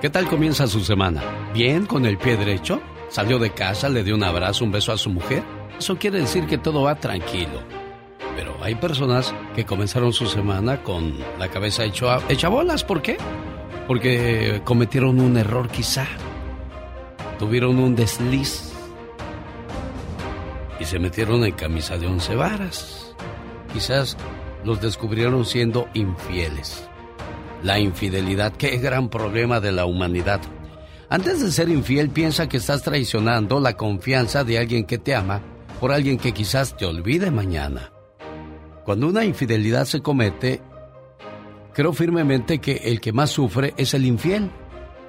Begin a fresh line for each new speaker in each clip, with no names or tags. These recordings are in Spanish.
¿Qué tal comienza su semana? ¿Bien con el pie derecho? ¿Salió de casa, le dio un abrazo, un beso a su mujer? Eso quiere decir que todo va tranquilo. Pero hay personas que comenzaron su semana con la cabeza hecha, hecha bolas. ¿Por qué? Porque cometieron un error quizá. Tuvieron un desliz. Y se metieron en camisa de once varas. Quizás los descubrieron siendo infieles. La infidelidad, qué gran problema de la humanidad. Antes de ser infiel, piensa que estás traicionando la confianza de alguien que te ama por alguien que quizás te olvide mañana. Cuando una infidelidad se comete, creo firmemente que el que más sufre es el infiel,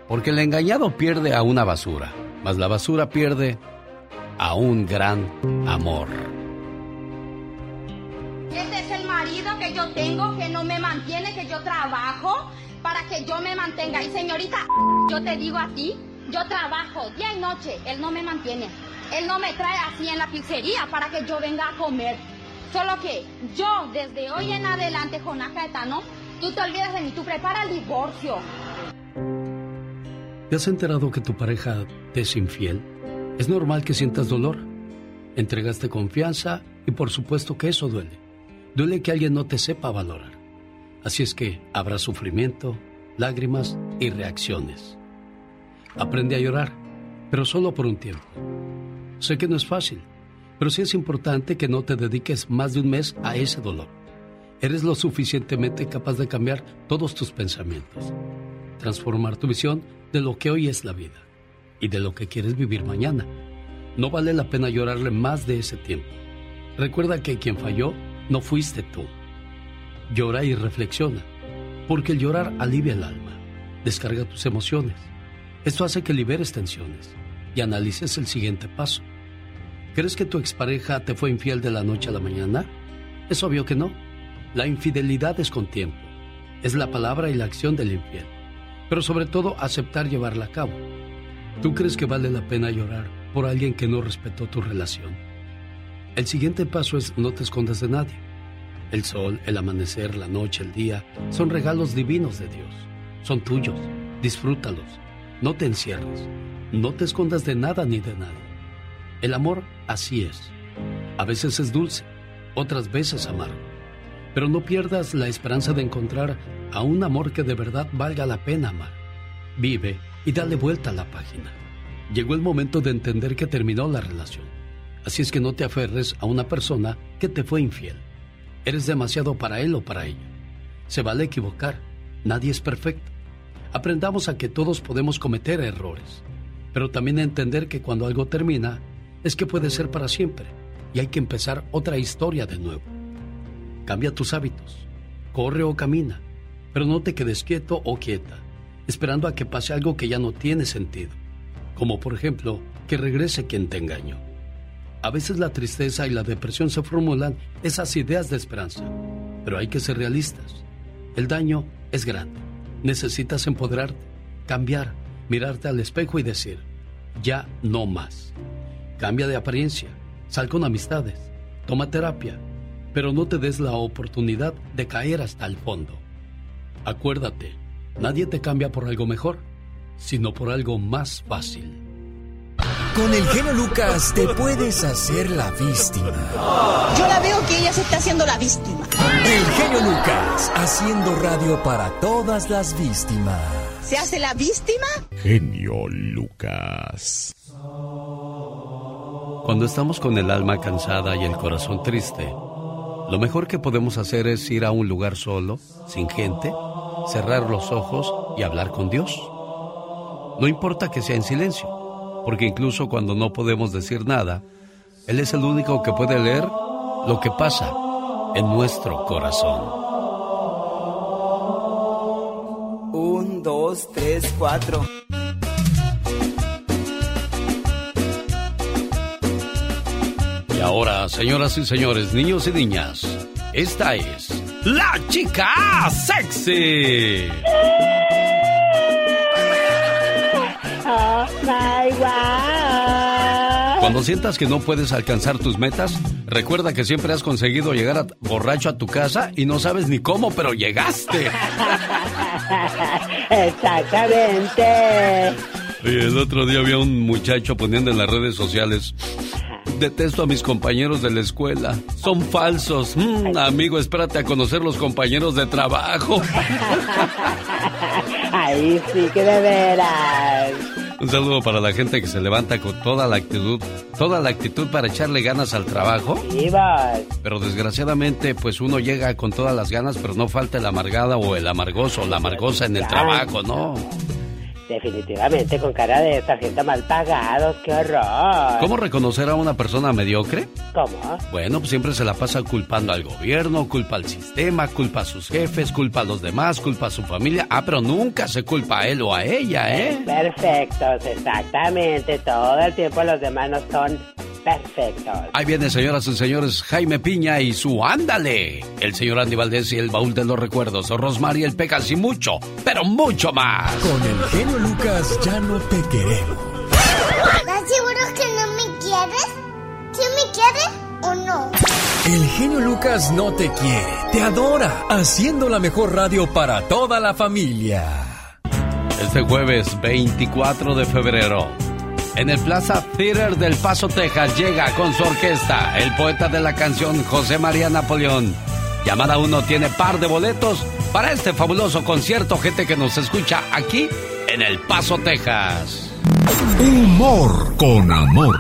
porque el engañado pierde a una basura, mas la basura pierde a un gran amor.
Marido que yo tengo, que no me mantiene, que yo trabajo para que yo me mantenga. Y señorita, yo te digo a ti, yo trabajo día y noche, él no me mantiene. Él no me trae así en la pizzería para que yo venga a comer. Solo que yo, desde hoy en adelante, Jonás Caetano, tú te olvidas de mí, tú prepara el divorcio.
¿Te has enterado que tu pareja te es infiel? Es normal que sientas dolor. Entregaste confianza y por supuesto que eso duele. Duele que alguien no te sepa valorar. Así es que habrá sufrimiento, lágrimas y reacciones. Aprende a llorar, pero solo por un tiempo. Sé que no es fácil, pero sí es importante que no te dediques más de un mes a ese dolor. Eres lo suficientemente capaz de cambiar todos tus pensamientos, transformar tu visión de lo que hoy es la vida y de lo que quieres vivir mañana. No vale la pena llorarle más de ese tiempo. Recuerda que quien falló no fuiste tú. Llora y reflexiona, porque el llorar alivia el alma, descarga tus emociones. Esto hace que liberes tensiones y analices el siguiente paso. ¿Crees que tu expareja te fue infiel de la noche a la mañana? Es obvio que no. La infidelidad es con tiempo. Es la palabra y la acción del infiel. Pero sobre todo aceptar llevarla a cabo. ¿Tú crees que vale la pena llorar por alguien que no respetó tu relación? El siguiente paso es no te escondas de nadie. El sol, el amanecer, la noche, el día son regalos divinos de Dios. Son tuyos. Disfrútalos. No te encierres. No te escondas de nada ni de nadie. El amor así es. A veces es dulce, otras veces amargo. Pero no pierdas la esperanza de encontrar a un amor que de verdad valga la pena amar. Vive y dale vuelta a la página. Llegó el momento de entender que terminó la relación. Así es que no te aferres a una persona que te fue infiel. Eres demasiado para él o para ella. Se vale equivocar. Nadie es perfecto. Aprendamos a que todos podemos cometer errores, pero también a entender que cuando algo termina, es que puede ser para siempre y hay que empezar otra historia de nuevo. Cambia tus hábitos, corre o camina, pero no te quedes quieto o quieta, esperando a que pase algo que ya no tiene sentido, como por ejemplo que regrese quien te engañó. A veces la tristeza y la depresión se formulan esas ideas de esperanza, pero hay que ser realistas. El daño es grande. Necesitas empoderarte, cambiar, mirarte al espejo y decir, ya no más. Cambia de apariencia, sal con amistades, toma terapia, pero no te des la oportunidad de caer hasta el fondo. Acuérdate, nadie te cambia por algo mejor, sino por algo más fácil.
Con el genio Lucas te puedes hacer la víctima.
Yo la veo que ella se está haciendo la víctima.
El genio Lucas haciendo radio para todas las víctimas.
¿Se hace la víctima?
Genio Lucas.
Cuando estamos con el alma cansada y el corazón triste, lo mejor que podemos hacer es ir a un lugar solo, sin gente, cerrar los ojos y hablar con Dios. No importa que sea en silencio, porque incluso cuando no podemos decir nada, Él es el único que puede leer lo que pasa en nuestro corazón.
Un, dos, tres, cuatro.
Y ahora, señoras y señores, niños y niñas, esta es la chica sexy. Cuando sientas que no puedes alcanzar tus metas, recuerda que siempre has conseguido llegar borracho a tu casa y no sabes ni cómo, pero llegaste.
Exactamente.
Y el otro día había un muchacho poniendo en las redes sociales. Detesto a mis compañeros de la escuela. Son falsos. Mm, amigo, espérate a conocer los compañeros de trabajo.
Ahí sí que de veras.
Un saludo para la gente que se levanta con toda la actitud, toda la actitud para echarle ganas al trabajo. Pero desgraciadamente, pues uno llega con todas las ganas, pero no falta el amargada o el amargoso o la amargosa en el trabajo, ¿no?
Definitivamente, con cara de sargento mal pagados, qué horror.
¿Cómo reconocer a una persona mediocre?
¿Cómo?
Bueno, pues siempre se la pasa culpando al gobierno, culpa al sistema, culpa a sus jefes, culpa a los demás, culpa a su familia. Ah, pero nunca se culpa a él o a ella, ¿eh?
Perfectos, exactamente. Todo el tiempo los demás no son Perfecto.
Ahí viene, señoras y señores, Jaime Piña y su Ándale. El señor Andy Valdés y el baúl de los recuerdos. Rosmarie el Pecas y mucho, pero mucho más.
Con el genio Lucas ya no te queremos.
¿Estás seguro que no me quieres? ¿Sí me quieres o no?
El genio Lucas no te quiere, te adora, haciendo la mejor radio para toda la familia.
Este jueves 24 de febrero en el Plaza Theater del Paso, Texas, llega con su orquesta el poeta de la canción José María Napoleón. Llamada 1 tiene par de boletos para este fabuloso concierto, gente que nos escucha aquí en El Paso, Texas.
Humor con amor.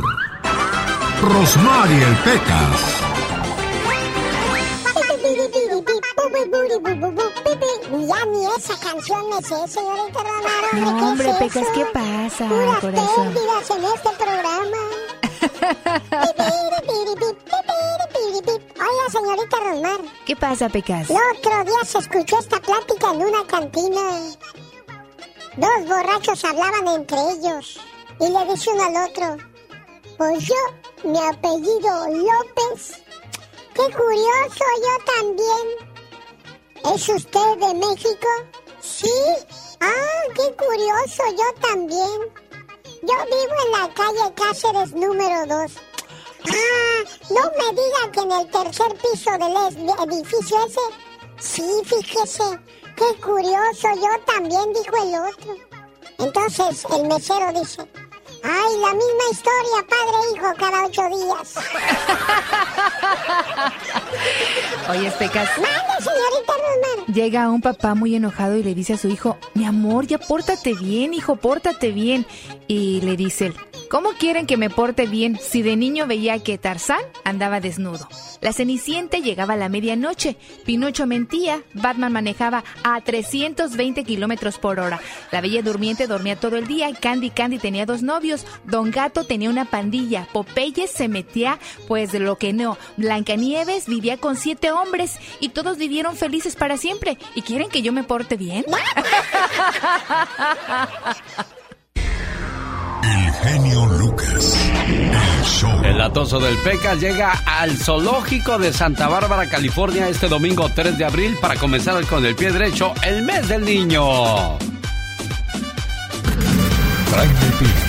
Rosmarie el Pecas.
Ya ni esa canción me sé, señorita Romero.
No, hombre, Pecas, ¿qué pasa,
Puras
corazón?
pérdidas en este programa. Oiga, señorita Rosmar.
¿Qué pasa, Pecas?
El otro día se escuchó esta plática en una cantina. Dos borrachos hablaban entre ellos y le dice uno al otro, pues yo, mi apellido López. Qué curioso, yo también. ¿Es usted de México? Sí. Ah, qué curioso, yo también. Yo vivo en la calle Cáceres número 2. Ah, no me diga que en el tercer piso del edificio ese. Sí, fíjese. Qué curioso, yo también, dijo el otro. Entonces el mesero dice, ay, la misma historia, padre e hijo, cada ocho días.
Oye, Pecas.
Mande, señorita Rosmar.
Llega un papá muy enojado y le dice a su hijo, mi amor, ya pórtate bien, hijo, pórtate bien. Y le dice él, ¿cómo quieren que me porte bien si de niño veía que Tarzán andaba desnudo? La Cenicienta llegaba a la medianoche, Pinocho mentía, Batman manejaba a 320 kilómetros por hora, la Bella Durmiente dormía todo el día, Candy Candy tenía dos novios, Don Gato tenía una pandilla, Popeye se metía pues de lo que no, Blancanieves vivía con siete hombres y todos vivieron felices para siempre. ¿Y quieren que yo me porte bien?
El genio Lucas. El show.
El atoso del Pecas llega al zoológico de Santa Bárbara, California, este domingo 3 de abril para comenzar con el pie derecho el mes del niño.
Piña,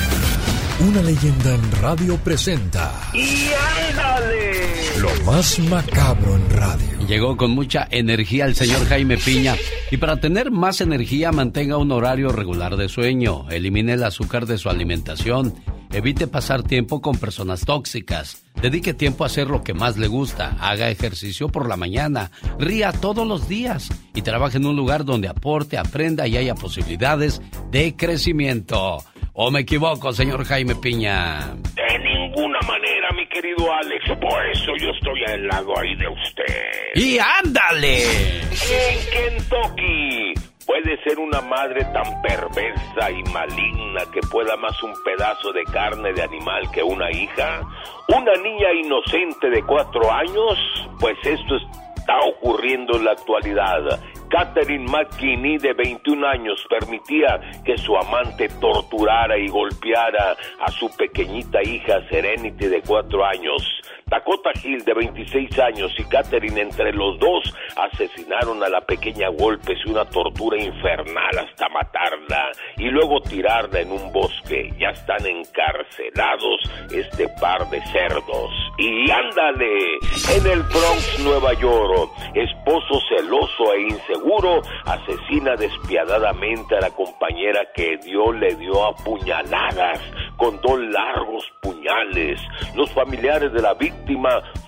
una leyenda en radio presenta.
¡Y ándale!
Lo más macabro en radio.
Llegó con mucha energía el señor Jaime Piña. Y para tener más energía, mantenga un horario regular de sueño, elimine el azúcar de su alimentación, evite pasar tiempo con personas tóxicas, dedique tiempo a hacer lo que más le gusta, haga ejercicio por la mañana, ría todos los días y trabaje en un lugar donde aporte, aprenda y haya posibilidades de crecimiento. ¿O me equivoco, señor Jaime Piña?
De ninguna manera, mi querido Alex. Por eso yo estoy al lado ahí de usted.
¡Y ándale!
En Kentucky puede ser una madre tan perversa y maligna que pueda más un pedazo de carne de animal que una hija. Una niña inocente de cuatro años. Pues esto está ocurriendo en la actualidad. Catherine McKinney, de 21 años, permitía que su amante torturara y golpeara a su pequeñita hija Serenity, de 4 años. Dakota Hill, de 26 años, y Catherine, entre los dos, asesinaron a la pequeña golpes y una tortura infernal hasta matarla y luego tirarla en un bosque. Ya están encarcelados este par de cerdos. Y ándale, en el Bronx, Nueva York, esposo celoso e inseguro asesina despiadadamente a la compañera que Dios le dio a puñaladas con dos largos puñales. Los familiares de la víctima,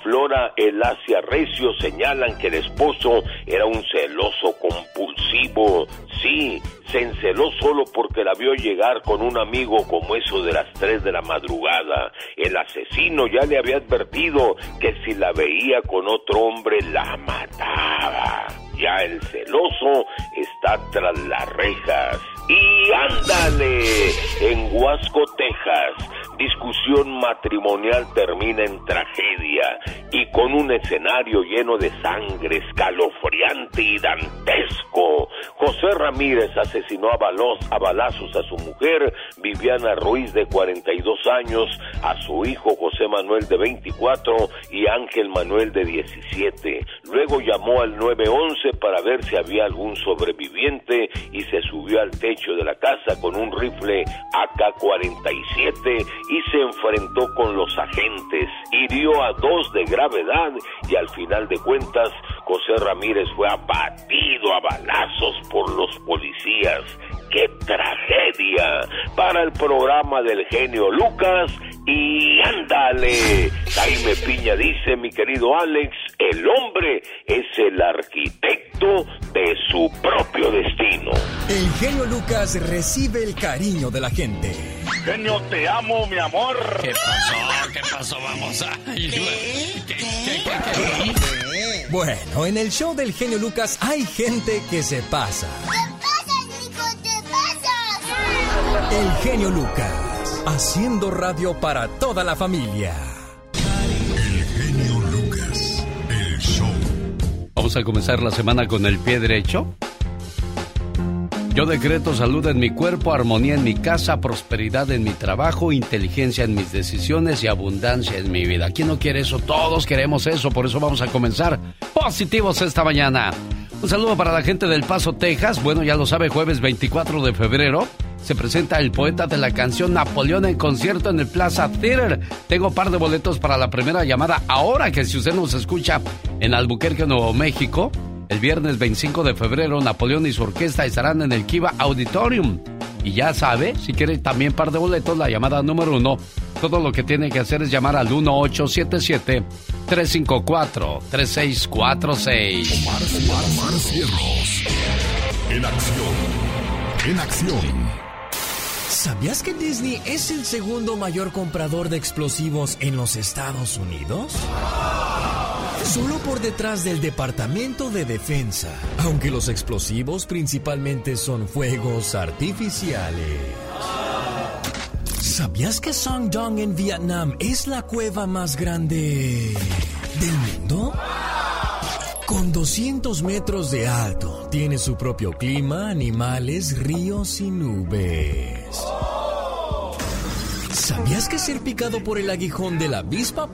Flora Elacia Recio, señalan que el esposo era un celoso compulsivo. Sí, se enceló solo porque la vio llegar con un amigo como eso de las 3 de la madrugada. El asesino ya le había advertido que si la veía con otro hombre la mataba. Ya el celoso está tras las rejas. Y ándale, en Huasco, Texas, discusión matrimonial termina en tragedia y con un escenario lleno de sangre escalofriante y dantesco. José Ramírez asesinó a, balos, a balazos a su mujer, Viviana Ruiz de 42 años, a su hijo José Manuel de 24 y Ángel Manuel de 17. Luego llamó al 911 para ver si había algún sobreviviente y se subió al techo de la casa con un rifle AK-47 y se enfrentó con los agentes. Hirió a dos de gravedad y al final de cuentas José Ramírez fue abatido a balazos por los policías. ¡Qué tragedia! Para el programa del genio Lucas y ándale. Jaime Piña dice, mi querido Alex, el hombre es el arquitecto de su propio destino.
El genio Lucas recibe el cariño de la gente.
Genio, te amo, mi amor.
¿Qué pasó? ¿Qué pasó? Vamos a...
Bueno, en el show del genio Lucas hay gente que se pasa. El genio Lucas, haciendo radio para toda la familia.
El genio Lucas, el show.
Vamos a comenzar la semana con el pie derecho. Yo decreto salud en mi cuerpo, armonía en mi casa, prosperidad en mi trabajo, inteligencia en mis decisiones y abundancia en mi vida. ¿Quién no quiere eso? Todos queremos eso, por eso vamos a comenzar positivos esta mañana. Un saludo para la gente del Paso, Texas. Bueno, ya lo sabe, jueves 24 de febrero se presenta el poeta de la canción Napoleón en concierto en el Plaza Theater. Tengo par de boletos para la primera llamada ahora que si usted nos escucha en Albuquerque, Nuevo México, el viernes 25 de febrero, Napoleón y su orquesta estarán en el Kiva Auditorium. Y ya sabe, si quiere también par de boletos, la llamada número uno, todo lo que tiene que hacer es llamar al 1877-354-3646.
Omar, Omar Cierros. En acción. En acción.
¿Sabías que Disney es el segundo mayor comprador de explosivos en los Estados Unidos? Solo por detrás del Departamento de Defensa, aunque los explosivos principalmente son fuegos artificiales. ¿Sabías que Sangdong en Vietnam es la cueva más grande del mundo? Con 200 metros de alto, tiene su propio clima, animales, ríos y nubes. ¿Sabías que ser picado por el aguijón de la avispa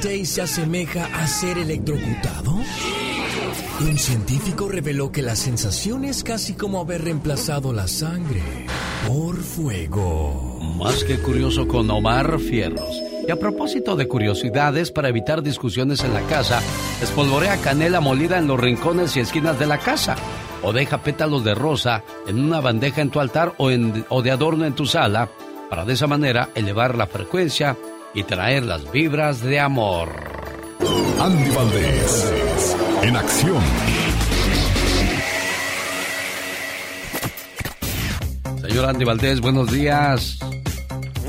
Day se asemeja a ser electrocutado? Un científico reveló que la sensación es casi como haber reemplazado la sangre por fuego.
Más que curioso con Omar Fierros. Y a propósito de curiosidades, para evitar discusiones en la casa, espolvorea canela molida en los rincones y esquinas de la casa. O deja pétalos de rosa en una bandeja en tu altar o, en, o de adorno en tu sala, para de esa manera elevar la frecuencia y traer las vibras de amor.
Andy Valdés, en acción.
Señor Andy Valdés, buenos días.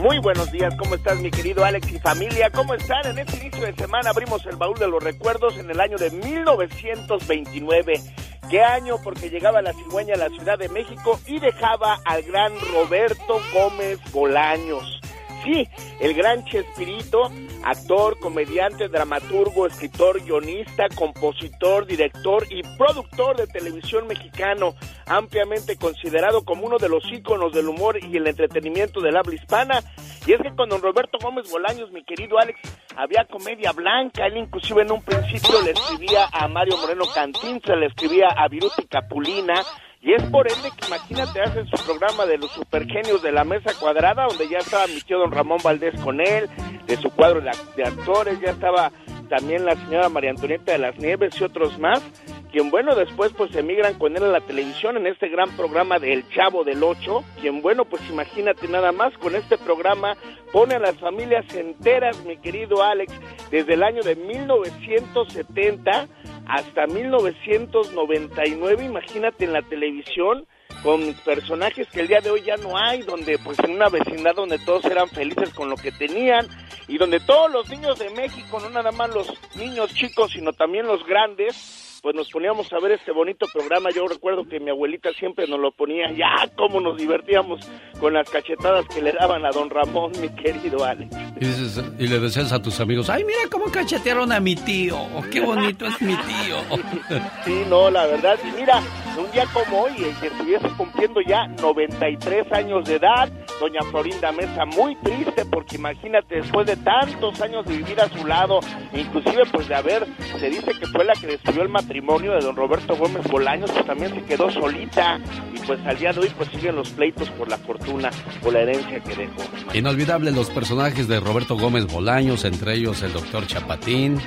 Muy buenos días, ¿cómo estás mi querido Alex y familia? ¿Cómo están? En este inicio de semana abrimos el baúl de los recuerdos en el año de 1929. ¿Qué año? Porque llegaba la cigüeña a la Ciudad de México y dejaba al gran Roberto Gómez Bolaños. Sí, el gran Chespirito, actor, comediante, dramaturgo, escritor, guionista, compositor, director y productor de televisión mexicano, ampliamente considerado como uno de los íconos del humor y el entretenimiento del habla hispana. Y es que con don Roberto Gómez Bolaños, mi querido Alex, había comedia blanca, él inclusive en un principio le escribía a Mario Moreno Cantín, se le escribía a Viruti Capulina, y es por ende que imagínate, hacen su programa de los supergenios de la mesa cuadrada, donde ya estaba mi tío don Ramón Valdés con él, de su cuadro de, de actores, ya estaba también la señora María Antonieta de las Nieves y otros más, quien bueno después pues emigran con él a la televisión en este gran programa de El Chavo del Ocho, quien bueno pues imagínate nada más con este programa pone a las familias enteras, mi querido Alex, desde el año de 1970 hasta 1999, imagínate en la televisión con personajes que el día de hoy ya no hay, donde pues en una vecindad donde todos eran felices con lo que tenían y donde todos los niños de México, no nada más los niños chicos, sino también los grandes, pues nos poníamos a ver este bonito programa. Yo recuerdo que mi abuelita siempre nos lo ponía, ya cómo nos divertíamos con las cachetadas que le daban a don Ramón, mi querido Alex.
Y, le decías a tus amigos, ay, mira cómo cachetearon a mi tío, qué bonito es mi tío.
sí, no, la verdad, y mira, un día como hoy, el que estuviese cumpliendo ya 93 años de edad, doña Florinda Mesa, muy triste, porque imagínate, después de tantos años de vivir a su lado, inclusive pues de haber, se dice que fue la que destruyó el matrimonio, de don Roberto Gómez Bolaños, pues también se quedó solita y pues al día de hoy pues siguen los pleitos por la fortuna, por la herencia que dejó.
Inolvidable los personajes de Roberto Gómez Bolaños, entre ellos el doctor Chapatín,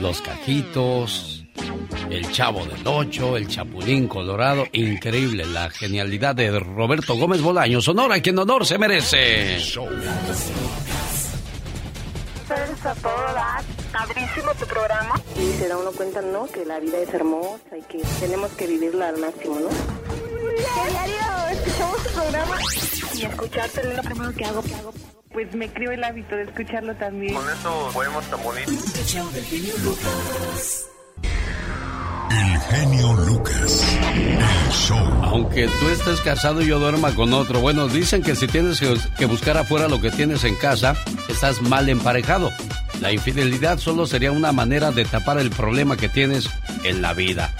los cajitos, el Chavo del Ocho, el Chapulín Colorado. Increíble la genialidad de Roberto Gómez Bolaños. Honor a quien honor se merece.
Padrísimo tu programa. Y se da uno cuenta, ¿no? Que la vida es hermosa y que tenemos que vivirla al máximo, ¿no? Diario escuchamos tu programa y escucharte es lo primero que hago, que hago. Pues me creo el hábito de escucharlo también.
Con eso podemos tan bonitos.
El genio Lucas. El show.
Aunque tú estés casado y yo duerma con otro. Bueno, dicen que si tienes que buscar afuera lo que tienes en casa, estás mal emparejado. La infidelidad solo sería una manera de tapar el problema que tienes en la vida.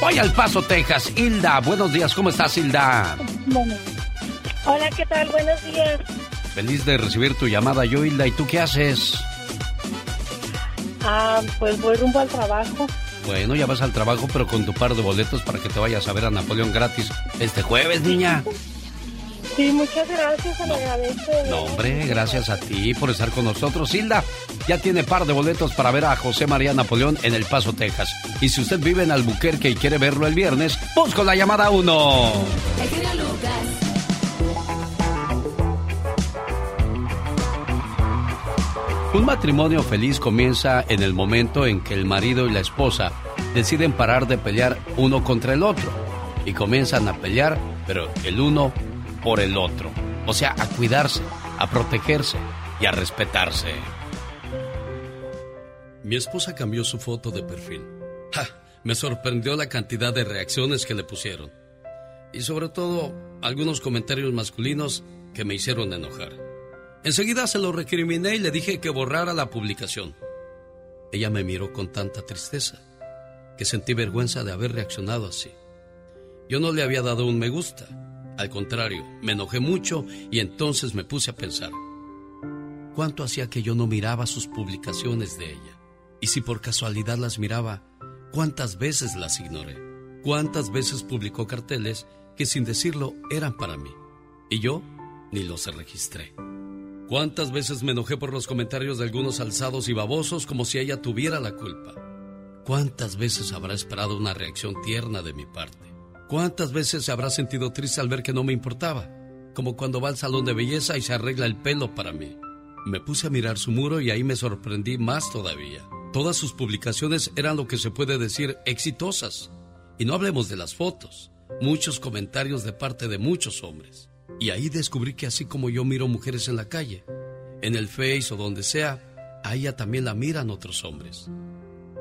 Voy al Paso, Texas. Hilda, buenos días. ¿Cómo estás, Hilda?
Hola, ¿qué tal? Buenos días.
Feliz de recibir tu llamada yo, Hilda. ¿Y tú qué haces?
Ah, pues voy rumbo al trabajo.
Bueno, ya vas al trabajo, pero con tu par de boletos para que te vayas a ver a Napoleón gratis este jueves, niña.
Sí, muchas gracias, no,
No, hombre, gracias a ti por estar con nosotros. Hilda ya tiene par de boletos para ver a José María Napoleón en El Paso, Texas. Y si usted vive en Albuquerque y quiere verlo el viernes, busco la llamada 1. Un matrimonio feliz comienza en el momento en que el marido y la esposa deciden parar de pelear uno contra el otro y comienzan a pelear, pero el uno por el otro. O sea, a cuidarse, a protegerse y a respetarse. Mi esposa cambió su foto de perfil. ¡Ja! Me sorprendió la cantidad de reacciones que le pusieron. Y sobre todo, algunos comentarios masculinos que me hicieron enojar. Enseguida se lo recriminé y le dije que borrara la publicación. Ella me miró con tanta tristeza que sentí vergüenza de haber reaccionado así. Yo no le había dado un me gusta, al contrario, me enojé mucho y entonces me puse a pensar, ¿cuánto hacía que yo no miraba sus publicaciones de ella? Y si por casualidad las miraba, ¿cuántas veces las ignoré? ¿Cuántas veces publicó carteles que sin decirlo eran para mí? Y yo ni los registré. ¿Cuántas veces me enojé por los comentarios de algunos alzados y babosos como si ella tuviera la culpa? ¿Cuántas veces habrá esperado una reacción tierna de mi parte? ¿Cuántas veces se habrá sentido triste al ver que no me importaba? Como cuando va al salón de belleza y se arregla el pelo para mí. Me puse a mirar su muro y ahí me sorprendí más todavía. Todas sus publicaciones eran lo que se puede decir exitosas. Y no hablemos de las fotos, muchos comentarios de parte de muchos hombres. Y ahí descubrí que así como yo miro mujeres en la calle, en el Face o donde sea, a ella también la miran otros hombres.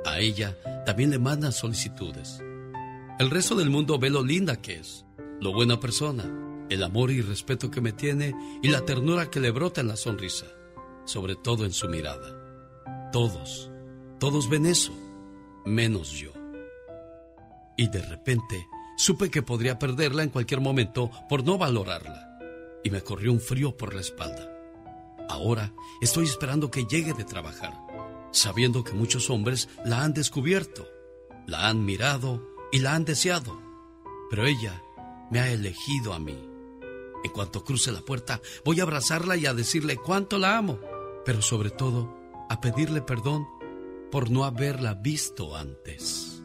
A ella también le mandan solicitudes. El resto del mundo ve lo linda que es, lo buena persona, el amor y respeto que me tiene y la ternura que le brota en la sonrisa, sobre todo en su mirada. Todos, todos ven eso, menos yo. Y de repente supe que podría perderla en cualquier momento por no valorarla. Y me corrió un frío por la espalda. Ahora estoy esperando que llegue de trabajar, sabiendo que muchos hombres la han descubierto, la han mirado y la han deseado. Pero ella me ha elegido a mí. En cuanto cruce la puerta, voy a abrazarla y a decirle cuánto la amo, pero sobre todo a pedirle perdón por no haberla visto antes.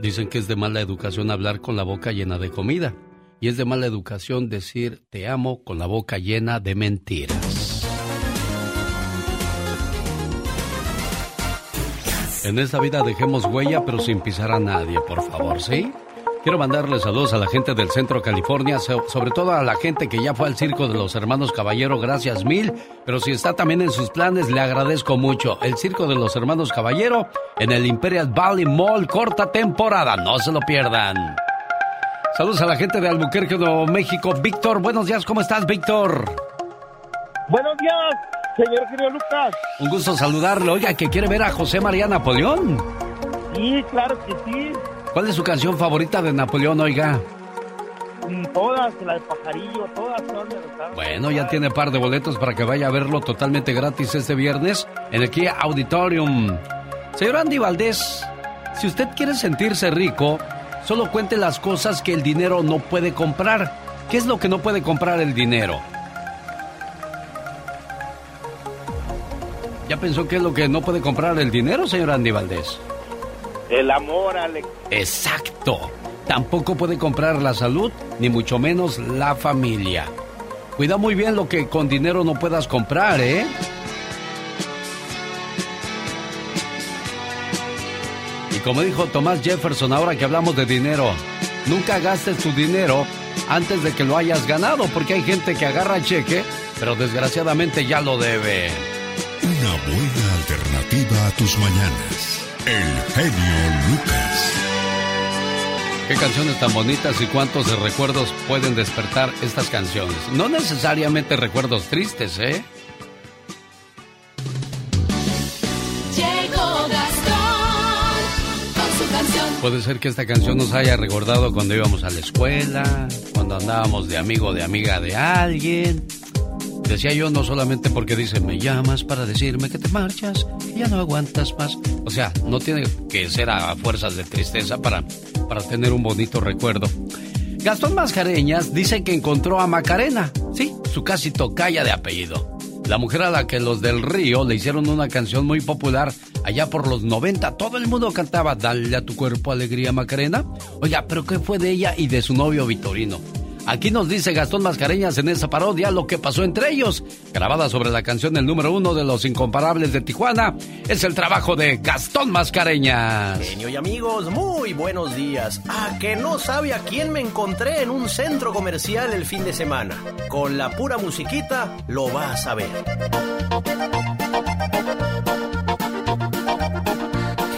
Dicen que es de mala educación hablar con la boca llena de comida y es de mala educación decir te amo con la boca llena de mentiras. En esta vida dejemos huella pero sin pisar a nadie, por favor, ¿sí? Quiero mandarle saludos a la gente del Centro California, sobre todo a la gente que ya fue al Circo de los Hermanos Caballero, gracias mil. Pero si está también en sus planes, le agradezco mucho. El Circo de los Hermanos Caballero en el Imperial Valley Mall, corta temporada, no se lo pierdan. Saludos a la gente de Albuquerque, Nuevo México. Víctor, buenos días, ¿cómo estás, Víctor?
Buenos días, señor querido Lucas.
Un gusto saludarle. Oiga, que quiere ver a José María Napoleón.
Sí, claro que sí.
¿Cuál es su canción favorita de Napoleón, oiga?
Mm, todas, la de Pajarillo, todas, todas
Bueno, ya tiene par de boletos para que vaya a verlo totalmente gratis este viernes en el Kia Auditorium. Señor Andy Valdés, si usted quiere sentirse rico, solo cuente las cosas que el dinero no puede comprar. ¿Qué es lo que no puede comprar el dinero? ¿Ya pensó qué es lo que no puede comprar el dinero, señor Andy Valdés?
El amor, Alex.
Exacto. Tampoco puede comprar la salud, ni mucho menos la familia. Cuida muy bien lo que con dinero no puedas comprar, ¿eh? Y como dijo Tomás Jefferson, ahora que hablamos de dinero, nunca gastes tu dinero antes de que lo hayas ganado, porque hay gente que agarra cheque, pero desgraciadamente ya lo debe.
Una buena alternativa a tus mañanas. El genio Lucas.
Qué canciones tan bonitas y cuántos recuerdos pueden despertar estas canciones. No necesariamente recuerdos tristes, ¿eh?
Llegó Gastón con su canción.
Puede ser que esta canción nos haya recordado cuando íbamos a la escuela, cuando andábamos de amigo o de amiga de alguien Decía yo no solamente porque dice, me llamas para decirme que te marchas, que ya no aguantas más. O sea, no tiene que ser a fuerzas de tristeza para, para tener un bonito recuerdo. Gastón Mascareñas dice que encontró a Macarena, sí, su casi tocaya de apellido. La mujer a la que los del río le hicieron una canción muy popular allá por los 90. Todo el mundo cantaba Dale a tu cuerpo alegría Macarena. Oiga, pero ¿qué fue de ella y de su novio Vitorino? Aquí nos dice Gastón Mascareñas en esa parodia lo que pasó entre ellos. Grabada sobre la canción el número uno de los incomparables de Tijuana, es el trabajo de Gastón Mascareñas.
Genio y amigos, muy buenos días. A que no sabe a quién me encontré en un centro comercial el fin de semana. Con la pura musiquita lo vas a ver.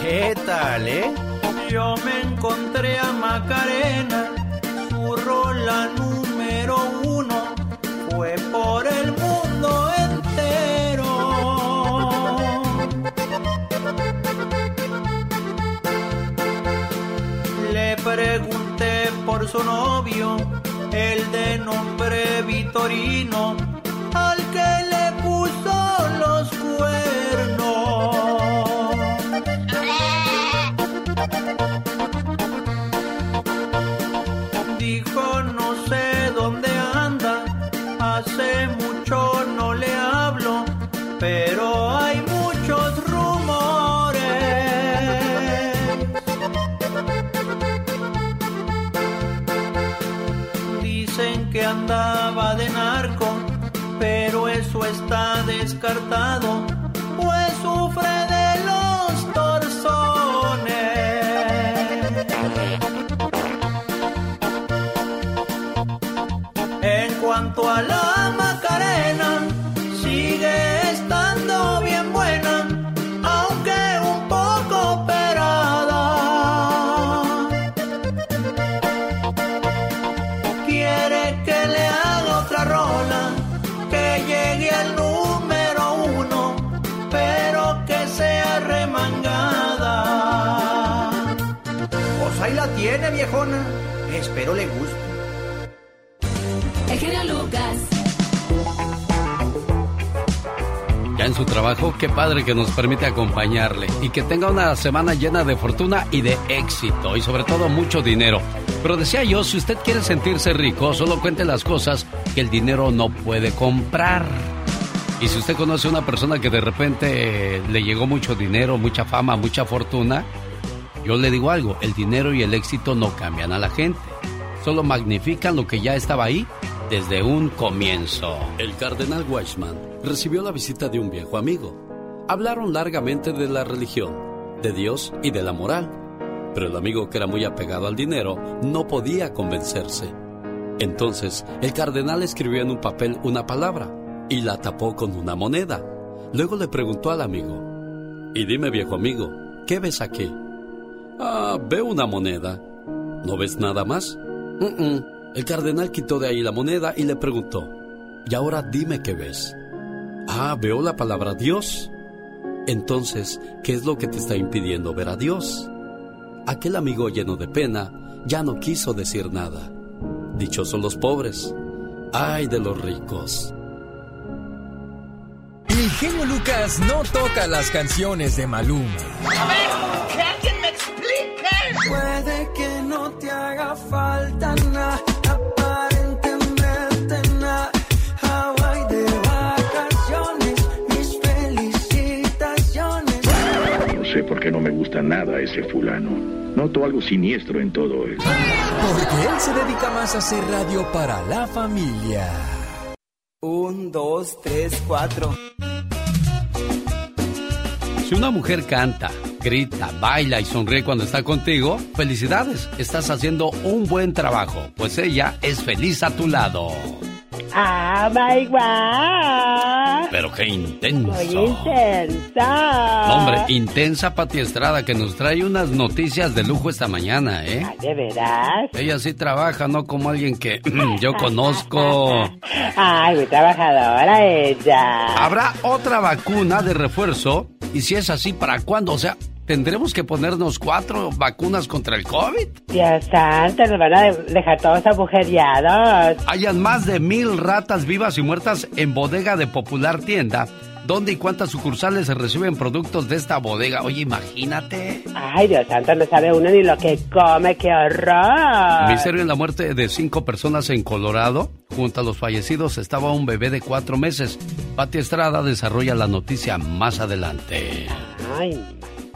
¿Qué tal, eh?
Yo me encontré a Macarena la número uno fue por el mundo entero. Le pregunté por su novio, el de nombre Vitorino,
tiene, viejona. Espero le guste.
El genio Lucas.
Ya en su trabajo, qué padre que nos permite acompañarle y que tenga una semana llena de fortuna y de éxito y sobre todo mucho dinero. Pero decía yo, si usted quiere sentirse rico, solo cuente las cosas que el dinero no puede comprar. Y si usted conoce a una persona que de repente le llegó mucho dinero, mucha fama, mucha fortuna, yo le digo algo, el dinero y el éxito no cambian a la gente, solo magnifican lo que ya estaba ahí desde un comienzo. El cardenal Weissman recibió la visita de un viejo amigo. Hablaron largamente de la religión, de Dios y de la moral, pero el amigo que era muy apegado al dinero no podía convencerse. Entonces, el cardenal escribió en un papel una palabra y la tapó con una moneda. Luego le preguntó al amigo, y dime viejo amigo, ¿qué ves aquí? Ah, veo una moneda. ¿No ves nada más? El cardenal quitó de ahí la moneda y le preguntó, y ahora dime qué ves. Ah, veo la palabra Dios. Entonces, ¿qué es lo que te está impidiendo ver a Dios? Aquel amigo lleno de pena ya no quiso decir nada. Dichosos los pobres. Ay de los ricos.
El genio Lucas no toca las canciones de Maluma.
A ver, que alguien me explique. Puede que no te haga falta nada, aparentemente nada. Hawaii de vacaciones, mis felicitaciones.
No sé por qué no me gusta nada ese fulano. Noto algo siniestro en todo él.
Porque él se dedica más a hacer radio para la familia.
Un, dos, tres, cuatro.
Si una mujer canta, grita, baila y sonríe cuando está contigo, felicidades, estás haciendo un buen trabajo, pues ella es feliz a tu lado.
Ah, my God.
Pero qué intenso.
Muy intensa.
No, hombre, intensa Pati Estrada que nos trae unas noticias de lujo esta mañana, ¿eh?
Ah, ¿De veras?
Ella sí trabaja, no como alguien que yo conozco.
Ay, muy trabajadora ella.
¿Habrá otra vacuna de refuerzo? Y si es así, ¿para cuándo? O sea, ¿tendremos que ponernos cuatro vacunas contra el COVID?
Dios santo, nos van a de- dejar todos agujereados.
Hayan más de mil ratas vivas y muertas en bodega de popular tienda. ¿Dónde y cuántas sucursales se reciben productos de esta bodega? Oye, imagínate.
Ay, Dios santo, no sabe uno ni lo que come, qué horror.
Misterio en la muerte de cinco personas en Colorado. Junto a los fallecidos estaba un bebé de cuatro meses. Pati Estrada desarrolla la noticia más adelante.
Ay,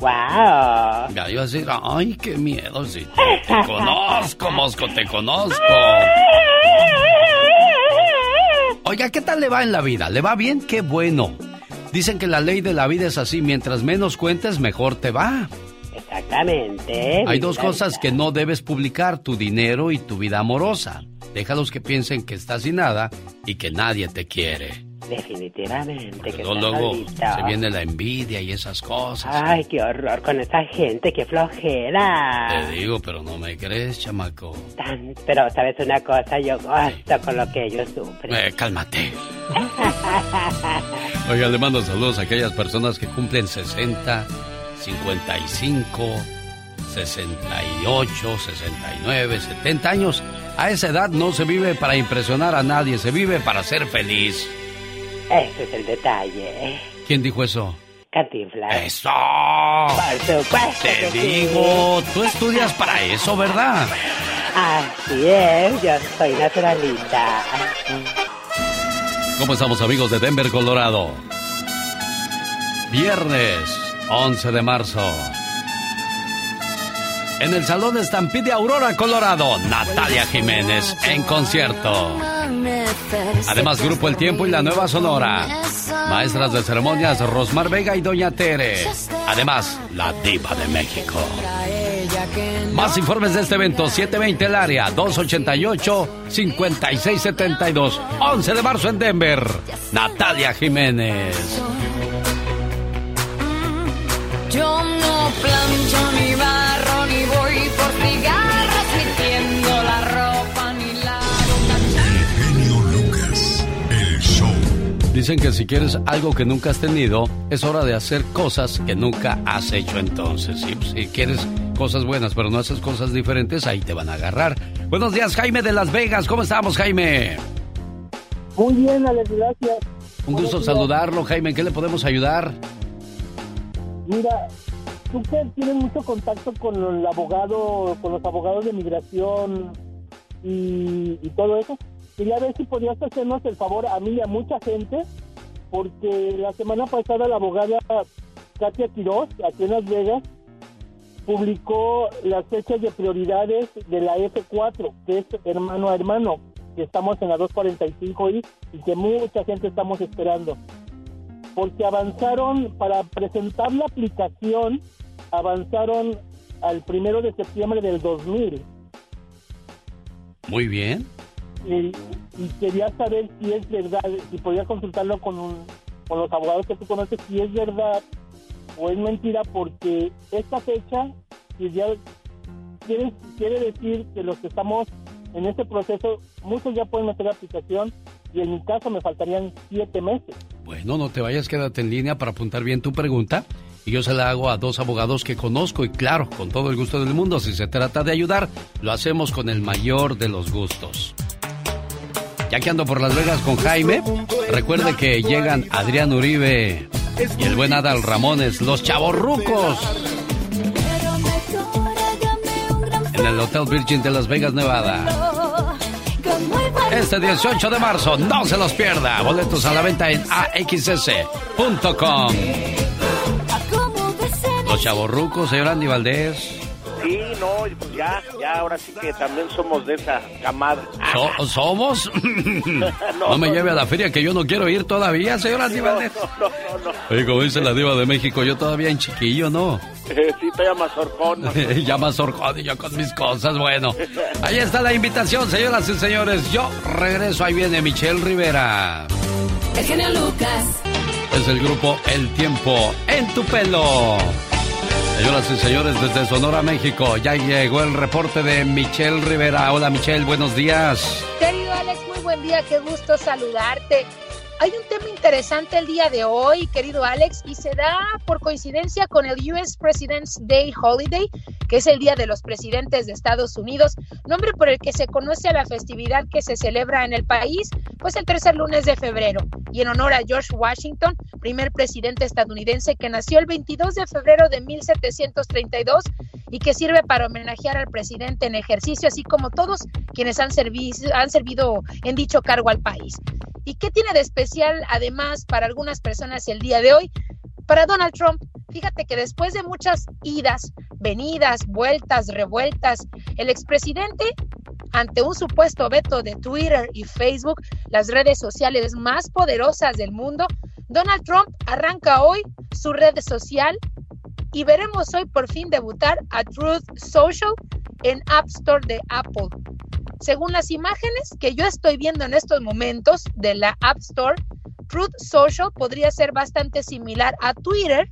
wow.
Ya iba a decir, ay, qué miedo, sí. Te conozco, Mosco, te conozco. Oiga, ¿qué tal le va en la vida? ¿Le va bien? Qué bueno. Dicen que la ley de la vida es así, mientras menos cuentes, mejor te va.
Exactamente.
Hay dos cosas que no debes publicar, tu dinero y tu vida amorosa. Déjalos que piensen que estás sin nada y que nadie te quiere.
Definitivamente que está
luego se viene la envidia y esas cosas.
Ay, qué horror con esa gente, qué flojera.
Te digo, pero no me crees, chamaco.
Tan- pero, ¿sabes una cosa? Yo gosto con lo que ellos sufren.
Eh, cálmate. Oiga, le mando saludos a aquellas personas que cumplen 60, 55, 68, 69, 70 años. A esa edad no se vive para impresionar a nadie, se vive para ser feliz.
Ese es el detalle.
¿Quién dijo eso?
Cantinflas.
¡Eso!
Por supuesto
Te
que sí.
digo, tú estudias para eso, ¿verdad?
Así es, yo soy naturalista.
¿Cómo estamos amigos de Denver, Colorado? Viernes 11 de marzo. En el Salón Estampide Aurora, Colorado, Natalia Jiménez en concierto. Además, Grupo El Tiempo y la Nueva Sonora. Maestras de ceremonias Rosmar Vega y Doña Tere. Además, la Diva de México. Más informes de este evento, 720 el área, 288-5672. 11 de marzo en Denver. Natalia Jiménez.
Yo no plancho ni barro
Dicen que si quieres algo que nunca has tenido, es hora de hacer cosas que nunca has hecho entonces. Si, si quieres cosas buenas, pero no haces cosas diferentes, ahí te van a agarrar. Buenos días, Jaime de Las Vegas. ¿Cómo estamos, Jaime?
Muy bien, Alex, gracias.
Un gusto saludarlo, Jaime. ¿En qué le podemos ayudar?
Mira, tú que tienes mucho contacto con el abogado, con los abogados de migración y, y todo eso, quería ver si podías hacernos el favor a mí y a mucha gente, porque la semana pasada la abogada Katia Quiroz, aquí en Las Vegas, publicó las fechas de prioridades de la F4, que es hermano a hermano, que estamos en la 245I y que mucha gente estamos esperando. Porque avanzaron, para presentar la aplicación, avanzaron al primero de septiembre del 2000.
Muy bien.
Y, y quería saber si es verdad, si podía consultarlo con, un- con los abogados que tú conoces, si es verdad o es mentira, porque esta fecha ya quiere, quiere decir que los que estamos en este proceso, muchos ya pueden meter la aplicación y en mi caso me faltarían siete meses.
Bueno, no te vayas, quédate en línea para apuntar bien tu pregunta. Y yo se la hago a dos abogados que conozco y claro, con todo el gusto del mundo, si se trata de ayudar, lo hacemos con el mayor de los gustos. Ya que ando por Las Vegas con Jaime, recuerde que llegan Adrián Uribe y el buen Adal Ramones, los chavorrucos. En el Hotel Virgin de Las Vegas, Nevada. Este 18 de marzo, no se los pierda. Boletos a la venta en axs.com. Los chavorrucos, señor Andy Valdés.
Sí, no, pues ya, ya, ahora sí que también somos de esa camada.
So- ¿Somos? no me lleve a la feria que yo no quiero ir todavía, señor Andy
No,
Valdés.
no, no, no, no.
Oye, como dice la diva de México, yo todavía en chiquillo, ¿no?
Eh, sí, horcón. más-
ya más horcón y yo con mis cosas. Bueno, ahí está la invitación, señoras y señores. Yo regreso, ahí viene Michelle Rivera.
El genio Lucas.
Es el grupo El Tiempo en tu pelo. Señoras y señores, desde Sonora, México, ya llegó el reporte de Michelle Rivera. Hola Michelle, buenos días.
Querido Alex, muy buen día, qué gusto saludarte. Hay un tema interesante el día de hoy, querido Alex, y se da por coincidencia con el US President's Day Holiday, que es el Día de los Presidentes de Estados Unidos, nombre por el que se conoce a la festividad que se celebra en el país, pues el tercer lunes de febrero, y en honor a George Washington, primer presidente estadounidense que nació el 22 de febrero de 1732 y que sirve para homenajear al presidente en ejercicio, así como todos quienes han, servi- han servido en dicho cargo al país. ¿Y qué tiene de especial además para algunas personas el día de hoy? Para Donald Trump, fíjate que después de muchas idas, venidas, vueltas, revueltas, el expresidente, ante un supuesto veto de Twitter y Facebook, las redes sociales más poderosas del mundo, Donald Trump arranca hoy su red social y veremos hoy por fin debutar a Truth Social en App Store de Apple. Según las imágenes que yo estoy viendo en estos momentos de la App Store, Truth Social podría ser bastante similar a Twitter,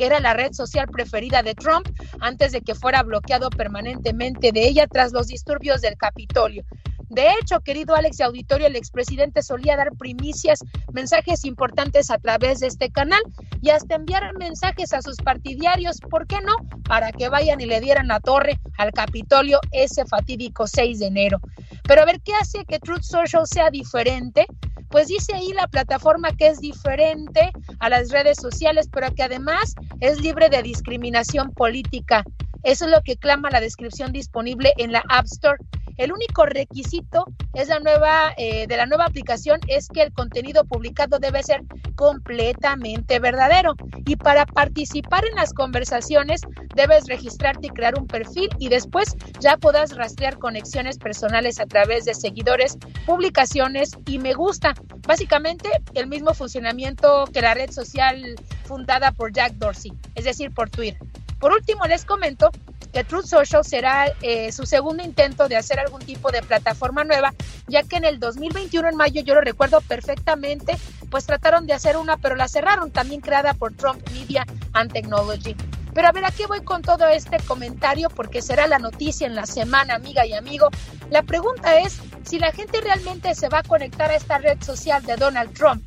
que era la red social preferida de Trump antes de que fuera bloqueado permanentemente de ella tras los disturbios del Capitolio. De hecho, querido Alex y Auditorio, el expresidente solía dar primicias, mensajes importantes a través de este canal y hasta enviar mensajes a sus partidarios, ¿por qué no? Para que vayan y le dieran la torre al Capitolio ese fatídico 6 de enero. Pero a ver, ¿qué hace que Truth Social sea diferente? Pues dice ahí la plataforma que es diferente a las redes sociales, pero que además es libre de discriminación política. Eso es lo que clama la descripción disponible en la App Store. El único requisito es la nueva eh, de la nueva aplicación es que el contenido publicado debe ser completamente verdadero y para participar en las conversaciones debes registrarte y crear un perfil y después ya podrás rastrear conexiones personales a través de seguidores, publicaciones y me gusta. Básicamente el mismo funcionamiento que la red social fundada por Jack Dorsey, es decir, por Twitter. Por último, les comento que Truth Social será eh, su segundo intento de hacer algún tipo de plataforma nueva, ya que en el 2021, en mayo, yo lo recuerdo perfectamente, pues trataron de hacer una, pero la cerraron, también creada por Trump Media and Technology. Pero a ver, ¿a qué voy con todo este comentario? Porque será la noticia en la semana, amiga y amigo. La pregunta es si la gente realmente se va a conectar a esta red social de Donald Trump.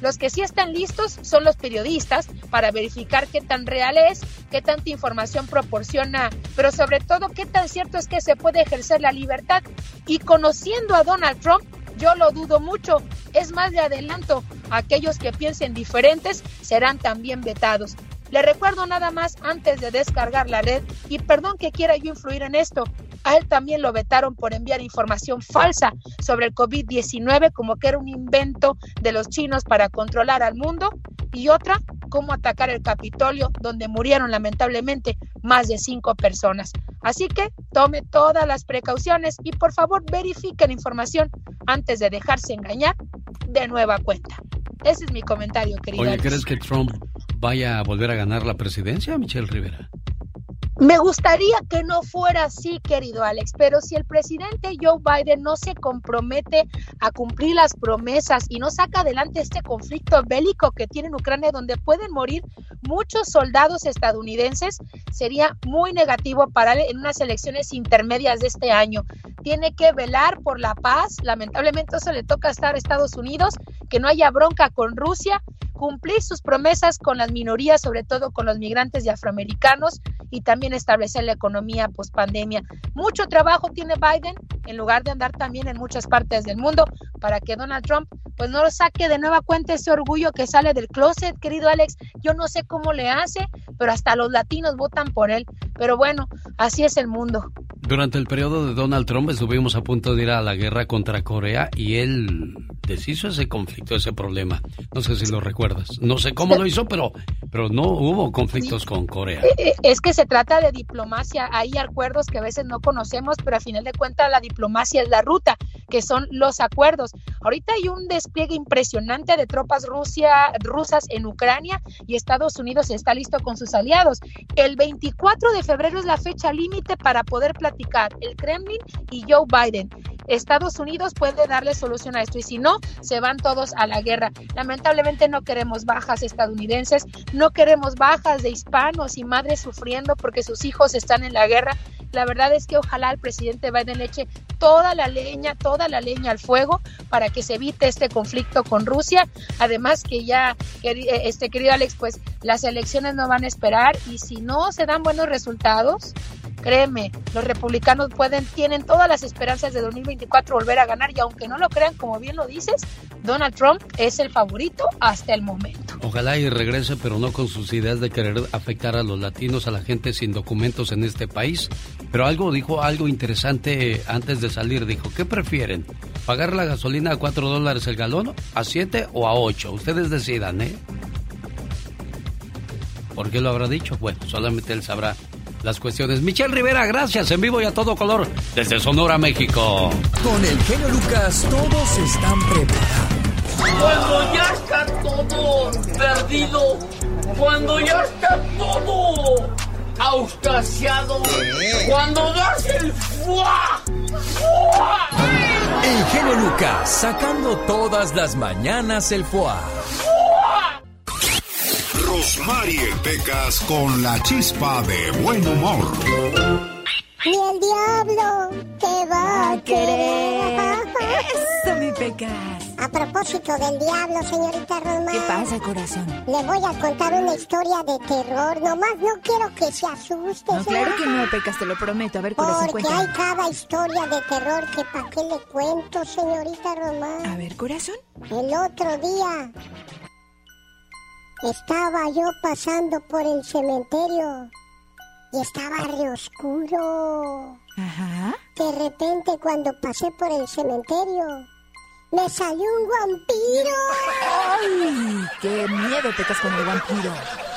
Los que sí están listos son los periodistas para verificar qué tan real es, qué tanta información proporciona, pero sobre todo qué tan cierto es que se puede ejercer la libertad. Y conociendo a Donald Trump, yo lo dudo mucho. Es más, de adelanto, aquellos que piensen diferentes serán también vetados. Le recuerdo nada más antes de descargar la red, y perdón que quiera yo influir en esto, a él también lo vetaron por enviar información falsa sobre el COVID-19, como que era un invento de los chinos para controlar al mundo, y otra, cómo atacar el Capitolio, donde murieron lamentablemente más de cinco personas. Así que tome todas las precauciones y por favor verifique la información antes de dejarse engañar de nueva cuenta. Ese es mi comentario, querido.
Oye, ¿crees que Trump vaya a volver a ganar la presidencia, Michelle Rivera?
Me gustaría que no fuera así, querido Alex, pero si el presidente Joe Biden no se compromete a cumplir las promesas y no saca adelante este conflicto bélico que tiene en Ucrania, donde pueden morir muchos soldados estadounidenses, sería muy negativo para él en unas elecciones intermedias de este año. Tiene que velar por la paz, lamentablemente eso le toca estar a Estados Unidos, que no haya bronca con Rusia, cumplir sus promesas con las minorías, sobre todo con los migrantes y afroamericanos, y también establecer la economía post pandemia. Mucho trabajo tiene Biden en lugar de andar también en muchas partes del mundo para que Donald Trump pues no lo saque de nueva cuenta ese orgullo que sale del closet, querido Alex. Yo no sé cómo le hace, pero hasta los latinos votan por él. Pero bueno, así es el mundo.
Durante el periodo de Donald Trump estuvimos a punto de ir a la guerra contra Corea y él deshizo ese conflicto, ese problema. No sé si lo recuerdas. No sé cómo lo hizo, pero, pero no hubo conflictos con Corea.
Eh, eh, es que se trata de diplomacia. Hay acuerdos que a veces no conocemos, pero a final de cuentas la diplomacia es la ruta, que son los acuerdos. Ahorita hay un despliegue impresionante de tropas Rusia, rusas en Ucrania y Estados Unidos está listo con sus aliados. El 24 de febrero es la fecha límite para poder platicar el Kremlin y Joe Biden. Estados Unidos puede darle solución a esto y si no, se van todos a la guerra. Lamentablemente no queremos bajas estadounidenses, no queremos bajas de hispanos y madres sufriendo porque sus hijos están en la guerra. La verdad es que ojalá el presidente Biden le eche toda la leña, toda la leña al fuego para que se evite este conflicto con Rusia. Además que ya, este querido Alex, pues las elecciones no van a esperar y si no se dan buenos resultados, Créeme, los republicanos pueden, tienen todas las esperanzas de 2024 volver a ganar y aunque no lo crean, como bien lo dices, Donald Trump es el favorito hasta el momento.
Ojalá y regrese, pero no con sus ideas de querer afectar a los latinos, a la gente sin documentos en este país. Pero algo dijo, algo interesante antes de salir, dijo, ¿qué prefieren? ¿Pagar la gasolina a 4 dólares el galón, a 7 o a 8? Ustedes decidan, ¿eh? ¿Por qué lo habrá dicho? Bueno, solamente él sabrá las cuestiones. Michelle Rivera, gracias en vivo y a todo color desde Sonora, México.
Con el genio Lucas todos están preparados.
Cuando ya está todo perdido, cuando ya está todo auscasiado, cuando das el fuá,
El genio Lucas sacando todas las mañanas el fuá.
Rosmarie Pecas con la chispa de buen humor.
Ni el diablo te va a querer.
Eso, mi Pecas.
A propósito del diablo, señorita Roma.
¿Qué pasa, corazón?
Le voy a contar una historia de terror. Nomás no quiero que se asuste.
No, claro que no, Pecas, te lo prometo. A ver, corazón,
Porque
cuéntame.
hay cada historia de terror que para qué le cuento, señorita Román.
A ver, corazón.
El otro día estaba yo pasando por el cementerio y estaba re oscuro.
Ajá.
De repente cuando pasé por el cementerio me salió un vampiro.
¡Ay! ¡Qué miedo, Pecas, con el vampiro!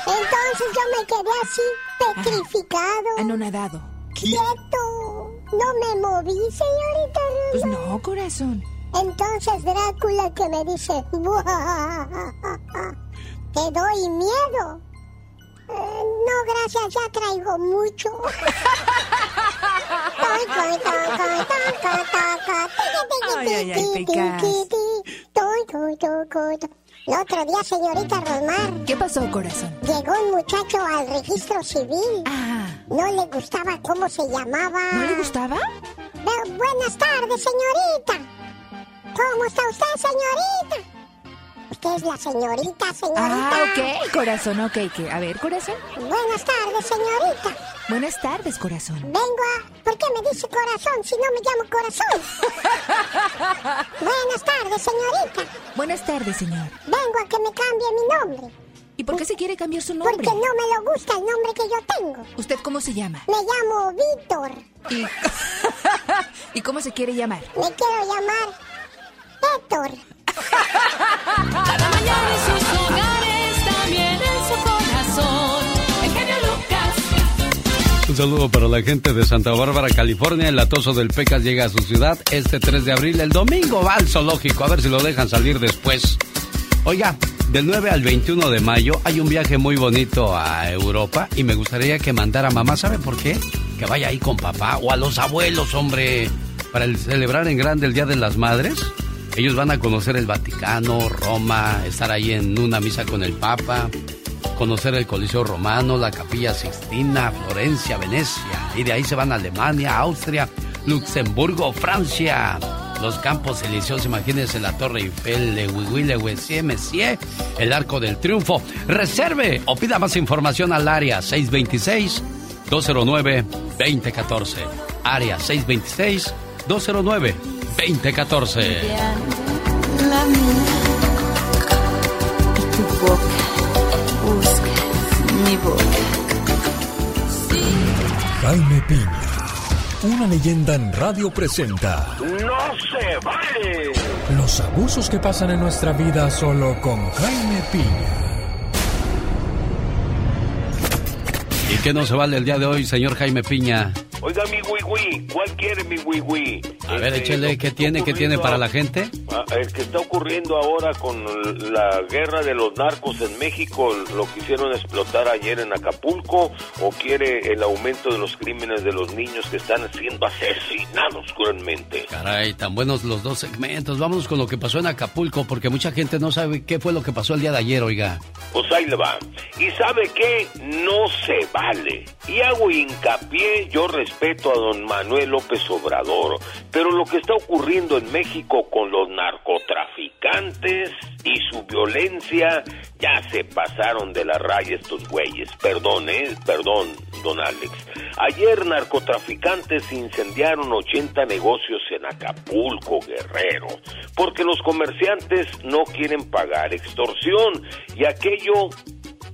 Entonces yo me quedé así petrificado.
Anonadado.
Quieto. No me moví, señorita
Pues
Rosa.
no, corazón.
Entonces Drácula que me dice, "Buah, te doy miedo. "Eh, no, gracias, ya traigo mucho.
Ay, ay, ay.
El otro día, señorita Rosmar,
¿Qué pasó, corazón?
llegó un muchacho al registro civil.
Ah,
No le gustaba cómo se llamaba.
¿no le gustaba?
Bu- buenas tardes, señorita. ¿Cómo está usted, señorita? Que es la señorita, señorita.
Ah, ok, corazón, ok. ¿qué? A ver, corazón.
Buenas tardes, señorita.
Buenas tardes, corazón.
Vengo a... ¿Por qué me dice corazón si no me llamo corazón? Buenas tardes, señorita.
Buenas tardes, señor.
Vengo a que me cambie mi nombre.
¿Y por qué se quiere cambiar su nombre?
Porque no me lo gusta el nombre que yo tengo.
¿Usted cómo se llama?
Me llamo Víctor.
¿Y, ¿Y cómo se quiere llamar?
Me quiero llamar Héctor.
Cada mañana en sus hogares, también en su corazón. Lucas.
Un saludo para la gente de Santa Bárbara, California. El atoso del Pecas llega a su ciudad este 3 de abril. El domingo va al zoológico, a ver si lo dejan salir después. Oiga, del 9 al 21 de mayo hay un viaje muy bonito a Europa y me gustaría que mandara a mamá, ¿sabe por qué? Que vaya ahí con papá o a los abuelos, hombre, para el- celebrar en grande el Día de las Madres. Ellos van a conocer el Vaticano, Roma, estar ahí en una misa con el Papa, conocer el Coliseo Romano, la Capilla Sixtina, Florencia, Venecia. Y de ahí se van a Alemania, Austria, Luxemburgo, Francia. Los Campos Elíseos, imagínense la Torre Eiffel, Le Huihui, Le Huissier, Messier, el Arco del Triunfo. Reserve o pida más información al área 626-209-2014. Área 626-209-2014.
La mía y tu boca busca mi boca.
Jaime Piña, una leyenda en radio presenta
¡No se vale!
los abusos que pasan en nuestra vida solo con Jaime Piña.
¿Y qué no se vale el día de hoy, señor Jaime Piña?
Oiga, mi wiwi, ¿cuál quiere mi wiwi?
A ver,
Este,
échele,
lo
¿qué
que
tiene, qué tiene para la gente?
Ah, El que está ocurriendo ahora con la guerra de los narcos en México, lo quisieron explotar ayer en Acapulco, o quiere el aumento de los crímenes de los niños que están siendo asesinados cruelmente.
Caray, tan buenos los dos segmentos. Vámonos con lo que pasó en Acapulco, porque mucha gente no sabe qué fue lo que pasó el día de ayer, oiga.
Pues ahí le va. Y sabe qué, no se vale. Y hago hincapié, yo respeto a don Manuel López Obrador, pero lo que está ocurriendo en México con los narcotraficantes y su violencia, ya se pasaron de la raya estos güeyes. Perdón, eh, perdón, don Alex. Ayer narcotraficantes incendiaron 80 negocios en Acapulco, Guerrero, porque los comerciantes no quieren pagar extorsión y aquello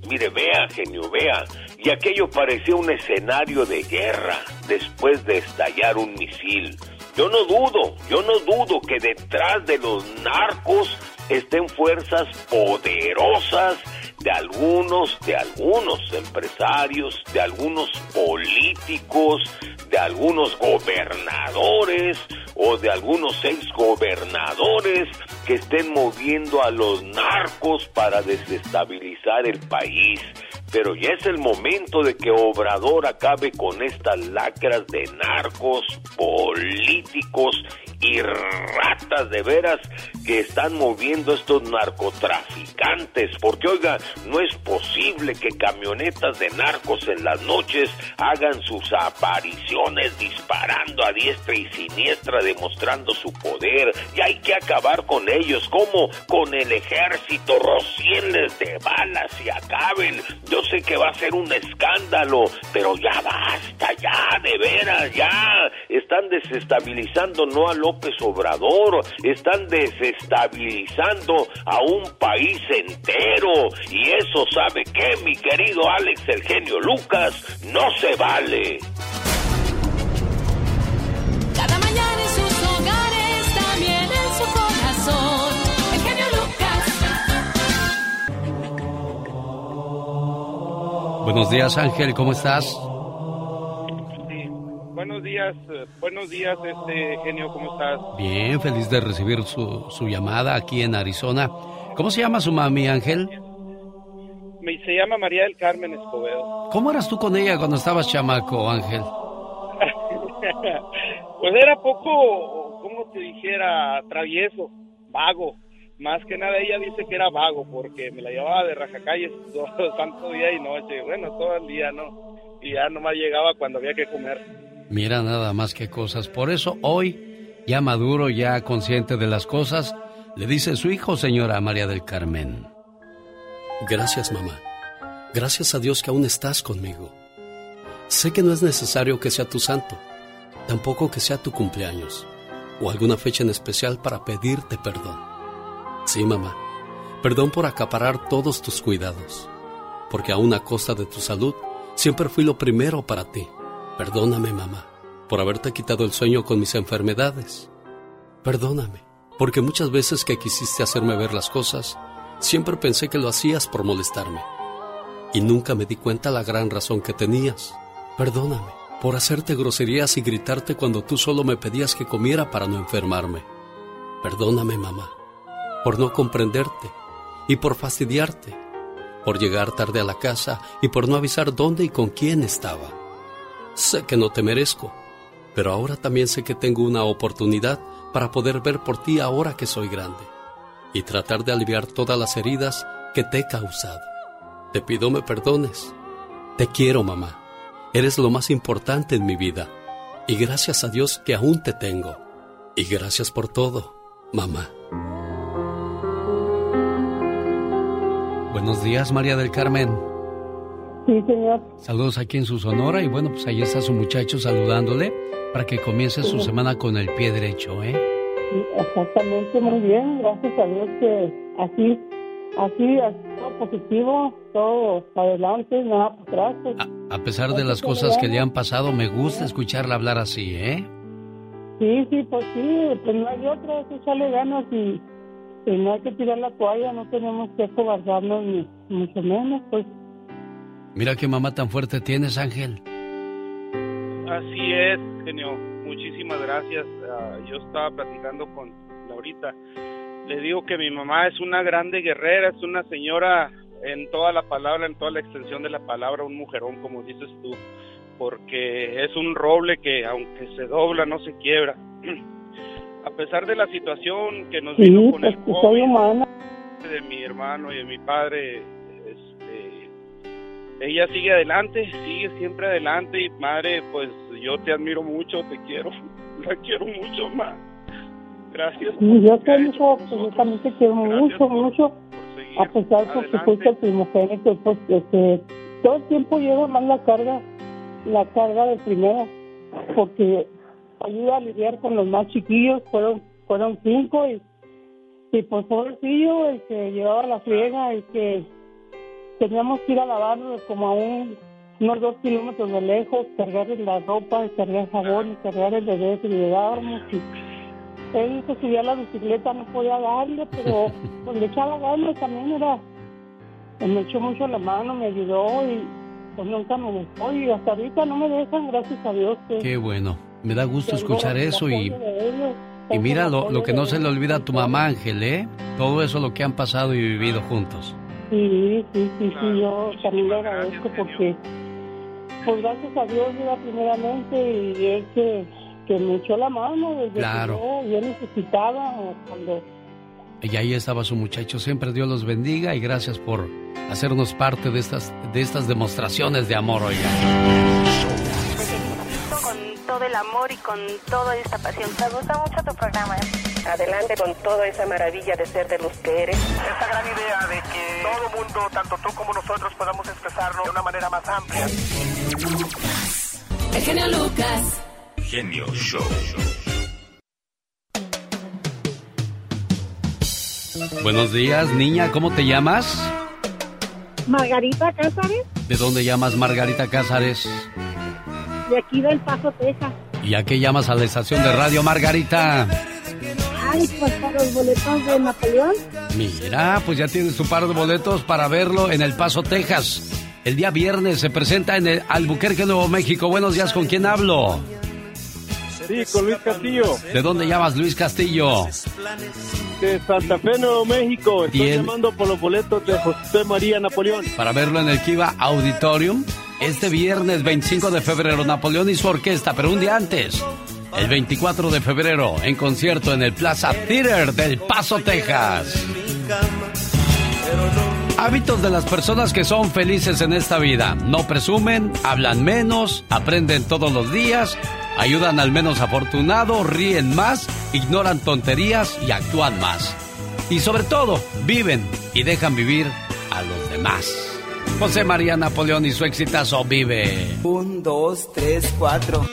Mire, vea, genio, vea. Y aquello parecía un escenario de guerra después de estallar un misil. Yo no dudo, yo no dudo que detrás de los narcos estén fuerzas poderosas de algunos, de algunos empresarios, de algunos políticos, de algunos gobernadores o de algunos ex gobernadores que estén moviendo a los narcos para desestabilizar el país. Pero ya es el momento de que Obrador acabe con estas lacras de narcos, políticos y ratas de veras que están moviendo estos narcotraficantes. Porque oiga, no es posible que camionetas de narcos en las noches hagan sus apariciones disparando a diestra y siniestra demostrando su poder. Y hay que acabar con ellos, como con el ejército, rocienles de balas y acaben. Yo sé que va a ser un escándalo, pero ya basta, ya, de veras, ya. Están desestabilizando no a López Obrador, están desestabilizando a un país entero. Y eso, ¿sabe qué, mi querido Alex, el genio Lucas? No se vale.
Cada mañana en sus hogares, también en su corazón. El genio Lucas.
Buenos días, Ángel, ¿cómo estás?
Buenos días, eh, buenos días, este genio, ¿cómo estás?
Bien, feliz de recibir su, su llamada aquí en Arizona. ¿Cómo se llama su mami, Ángel?
Me, se llama María del Carmen Escobedo.
¿Cómo eras tú con ella cuando estabas chamaco, Ángel?
pues era poco, como te dijera, travieso, vago. Más que nada ella dice que era vago porque me la llevaba de rajacalles todo santo día y noche. Bueno, todo el día, ¿no? Y ya nomás llegaba cuando había que comer.
Mira nada más que cosas. Por eso hoy, ya maduro, ya consciente de las cosas, Le dice su hijo, señora María del Carmen. Gracias, mamá. Gracias a Dios que aún estás conmigo. Sé que no es necesario que sea tu santo, tampoco que sea tu cumpleaños o alguna fecha en especial para pedirte perdón. Sí, mamá, perdón por acaparar todos tus cuidados, porque aún a costa de tu salud, siempre fui lo primero para ti. Perdóname, mamá, por haberte quitado el sueño con mis enfermedades. Perdóname, porque muchas veces que quisiste hacerme ver las cosas, siempre pensé que lo hacías por molestarme. Y nunca me di cuenta la gran razón que tenías. Perdóname por hacerte groserías y gritarte cuando tú solo me pedías que comiera para no enfermarme. Perdóname, mamá, por no comprenderte y por fastidiarte, por llegar tarde a la casa y por no avisar dónde y con quién estaba. Sé que no te merezco, pero ahora también sé que tengo una oportunidad para poder ver por ti ahora que soy grande y tratar de aliviar todas las heridas que te he causado. Te pido me perdones. Te quiero, mamá. Eres lo más importante en mi vida. Y gracias a Dios que aún te tengo. Y gracias por todo, mamá. Buenos días, María del Carmen.
Sí, señor.
Saludos aquí en su Sonora y bueno, pues ahí está su muchacho saludándole para que comience su semana con el pie derecho, ¿eh?
Exactamente, muy bien. Gracias a Dios que así, así, todo positivo, todo para adelante, nada para atrás. Pues.
A, a pesar de las cosas que le han pasado, me gusta escucharla hablar así, ¿eh?
Sí, sí, pues sí, pues no hay otra, que echarle ganas y, y no hay que tirar la toalla, no tenemos que cobardarnos ni mucho menos, pues.
Mira qué mamá tan fuerte tienes, Ángel.
Así es, genio. Muchísimas gracias. Ah, yo estaba platicando con Laurita. Le digo que mi mamá es una grande guerrera, es una señora en toda la palabra, en toda la extensión de la palabra, un mujerón, como dices tú, porque es un roble que aunque se dobla, no se quiebra. A pesar de la situación que nos vino con el
pues, soy
COVID,
humana.
de mi hermano y de mi padre, ella sigue adelante, sigue siempre adelante y madre, pues yo te admiro mucho, te quiero, la quiero mucho más. Gracias.
Y yo te digo, pues yo también te quiero mucho, mucho, a pesar de que fuiste el primogénito, pues este, todo el tiempo llevo más la carga, la carga del primero, porque ayuda a lidiar con los más chiquillos, fueron, fueron cinco y, y pues pobrecillo, el que llevaba la friega, el que teníamos que ir a lavarlo como a un, unos dos kilómetros de lejos, cargarle la ropa, cargar jabón y cargar el bebé que llevábamos y él se subía a la bicicleta, no podía darle, pero pues, le echaba ganas también, era, me echó mucho la mano, me ayudó y pues nunca me dejó y hasta ahorita no me dejan, gracias a Dios. Que,
Qué bueno. Me da gusto escuchar eso y, y mira lo, lo que no se le olvida a tu mamá, Ángel, ¿eh? Todo eso lo que han pasado y vivido juntos.
Sí, sí, sí, sí, yo también le agradezco porque, pues gracias a Dios, era primeramente y él que, que me echó la mano desde
Claro.
que yo, yo necesitaba cuando
Y ahí estaba su muchacho. Siempre Dios los bendiga y gracias por hacernos parte de estas, de estas demostraciones de amor, oiga.
Todo el amor y con toda esta pasión. Me gusta mucho tu programa. Adelante con toda esa maravilla de ser de los que eres.
Esa gran idea de que todo mundo, tanto tú como nosotros, podamos expresarlo de una manera más amplia.
El genio Lucas.
Genio Show.
Buenos días, niña. ¿Cómo te llamas?
Margarita Cázares,
¿De dónde llamas Margarita Cázares?
De aquí del Paso, Texas.
¿Y a qué llamas a la estación de radio Margarita?
Ay, pues para los boletos de Napoleón.
Mira, pues ya tienes tu par de boletos para verlo en El Paso, Texas. El día viernes se presenta en el Albuquerque, Nuevo México. Buenos días, ¿con quién hablo?
Sí, con Luis Castillo,
¿De dónde llamas Luis Castillo?
de Santa Fe, Nuevo México. Estoy
Bien.
llamando por los boletos de José María Napoleón.
Para verlo en el Kiva Auditorium este viernes 25 de febrero. Napoleón y su orquesta, pero un día antes. El 24 de febrero, en concierto en el Plaza Theater del Paso, Texas. Hábitos de las personas que son felices en esta vida. No presumen, hablan menos, aprenden todos los días, ayudan al menos afortunado, ríen más, ignoran tonterías y actúan más. y sobre todo viven y dejan vivir a los demás. José María Napoleón y su exitazo Vive.
Un, dos, tres, cuatro.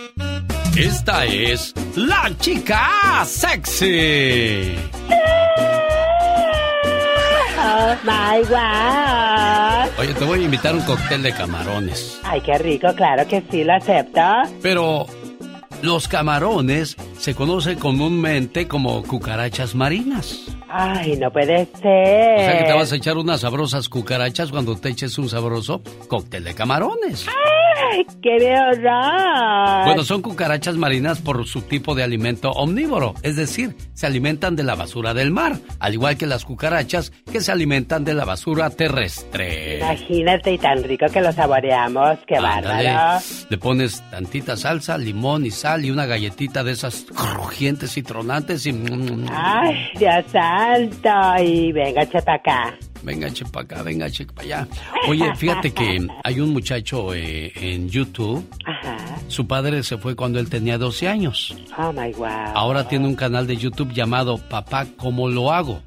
Esta es la chica sexy.
Oh my God.
Oye, te voy a invitar un cóctel de camarones.
Ay, qué rico, claro que sí, lo acepto.
Pero los camarones se conocen comúnmente como cucarachas marinas.
Ay, no puede ser.
O sea que te vas a echar unas sabrosas cucarachas cuando te eches un sabroso cóctel de camarones.
Ay, qué horror.
Bueno, son cucarachas marinas por su tipo de alimento omnívoro, es decir, se alimentan de la basura del mar, al igual que las cucarachas que se alimentan de la basura terrestre.
Imagínate y tan rico que lo saboreamos, qué
Ándale.
bárbaro.
Le pones tantita salsa, limón y sal y una galletita de esas crujientes y tronantes y...
Ay, Dios santo. Y venga, chepa acá.
Venga, che para acá, venga, che para allá. Oye, fíjate que hay un muchacho eh, en YouTube. Su padre se fue cuando él tenía 12 años.
Oh my God.
Ahora tiene un canal de YouTube llamado Papá, ¿cómo lo hago?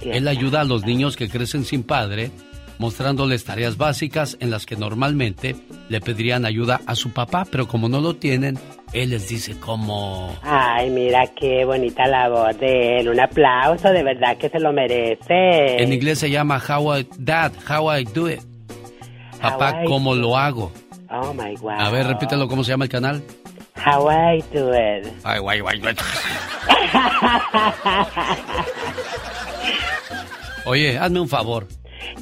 Él ayuda a los niños que crecen sin padre, mostrándoles tareas básicas en las que normalmente le pedirían ayuda a su papá, pero como no lo tienen, él les dice cómo...
Ay, mira qué bonita la voz de él. Un aplauso, de verdad que se lo merece.
En inglés se llama How I, Dad, How I Do It. Papá,
I
¿cómo lo hago?
Oh my.
A ver, repítelo, ¿cómo se llama el canal?
How I do it.
Ay, guay, guay, guay. Oye, hazme un favor.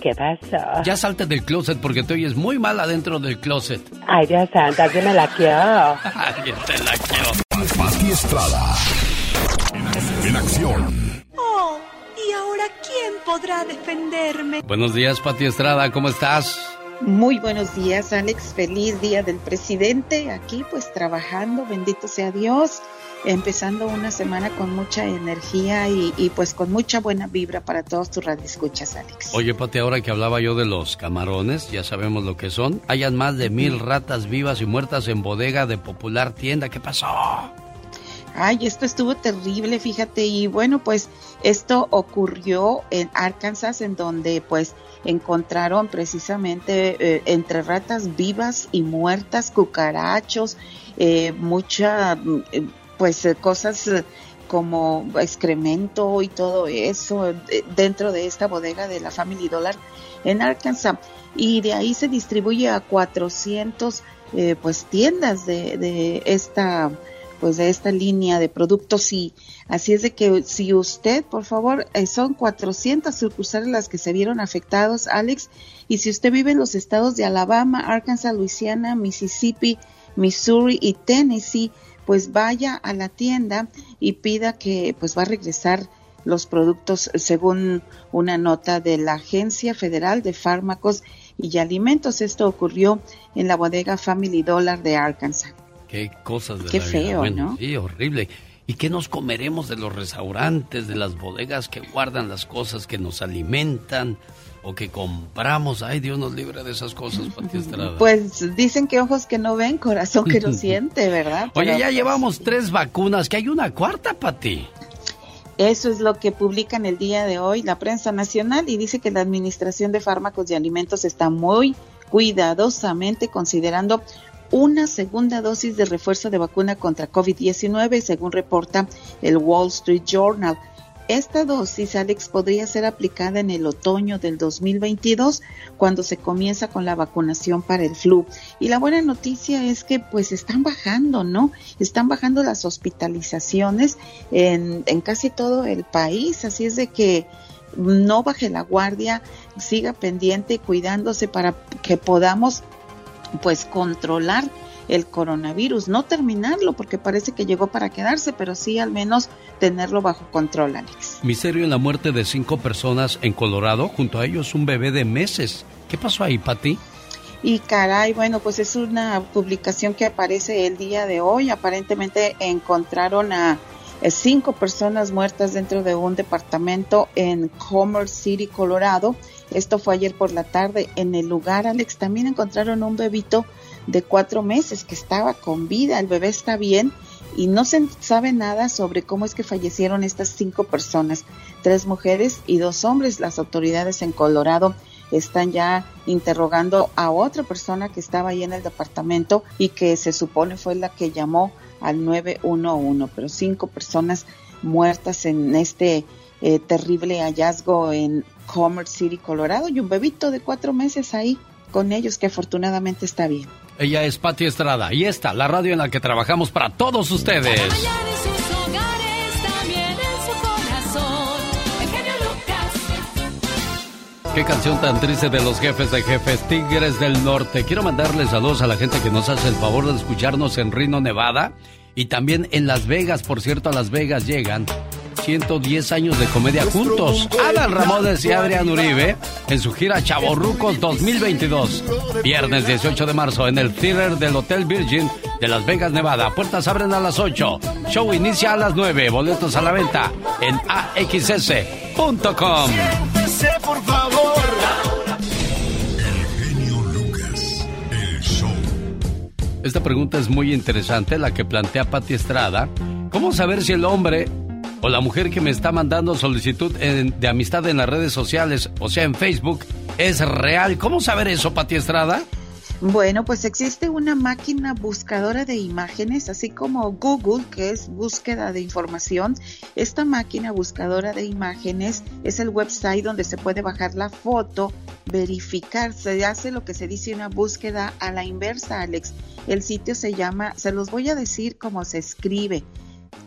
¿Qué pasó?
Ya salte del closet porque te oyes muy mal adentro del closet.
Ay, Dios santo, alguien me la quiero.
Alguien te la quiero.
Pati Estrada. En acción.
Oh, ¿y ahora quién podrá defenderme?
Buenos días, Pati Estrada, ¿cómo estás?
Muy buenos días, Alex. Feliz día del presidente. Aquí pues trabajando, bendito sea Dios. Empezando una semana con mucha energía y, y, pues con mucha buena vibra para todos tus radioescuchas, Alex.
Oye, Pati, ahora que hablaba yo de los camarones, ya sabemos lo que son. Hayan más de mil ratas vivas y muertas en bodega de popular tienda. ¿Qué pasó?
Ay, esto estuvo terrible, fíjate, y bueno, pues esto ocurrió en Arkansas, en donde pues encontraron precisamente eh, entre ratas vivas y muertas, cucarachos, eh, mucha, eh, pues eh, cosas como excremento y todo eso dentro de esta bodega de la Family Dollar en Arkansas. Y de ahí se distribuye a 400 eh, pues tiendas de, de esta pues de esta línea de productos y así es de que si usted por favor eh, son 400 sucursales las que se vieron afectados Alex y si usted vive en los estados de Alabama, Arkansas, Luisiana, Mississippi, Missouri y Tennessee pues vaya a la tienda y pida que pues va a regresar los productos según una nota de la Agencia Federal de Fármacos y Alimentos. Esto ocurrió en la bodega Family Dollar de Arkansas.
Qué cosas de
Qué
la vida.
feo,
Bueno,
¿no?
Sí, horrible. ¿Y qué nos comeremos de los restaurantes, de las bodegas que guardan las cosas que nos alimentan o que compramos? Ay, Dios nos libre de esas cosas, Pati Estrada.
Pues dicen que ojos que no ven, corazón que no siente, ¿verdad?
Oye,
Pero,
ya
pues,
llevamos tres vacunas, que hay una cuarta, Pati.
Eso es lo que publican el día de hoy la prensa nacional y dice que la Administración de Fármacos y Alimentos está muy cuidadosamente considerando una segunda dosis de refuerzo de vacuna contra COVID-19, según reporta el Wall Street Journal. Esta dosis, Alex, podría ser aplicada en el otoño del 2022, cuando se comienza con la vacunación para el flu. Y la buena noticia es que pues están bajando, ¿no? Están bajando las hospitalizaciones en, en casi todo el país, así es de que no baje la guardia, siga pendiente y cuidándose para que podamos pues controlar el coronavirus, no terminarlo porque parece que llegó para quedarse, pero sí al menos tenerlo bajo control, Alex.
Misterio en la muerte de cinco personas en Colorado, junto a ellos un bebé de meses. ¿Qué pasó ahí, Pati?
Y caray, bueno, pues es una publicación que aparece el día de hoy. Aparentemente encontraron a eh, cinco personas muertas dentro de un departamento en Commerce City, Colorado. Esto fue ayer por la tarde. En el lugar, Alex, también encontraron un bebito de cuatro meses que estaba con vida. El bebé está bien y no se sabe nada sobre cómo es que fallecieron estas cinco personas, tres mujeres y dos hombres. Las autoridades en Colorado están ya interrogando a otra persona que estaba ahí en el departamento y que se supone fue la que llamó al 911, pero cinco personas muertas en este eh, terrible hallazgo en Commerce City, Colorado, y un bebito de cuatro meses ahí con ellos que afortunadamente está bien.
Ella es Patti Estrada y esta, la radio en la que trabajamos para todos ustedes. Qué canción tan triste de los jefes de jefes, Tigres del Norte. Quiero mandarles saludos a la gente que nos hace el favor de escucharnos en Reno, Nevada. Y también en Las Vegas, por cierto, a Las Vegas llegan 110 años de comedia juntos. Adal Ramones y Adrián Uribe en su gira Chavorrucos 2022. Viernes 18 de marzo en el theater del Hotel Virgin de Las Vegas, Nevada. Puertas abren a las 8. Show inicia a las 9. Boletos a la venta en axs.com.
por favor.
Esta pregunta es muy interesante, la que plantea Patti Estrada. ¿Cómo saber si el hombre o la mujer que me está mandando solicitud de amistad en las redes sociales, o sea, en Facebook, es real? ¿Cómo saber eso, Patti Estrada?
Bueno, pues existe una máquina buscadora de imágenes, así como Google, que es búsqueda de información. Esta máquina buscadora de imágenes es el website donde se puede bajar la foto, verificar, se hace lo que se dice una búsqueda a la inversa, Alex. El sitio se llama, se los voy a decir cómo se escribe,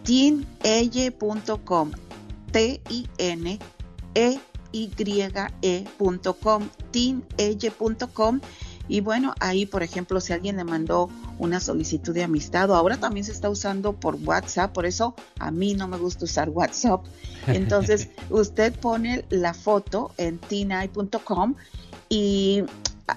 tineye.com, T-I-N, E-Y-E.com, tineye.com y bueno, ahí por ejemplo, si alguien le mandó una solicitud de amistad o ahora también se está usando por WhatsApp, por eso a mí no me gusta usar WhatsApp. Entonces, usted pone la foto en tinai.com y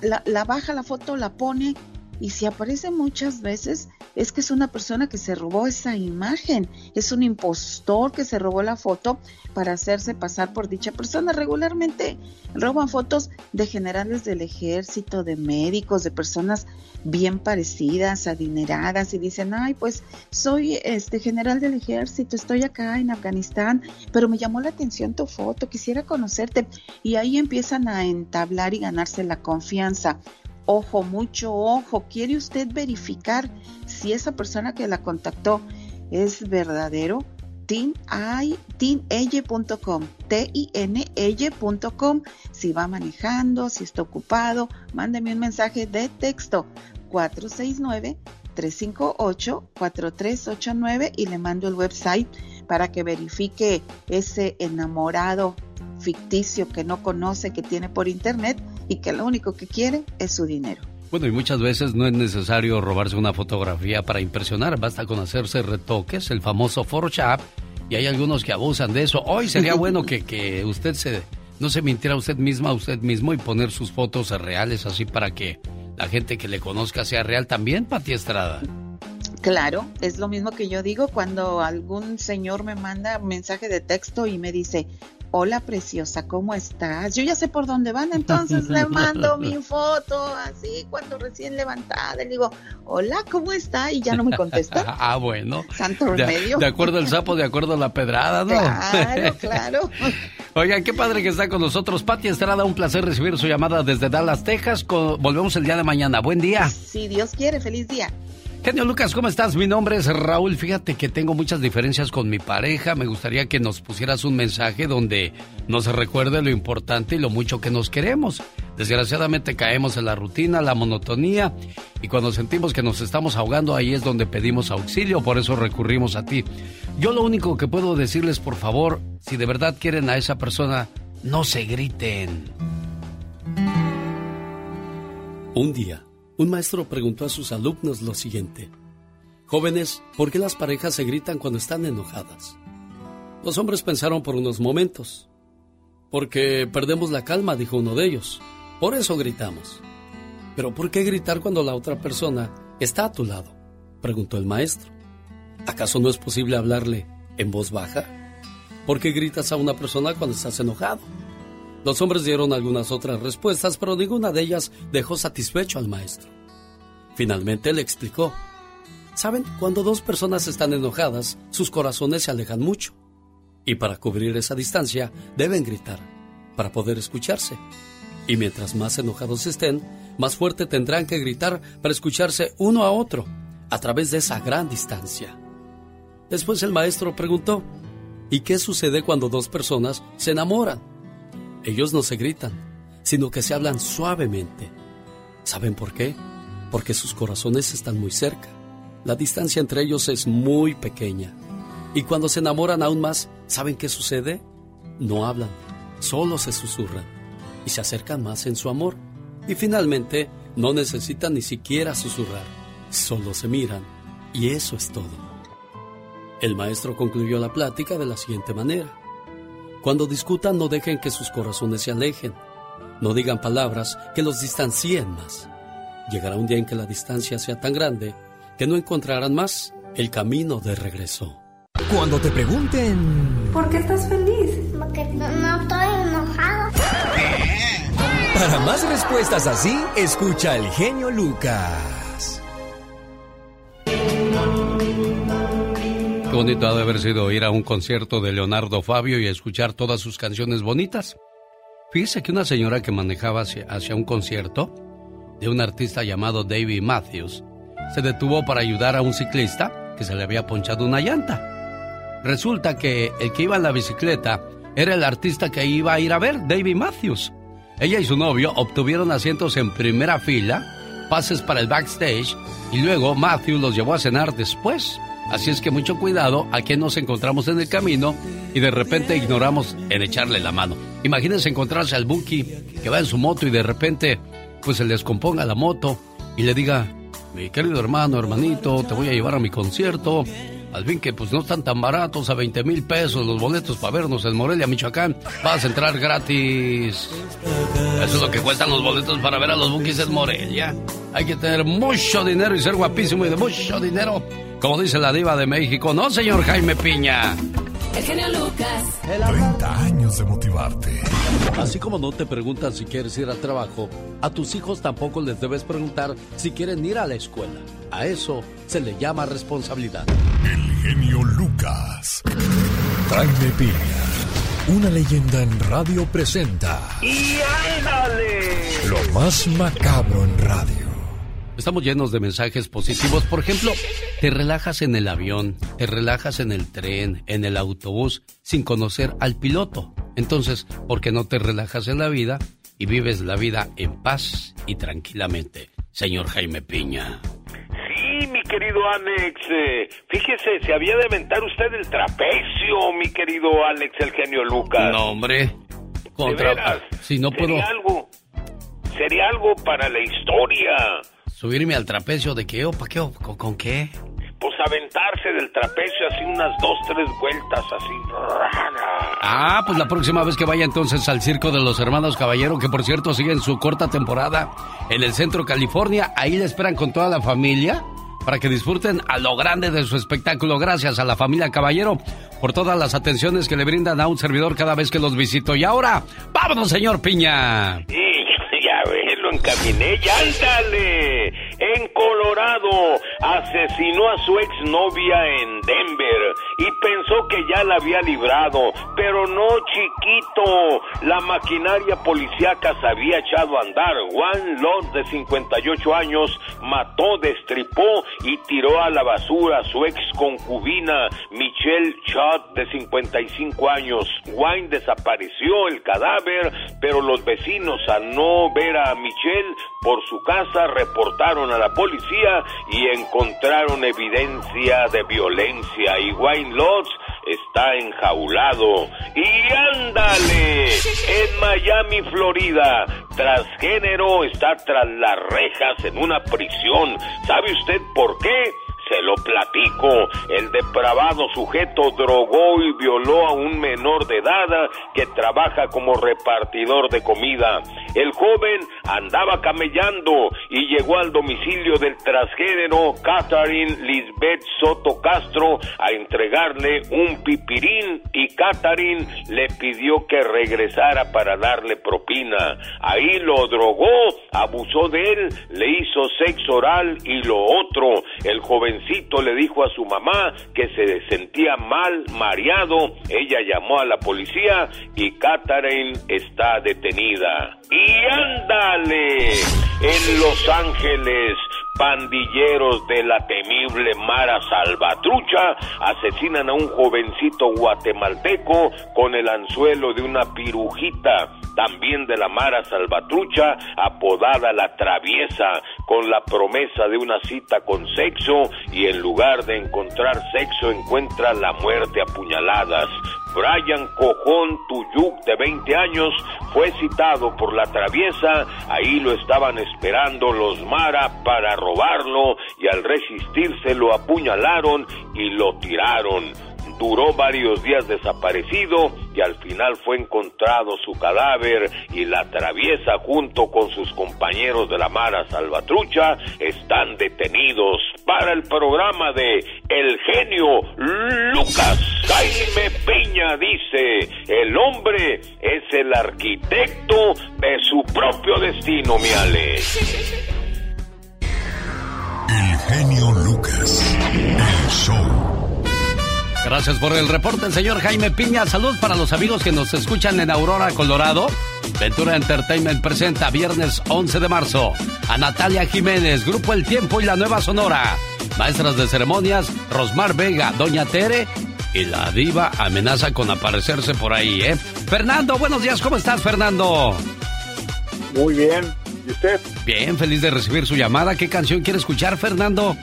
la, la baja la foto, la pone y si aparece muchas veces es que es una persona que se robó esa imagen, es un impostor que se robó la foto para hacerse pasar por dicha persona. Regularmente roban fotos de generales del ejército, de médicos, de personas bien parecidas, adineradas y dicen, ay, pues soy este general del ejército, estoy acá en Afganistán, pero me llamó la atención tu foto, quisiera conocerte. Y ahí empiezan a entablar y ganarse la confianza. Ojo, mucho ojo. ¿Quiere usted verificar si esa persona que la contactó es verdadero? tinelle.com, T-I-N-L.com. Si va manejando, si está ocupado, mándeme un mensaje de texto 469-358-4389 y le mando el website para que verifique ese enamorado ficticio que no conoce, que tiene por internet y que lo único que quiere es su dinero.
Bueno, y muchas veces no es necesario robarse una fotografía para impresionar, basta con hacerse retoques, el famoso Photoshop, y hay algunos que abusan de eso. Hoy sería bueno que, que usted se, no se mintiera a usted misma, a usted mismo, y poner sus fotos reales así para que la gente que le conozca sea real también, Pati Estrada.
Claro, es lo mismo que yo digo cuando algún señor me manda mensaje de texto y me dice, hola preciosa, ¿cómo estás? Yo ya sé por dónde van, entonces le mando mi foto así cuando recién levantada, le digo, hola, ¿cómo está? Y ya no me contesta.
ah, bueno.
Santo
remedio. De, acuerdo al sapo, de acuerdo a la pedrada, ¿no?
Claro, claro.
Oigan, qué padre que está con nosotros. Pati Estrada, un placer recibir su llamada desde Dallas, Texas. Volvemos el día de mañana. Buen día.
Si Dios quiere, feliz día.
Genio Lucas, ¿cómo estás? Mi nombre es Raúl. Fíjate que tengo muchas diferencias con mi pareja. Me gustaría que nos pusieras un mensaje donde nos recuerde lo importante y lo mucho que nos queremos. Desgraciadamente caemos en la rutina, la monotonía y cuando sentimos que nos estamos ahogando ahí es donde pedimos auxilio, por eso recurrimos a ti. Yo lo único que puedo decirles, por favor, si de verdad quieren a esa persona, no se griten. Un día un maestro preguntó a sus alumnos lo siguiente. Jóvenes, ¿por qué las parejas se gritan cuando están enojadas? Los hombres pensaron por unos momentos. Porque perdemos la calma, dijo uno de ellos. Por eso gritamos. Pero ¿por qué gritar cuando la otra persona está a tu lado? preguntó el maestro. ¿Acaso no es posible hablarle en voz baja? ¿Por qué gritas a una persona cuando estás enojado? Los hombres dieron algunas otras respuestas, pero ninguna de ellas dejó satisfecho al maestro. Finalmente le explicó, Saben, cuando dos personas están enojadas, sus corazones se alejan mucho. Y para cubrir esa distancia, deben gritar, para poder escucharse. Y mientras más enojados estén, más fuerte tendrán que gritar para escucharse uno a otro, a través de esa gran distancia. Después el maestro preguntó, ¿y qué sucede cuando dos personas se enamoran? Ellos no se gritan, sino que se hablan suavemente. ¿Saben por qué? Porque sus corazones están muy cerca. La distancia entre ellos es muy pequeña. Y cuando se enamoran aún más, ¿saben qué sucede? No hablan, solo se susurran y se acercan más en su amor. Y finalmente, no necesitan ni siquiera susurrar, solo se miran y eso es todo. El maestro concluyó la plática de la siguiente manera. Cuando discutan no dejen que sus corazones se alejen. No digan palabras que los distancien más. Llegará un día en que la distancia sea tan grande que no encontrarán más el camino de regreso.
Cuando te pregunten...
¿Por qué estás feliz? Porque no, estoy enojado.
Para más respuestas así, escucha al genio Lucas.
Bonito ha de haber sido ir a un concierto de Leonardo Fabio y escuchar todas sus canciones bonitas. Fíjese que una señora que manejaba hacia, hacia un concierto de un artista llamado David Matthews se detuvo para ayudar a un ciclista que se le había ponchado una llanta. Resulta que el que iba en la bicicleta era el artista que iba a ir a ver, David Matthews. Ella y su novio obtuvieron asientos en primera fila, pases para el backstage y luego Matthews los llevó a cenar después. Así es que mucho cuidado a quien nos encontramos en el camino y de repente ignoramos en echarle la mano. Imagínense encontrarse al Buki que va en su moto y de repente pues se les componga la moto y le diga, mi querido hermano, hermanito, te voy a llevar a mi concierto. Al fin que pues no están tan baratos, a 20 mil pesos los boletos para vernos en Morelia, Michoacán. Vas a entrar gratis. Eso es lo que cuestan los boletos para ver a los Bukis en Morelia. Hay que tener mucho dinero y ser guapísimo y de mucho dinero. Como dice la diva de México, ¿no, señor Jaime Piña?
El genio Lucas.
30 años de motivarte.
Así como no te preguntan si quieres ir al trabajo, a tus hijos tampoco les debes preguntar si quieren ir a la escuela. A eso se le llama responsabilidad.
El genio Lucas.
Jaime Piña, una leyenda en radio presenta
¡Y ándale!
lo más macabro en radio.
Estamos llenos de mensajes positivos. Por ejemplo, te relajas en el avión, te relajas en el tren, en el autobús, sin conocer al piloto. Entonces, ¿por qué no te relajas en la vida y vives la vida en paz y tranquilamente? Señor Jaime Piña.
Sí, mi querido Alex. eh, fíjese, se había de aventar usted el trapecio, mi querido Alex, el genio Lucas.
No, hombre. Contra...
veras?
Si no puedo
Sería algo, sería algo para la historia.
Subirme al trapecio de qué o para qué o con, con qué.
Pues aventarse del trapecio así unas dos, tres vueltas así.
Ah, pues la próxima vez que vaya entonces al circo de los hermanos Caballero, que por cierto siguen su corta temporada en el centro California, ahí le esperan con toda la familia para que disfruten a lo grande de su espectáculo. Gracias a la familia Caballero por todas las atenciones que le brindan a un servidor cada vez que los visito. Y ahora, vámonos, señor Piña.
Sí, ya ves, ya ándale. En Colorado asesinó a su exnovia en Denver y pensó que ya la había librado, pero no chiquito. La maquinaria policíaca se había echado a andar. Juan Lott, de 58 años, mató, destripó y tiró a la basura a su ex concubina Michelle Chott, de 55 años. Wayne desapareció el cadáver, pero los vecinos al no ver a Michelle por su casa reportaron a la policía y encontraron evidencia de violencia y Wayne Lodge está enjaulado. Y ándale, en Miami, Florida, transgénero está tras las rejas en una prisión. ¿Sabe usted por qué? Se lo platico. El depravado sujeto drogó y violó a un menor de edad que trabaja como repartidor de comida. El joven andaba camellando y llegó al domicilio del transgénero Catherine Lisbeth Soto Castro a entregarle un pipirín y Catherine le pidió que regresara para darle propina. Ahí lo drogó, abusó de él, le hizo sexo oral y lo otro. El jovencito le dijo a su mamá que se sentía mal, mareado. Ella llamó a la policía y Catherine está detenida. Y ándale, en Los Ángeles, pandilleros de la temible Mara Salvatrucha asesinan a un jovencito guatemalteco con el anzuelo de una pirujita, también de la Mara Salvatrucha, apodada la Traviesa, con la promesa de una cita con sexo y en lugar de encontrar sexo encuentra la muerte a puñaladas. Brian Cojón Tuyuk, de 20 años, fue citado por la traviesa. Ahí lo estaban esperando los Mara para robarlo y al resistirse lo apuñalaron y lo tiraron. Duró varios días desaparecido y al final fue encontrado su cadáver y la traviesa junto con sus compañeros de la Mara Salvatrucha están detenidos para el programa de El genio Lucas. Jaime Peña dice, el hombre es el arquitecto de su propio destino, mi Ale.
El genio
Gracias por el reporte, señor Jaime Piña. Salud para los amigos que nos escuchan en Aurora, Colorado. Ventura Entertainment presenta viernes 11 de marzo a Natalia Jiménez, Grupo El Tiempo y la Nueva Sonora. Maestras de ceremonias, Rosmar Vega, Doña Tere y la diva amenaza con aparecerse por ahí, ¿eh? Fernando, buenos días, ¿cómo estás, Fernando?
Muy bien, ¿y usted?
Bien, feliz de recibir su llamada. ¿Qué canción quiere escuchar, Fernando?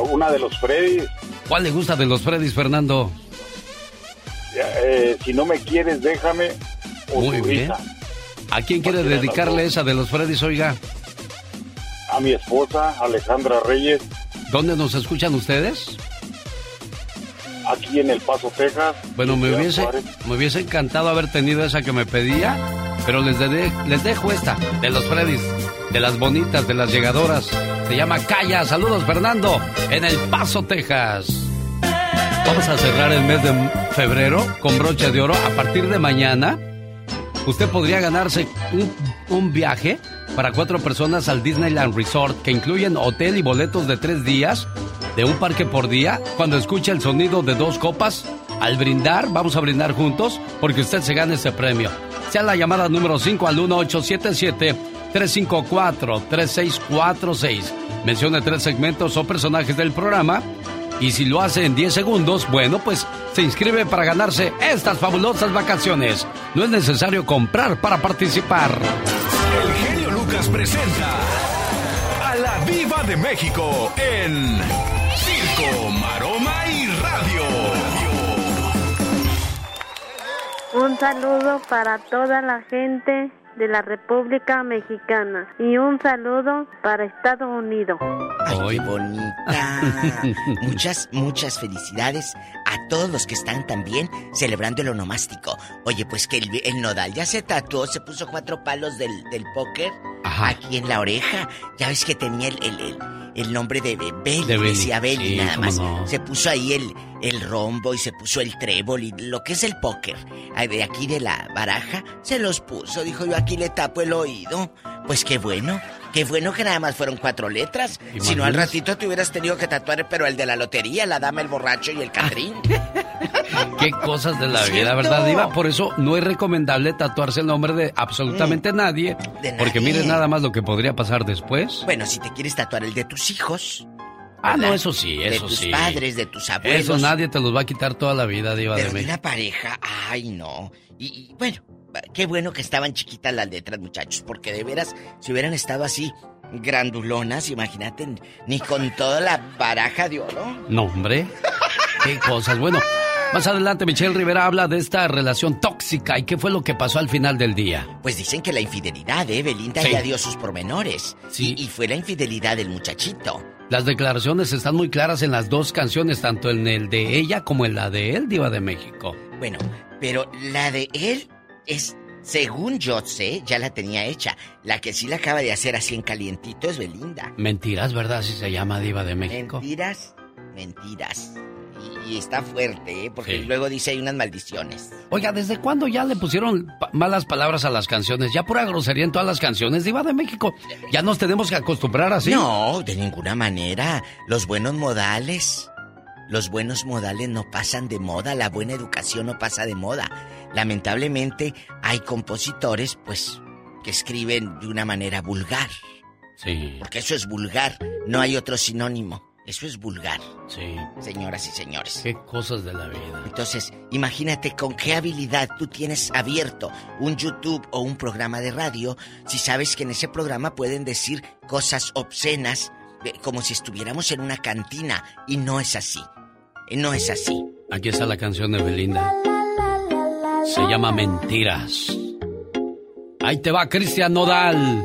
Una de los Freddy.
¿Cuál le gusta de los Freddys, Fernando?
Eh, si no me quieres, déjame. o
Muy bien. ¿A quién quiere dedicarle esa de los Freddys, oiga?
A mi esposa, Alejandra Reyes,
¿Dónde nos escuchan ustedes?
aquí en El Paso, Texas.
Bueno, me hubiese, me hubiese encantado haber tenido esa que me pedía, pero les, de- les dejo esta, de los Freddys, de las bonitas, de las llegadoras. Se llama Calla. Saludos, Fernando, en El Paso, Texas. Vamos a cerrar el mes de febrero con broche de oro. A partir de mañana, usted podría ganarse un, viaje para cuatro personas al Disneyland Resort que incluyen hotel y boletos de tres días de un parque por día. Cuando escuche el sonido de dos copas, al brindar, vamos a brindar juntos porque usted se gana ese premio. Sea la llamada número 5 al 1877-354-3646. Mencione tres segmentos o personajes del programa. Y si lo hace en 10 segundos, bueno, pues se inscribe para ganarse estas fabulosas vacaciones. No es necesario comprar para participar.
El genio Lucas presenta a la Viva de México en Circo, Maroma y Radio.
Un saludo para toda la gente de la República Mexicana y un saludo para Estados Unidos.
Ay, qué bonita. muchas, muchas felicidades a todos los que están también celebrando el onomástico. Oye, pues que el, el nodal ya se tatuó, se puso cuatro palos del, del póker aquí en la oreja. Ya ves que tenía el, el, el- el nombre de Be- Belly,
De Belly,
decía Belly
sí,
nada más.
no.
Se puso ahí el, el rombo y se puso el trébol y lo que es el póker. De aquí de la baraja se los puso. Dijo yo aquí le tapo el oído. Pues qué bueno. Qué bueno que nada más fueron cuatro letras. Si no, al ratito te hubieras tenido que tatuar, pero el de la lotería, la dama, el borracho y el catrín.
Qué cosas de la vida. ¿verdad, Diva? Por eso no es recomendable tatuarse el nombre de absolutamente nadie.
De
Porque
nadie.
mire nada más lo que podría pasar después.
Bueno, si te quieres tatuar el de tus hijos.
Ah, no,
¿verdad?
eso sí,
De
eso
tus
sí.
padres, de tus abuelos.
Eso nadie te los va a quitar toda la vida, Diva
Pero
de
de una pareja, ay no. Y, y, bueno, qué bueno que estaban chiquitas las letras, muchachos, porque de veras, si hubieran estado así, grandulonas, imagínate, ni con toda la baraja de oro.
No, hombre. Qué cosas. Bueno, más adelante Michelle Rivera habla de esta relación tóxica y qué fue lo que pasó al final del día.
Pues dicen que la infidelidad, ¿eh? Belinda
Sí.
ya dio sus pormenores.
Sí.
Y, y fue la infidelidad del muchachito.
Las declaraciones están muy claras en las dos canciones, tanto en el de ella como en la de él, Diva de México.
Bueno, pero la de él es, según yo sé, ya la tenía hecha. La que sí la acaba de hacer así en calientito es Belinda.
Mentiras, ¿verdad? Si se llama Diva de México.
Mentiras, mentiras. Y, y está fuerte, ¿eh? Porque
Sí.
luego dice hay unas maldiciones.
Oiga, ¿desde cuándo ya le pusieron pa- malas palabras a las canciones? Ya pura grosería en todas las canciones, Diva de México. Ya nos tenemos que acostumbrar así.
No, de ninguna manera. Los buenos modales. Los buenos modales no pasan de moda, la buena educación no pasa de moda. Lamentablemente hay compositores, pues, que escriben de una manera vulgar.
Sí.
Porque eso es vulgar, no hay otro sinónimo. Eso es vulgar.
Sí.
Señoras y señores.
Qué cosas de la vida.
Entonces, imagínate con qué habilidad tú tienes abierto un YouTube o un programa de radio si sabes que en ese programa pueden decir cosas obscenas como si estuviéramos en una cantina y no es así. Eh, No es así.
Aquí está la canción de Belinda. Se llama Mentiras. Ahí te va Cristian Nodal.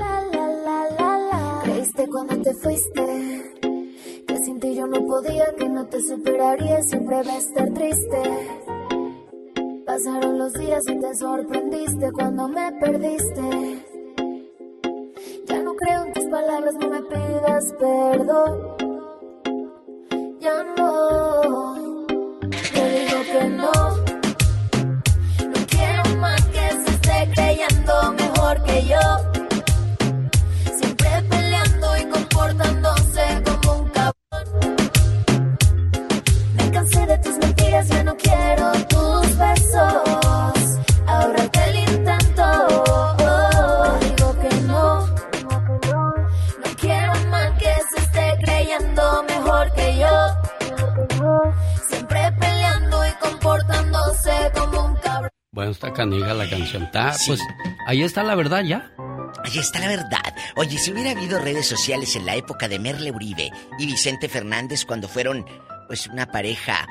Creíste cuando te fuiste que sin ti yo no podía, que no te superaría, siempre va a estar triste. Pasaron los días y te sorprendiste cuando me perdiste. Creo en tus palabras, no me pidas perdón. Ya no, te digo que no. No quiero más que se esté creyendo mejor que yo. Siempre peleando y comportándose como un cabrón. Me cansé de tus mentiras, ya no quiero tus besos.
Bueno, está canija la canción. Está, pues, ahí está la verdad ya.
Ahí está la verdad. Oye, si hubiera habido redes sociales en la época de Merle Uribe y Vicente Fernández cuando fueron, pues, una pareja,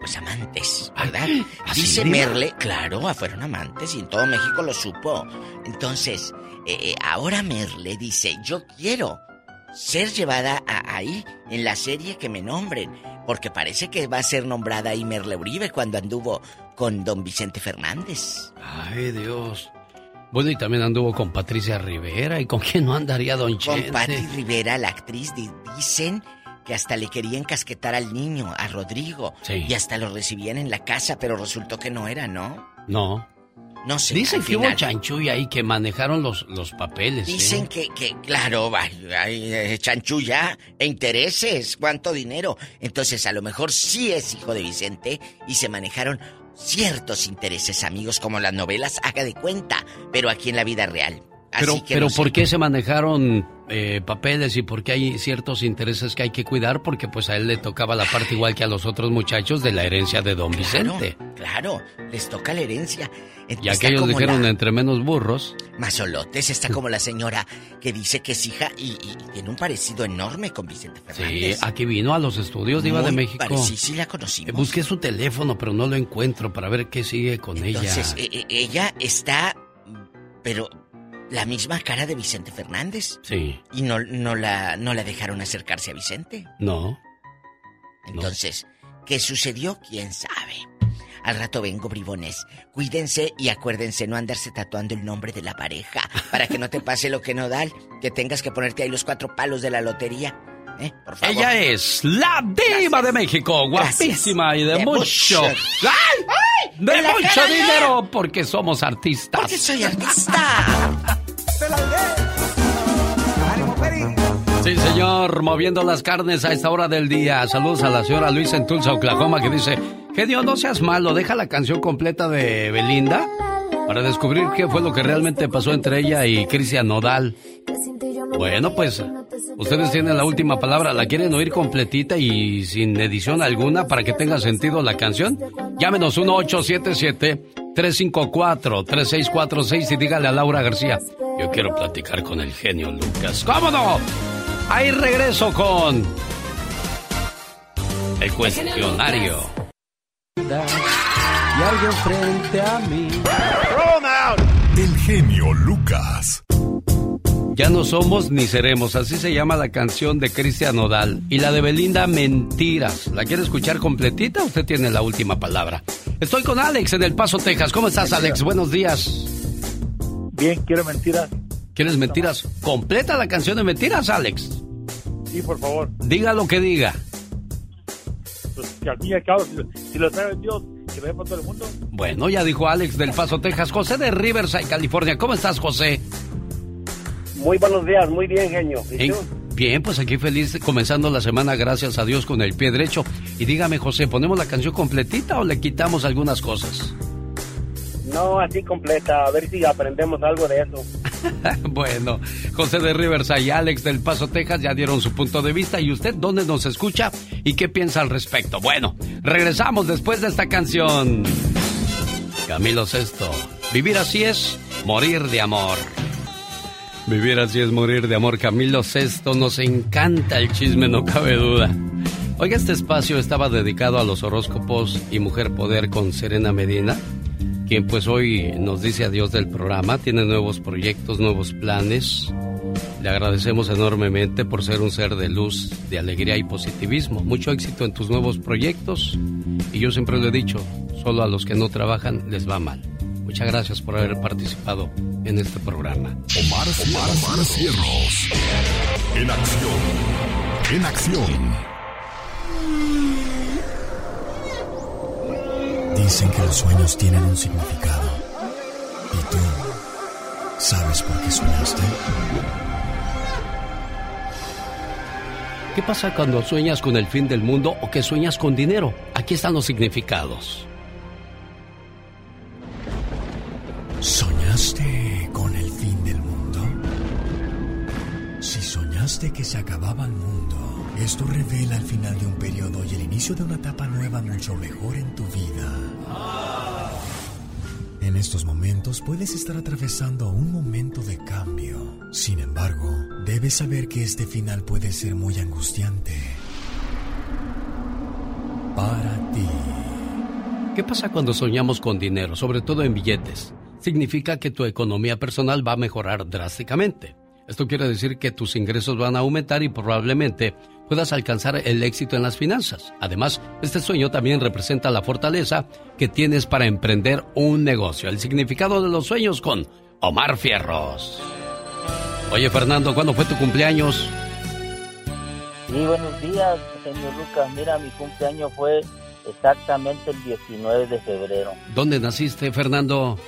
pues, amantes, ¿verdad?
¿así,
Dice? Merle, claro, fueron amantes y en todo México lo supo. Entonces, eh, eh, ahora Merle dice, yo quiero ser llevada a- ahí en la serie que me nombren, porque parece que va a ser nombrada ahí Merle Uribe cuando anduvo con don Vicente Fernández.
Ay, Dios. Bueno, y también anduvo con Patricia Rivera. ¿Y con quién no andaría Don
Con
Chente?
Patti Rivera, la actriz, di- dicen que hasta le querían casquetar al niño, a Rodrigo.
Sí.
Y hasta lo recibían en la casa, pero resultó que no era, ¿no?
No.
No sé.
Dicen que hubo chanchulla ahí, que manejaron los, los papeles. ¿eh?
Dicen que, que, claro, hay, hay, eh, chanchulla e intereses, cuánto dinero. Entonces, a lo mejor sí es hijo de Vicente y se manejaron ciertos intereses, amigos, como las novelas, haga de cuenta, pero aquí en la vida real. Así
Pero,
que
pero
no.
¿por qué se manejaron eh, papeles y por qué hay ciertos intereses que hay que cuidar? Porque pues a él le tocaba la parte igual que a los otros muchachos de la herencia de Don Vicente.
Claro, les toca la herencia.
Y aquellos dijeron
la-
entre menos burros.
Mazolotes está como la señora que dice que es hija y, y- y tiene un parecido enorme con Vicente
Sí,
Fernández.
aquí vino a los estudios de Iba de México.
sí, sí la conocimos.
Eh, Busqué su teléfono, pero no lo encuentro para ver qué sigue con
Entonces,
ella.
e- e- ella está, pero la misma cara de Vicente Fernández.
Sí,
Y no, no, la, no la dejaron acercarse a Vicente.
no.
Entonces, ¿qué sucedió? ¿Quién sabe? Al rato vengo, bribones. Cuídense y acuérdense no andarse tatuando el nombre de la pareja para que no te pase lo que no da, que tengas que ponerte ahí los cuatro palos de la lotería. ¿Eh? Por favor.
Ella es la diva de México, guapísima y de,
De
mucho.
mucho.
¡Ay! De mucho dinero, porque somos artistas.
Porque soy artista.
Sí, señor, moviendo las carnes a esta hora del día. Saludos a la señora Luisa en Tulsa, Oklahoma, que dice, genio, no seas malo, deja la canción completa de Belinda para descubrir qué fue lo que realmente pasó entre ella y Cristian Nodal. Bueno, pues ustedes tienen la última palabra. ¿La quieren oír completita y sin edición alguna para que tenga sentido la canción? Llámenos 1-877-354-3646 y dígale a Laura García. Yo quiero platicar con el genio Lucas. ¿Cómo no? Ahí regreso con el cuestionario.
Y alguien frente a mí.
El genio Lucas.
Ya no somos ni seremos, así se llama la canción de Cristian Nodal. Y la de Belinda, Mentiras. ¿La quiere escuchar completita? Usted tiene la última palabra. Estoy con Alex en El Paso, Texas. ¿Cómo estás, Alex? Buenos días.
Bien, quiero mentiras.
¿Quieres mentiras? Completa la canción de Mentiras, Alex.
Sí, por favor.
Diga lo que diga.
pues que al fin y al cabo, si, si lo sabe Dios, que ve por todo el mundo.
Bueno, ya dijo Alex del Paso, Texas. José de Riverside, California. ¿Cómo estás, José?
Muy buenos días, muy bien, genio. ¿Y tú?
Bien, pues aquí feliz comenzando la semana, gracias a Dios, con el pie derecho. Y dígame, José, ¿ponemos la canción completita o le quitamos algunas cosas?
No, así completa, a ver si aprendemos algo de eso.
bueno, José de Riverside y Alex del Paso, Texas ya dieron su punto de vista. ¿Y usted dónde nos escucha y qué piensa al respecto? Bueno, regresamos después de esta canción. Camilo Sesto, vivir así es morir de amor. Vivir así es morir de amor. Camilo Sesto, nos encanta el chisme, no cabe duda. Oiga, este espacio estaba dedicado a los horóscopos y Mujer Poder con Serena Medina, quien pues hoy nos dice adiós del programa, tiene nuevos proyectos, nuevos planes. Le agradecemos enormemente por ser un ser de luz, de alegría y positivismo. Mucho éxito en tus nuevos proyectos. Y yo siempre lo he dicho, solo a los que no trabajan les va mal. Muchas gracias por haber participado en este programa.
Omar, Omar, Omar Cierros. En acción. En acción.
Dicen que los sueños tienen un significado. ¿Y tú sabes por qué soñaste?
¿Qué pasa cuando sueñas con el fin del mundo o que sueñas con dinero? Aquí están los significados.
Que se acababa el mundo, esto revela el final de un periodo y el inicio de una etapa nueva mucho mejor en tu vida. En estos momentos puedes estar atravesando un momento de cambio. Sin embargo, debes saber que este final puede ser muy angustiante. Para ti.
¿Qué pasa cuando soñamos con dinero, sobre todo en billetes? Significa que tu economía personal va a mejorar drásticamente. Esto quiere decir que tus ingresos van a aumentar y probablemente puedas alcanzar el éxito en las finanzas. Además, este sueño también representa la fortaleza que tienes para emprender un negocio. El significado de los sueños con Omar Fierros. Oye, Fernando, ¿cuándo fue tu cumpleaños?
Sí, buenos días, señor Lucas. Mira, mi cumpleaños fue exactamente el 19 de febrero.
¿Dónde naciste, Fernando?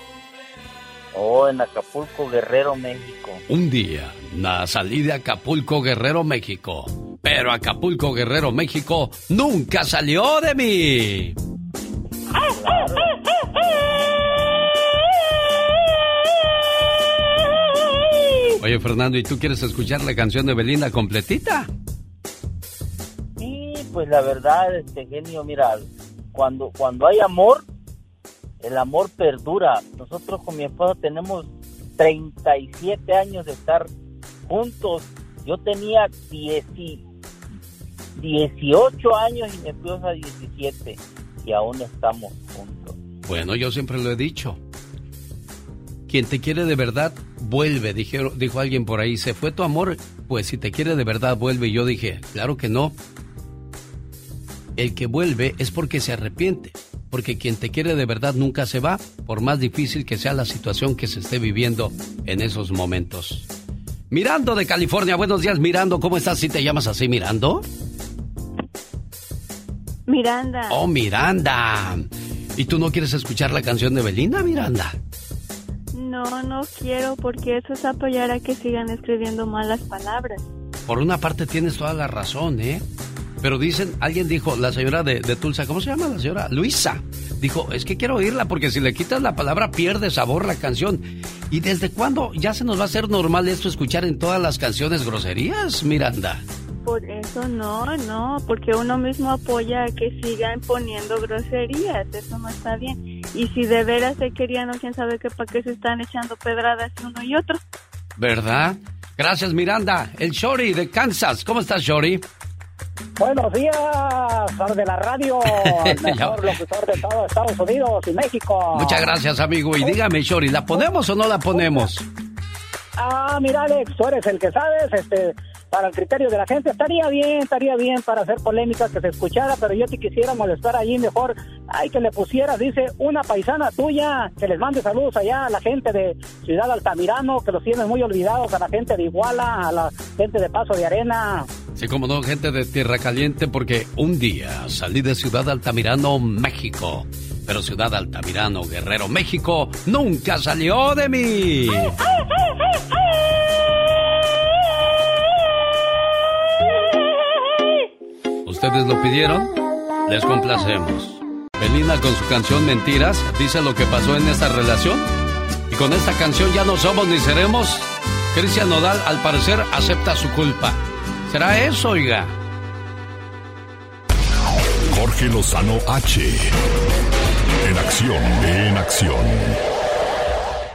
Oh, en Acapulco, Guerrero, México.
Un día na- salí de Acapulco, Guerrero, México. Pero Acapulco, Guerrero, México nunca salió de mí. Oye, Fernando, ¿y tú quieres escuchar la canción de Belinda completita?
Sí, pues la verdad, este genio, mira, cuando, cuando hay amor, el amor perdura. Nosotros con mi esposa tenemos 37 años de estar juntos. Yo tenía 10 y- 18 años y mi esposa 17 y aún estamos juntos.
Bueno, yo siempre lo he dicho. Quien te quiere de verdad, vuelve, dijeron, dijo alguien por ahí. ¿Se fue tu amor? Pues si te quiere de verdad, vuelve. Y yo dije, claro que no. El que vuelve es porque se arrepiente. Porque quien te quiere de verdad nunca se va, por más difícil que sea la situación que se esté viviendo en esos momentos. Mirando de California, buenos días Mirando, ¿cómo estás si te llamas así Mirando?
Miranda.
Oh, Miranda. ¿Y tú no quieres escuchar la canción de Belinda, Miranda?
No, no quiero porque eso es apoyar a que sigan escribiendo malas palabras.
Por una parte tienes toda la razón, ¿eh? Pero dicen, alguien dijo, la señora de, de Tulsa, ¿cómo se llama la señora? Luisa. Dijo, es que quiero oírla porque si le quitas la palabra pierde sabor la canción. ¿Y desde cuándo ya se nos va a hacer normal esto escuchar en todas las canciones groserías, Miranda?
Por eso no, no, porque uno mismo apoya a que sigan poniendo groserías, eso no está bien. Y si de veras se querían, no quién sabe qué para qué se están echando pedradas uno y otro.
¿Verdad? Gracias, Miranda. El Shori de Kansas. ¿Cómo estás, Shori?
Buenos días, de la radio, el mejor locutor de todo Estados Unidos y México.
Muchas gracias, amigo. Y dígame, Shori, ¿la ponemos o no la ponemos?
Ah, mira, Alex, tú eres el que sabes, este, para el criterio de la gente, estaría bien, estaría bien para hacer polémica que se escuchara, pero yo te quisiera molestar allí mejor, ay, que le pusieras, dice, una paisana tuya, que les mande saludos allá a la gente de Ciudad Altamirano, que los tienen muy olvidados, a la gente de Iguala, a la gente de Paso de Arena,
Sí, como no, gente de Tierra Caliente, porque un día salí de Ciudad Altamirano, México. Pero Ciudad Altamirano, Guerrero, México, nunca salió de mí. ¿Ustedes lo pidieron? Les complacemos. Belinda con su canción Mentiras dice lo que pasó en esta relación. Y con esta canción ya no somos ni seremos. Cristian Nodal al parecer acepta su culpa. ¿Será eso, oiga?
Jorge Lozano H. En acción, en acción.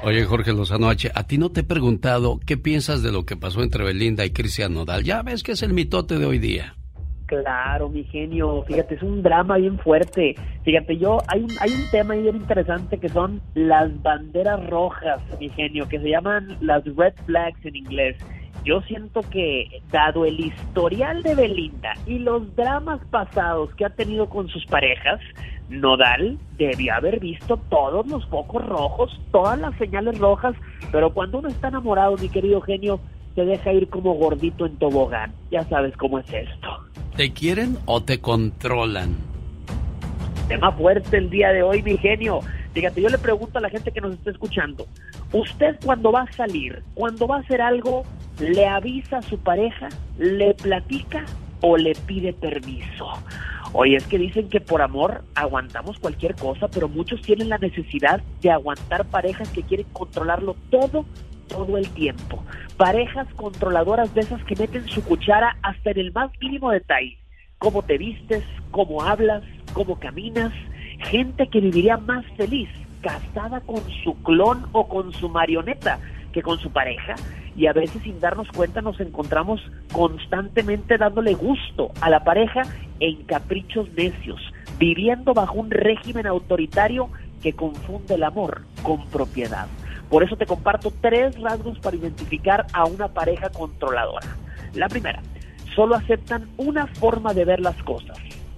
Oye, Jorge Lozano H., a ti no te he preguntado qué piensas de lo que pasó entre Belinda y Cristian Nodal. Ya ves que es el mitote de hoy día.
Claro, mi genio. Fíjate, es un drama bien fuerte. Fíjate, yo hay un, hay un tema bien interesante que son las banderas rojas, mi genio, que se llaman las red flags en inglés. Yo siento que, dado el historial de Belinda y los dramas pasados que ha tenido con sus parejas, Nodal debía haber visto todos los focos rojos, todas las señales rojas, pero cuando uno está enamorado, mi querido genio, se deja ir como gordito en tobogán. Ya sabes cómo es esto.
¿Te quieren o te controlan?
Tema fuerte el día de hoy, mi genio. Fíjate, yo le pregunto a la gente que nos está escuchando, ¿usted cuando va a salir, cuando va a hacer algo, le avisa a su pareja, le platica o le pide permiso? Oye, es que dicen que por amor aguantamos cualquier cosa, pero muchos tienen la necesidad de aguantar parejas que quieren controlarlo todo, todo el tiempo. Parejas controladoras de esas que meten su cuchara hasta en el más mínimo detalle. Cómo te vistes, cómo hablas, cómo caminas. Gente que viviría más feliz casada con su clon o con su marioneta que con su pareja y a veces sin darnos cuenta nos encontramos constantemente dándole gusto a la pareja en caprichos necios, viviendo bajo un régimen autoritario que confunde el amor con propiedad. Por eso te comparto tres rasgos para identificar a una pareja controladora. La primera, solo aceptan una forma de ver las cosas,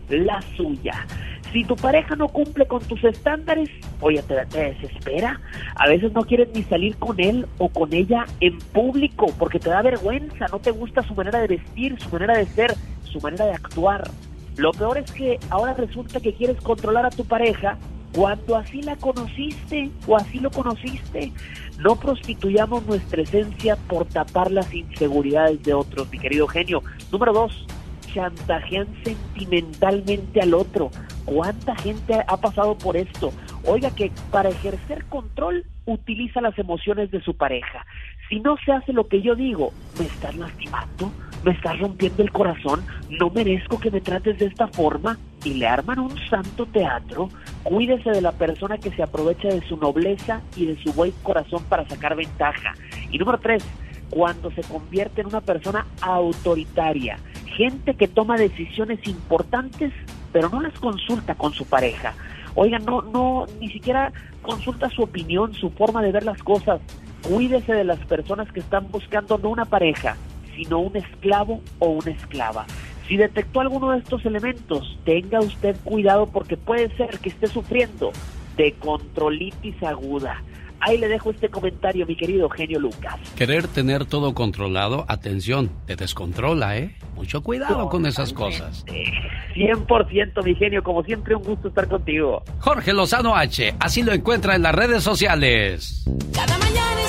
la suya. Si tu pareja no cumple con tus estándares, oye, te, te, desespera. A veces no quieres ni salir con él o con ella en público porque te da vergüenza, no te gusta su manera de vestir, su manera de ser, su manera de actuar. Lo peor es que ahora resulta que quieres controlar a tu pareja cuando así la conociste o así lo conociste. No prostituyamos nuestra esencia por tapar las inseguridades de otros, mi querido genio. Número dos, chantajean sentimentalmente al otro. ¿Cuánta gente ha pasado por esto? Oiga que para ejercer control utiliza las emociones de su pareja. Si no se hace lo que yo digo, me estás lastimando, me estás rompiendo el corazón, no merezco que me trates de esta forma y le arman un santo teatro. Cuídese de la persona que se aprovecha de su nobleza y de su buen corazón para sacar ventaja. Y número tres, cuando se convierte en una persona autoritaria, gente que toma decisiones importantes pero no las consulta con su pareja. Oigan, no, no, ni siquiera consulta su opinión, su forma de ver las cosas. Cuídese de las personas que están buscando no una pareja, sino un esclavo o una esclava. Si detectó alguno de estos elementos, tenga usted cuidado porque puede ser que esté sufriendo de controlitis aguda. Ahí le dejo este comentario, mi querido genio Lucas.
Querer tener todo controlado, atención, te descontrola, ¿eh? Mucho cuidado con esas cosas.
100% mi genio, como siempre un gusto estar contigo.
Jorge Lozano H, así lo encuentra en las redes sociales.
Cada mañana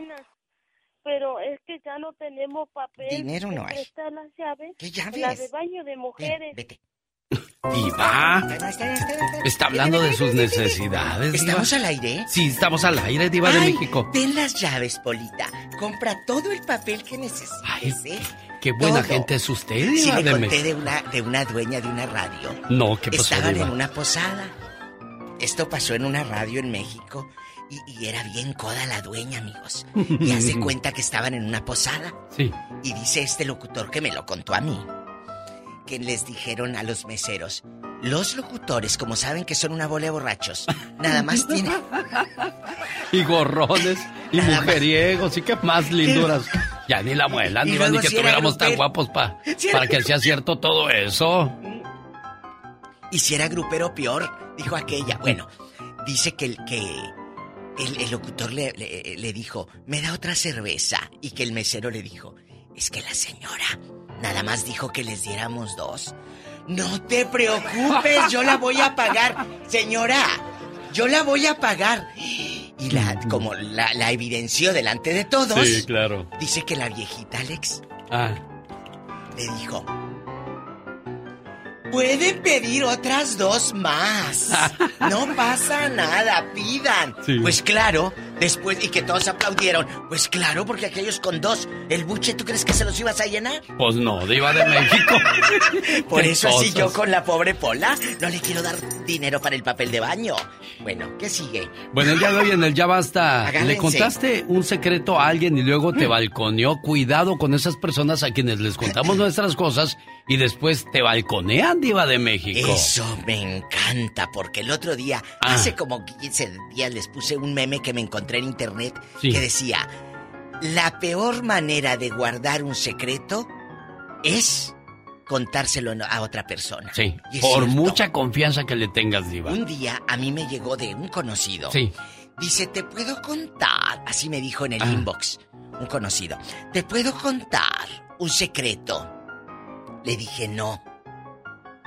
pena. Pero es que ya no tenemos papel.
Dinero no hay.
Están las llaves.
¿Qué llaves?
La de baño de mujeres.
vete.
Diva. Está hablando de sus necesidades. Diva.
¿Estamos al aire?
Sí, estamos al aire, Diva de
Ay,
México.
Ten las llaves, Polita. Compra todo el papel que necesites, ¿eh?
Qué buena
Todo.
gente es usted,
Sí,
Diva
le
de
conté
México.
de una, de una dueña de una radio.
No, ¿qué pasó,
Estaban
Diva?
en una posada. Esto pasó en una radio en México. Y, y era bien coda la dueña, amigos. Y hace cuenta que estaban en una posada.
Sí.
Y dice este locutor que me lo contó a mí. Que les dijeron a los meseros. Los locutores, como saben que son una bola de borrachos, nada más tienen...
Y gorrones, y
Nada más.
mujeriegos, y qué más linduras. Ya ni la muela, ni
luego
que
si
tuviéramos tan guapos pa-
Si
para que sea cierto todo eso.
Y si era grupero peor, dijo aquella. Bueno, dice que el, que el, el locutor le, le- le dijo, me da otra cerveza. Y que el mesero le dijo, es que la señora nada más dijo que les diéramos dos. No te preocupes, yo la voy a pagar. Señora, yo la voy a pagar. Y la, como la, la evidenció delante de todos,
Sí, claro.
dice que la viejita Alex
Ah,
le dijo, puede pedir otras dos más. No pasa nada, pidan.
Sí.
Pues claro, después, y que todos aplaudieron. Pues claro, porque aquellos con dos, el buche, ¿tú crees que se los ibas a llenar?
pues no, diva de México.
Por eso así yo con la pobre Pola no le quiero dar dinero para el papel de baño. Bueno, ¿qué sigue?
Bueno, el día de hoy en el Ya Basta,
Agárrense.
le contaste un secreto a alguien y luego te balconeó. Cuidado con esas personas a quienes les contamos nuestras cosas y después te balconean, Diva de México.
Eso me encanta, porque el otro día,
Ah.
hace como 15 días, les puse un meme que me encontré en internet
Sí.
que decía: La peor manera de guardar un secreto es contárselo a otra persona.
Sí, por
cierto.
mucha confianza que le tengas, Diva.
Un día a mí me llegó de un conocido.
Sí.
Dice, te puedo contar, así me dijo en el
Ah.
inbox, un conocido, te puedo contar un secreto. Le dije, no,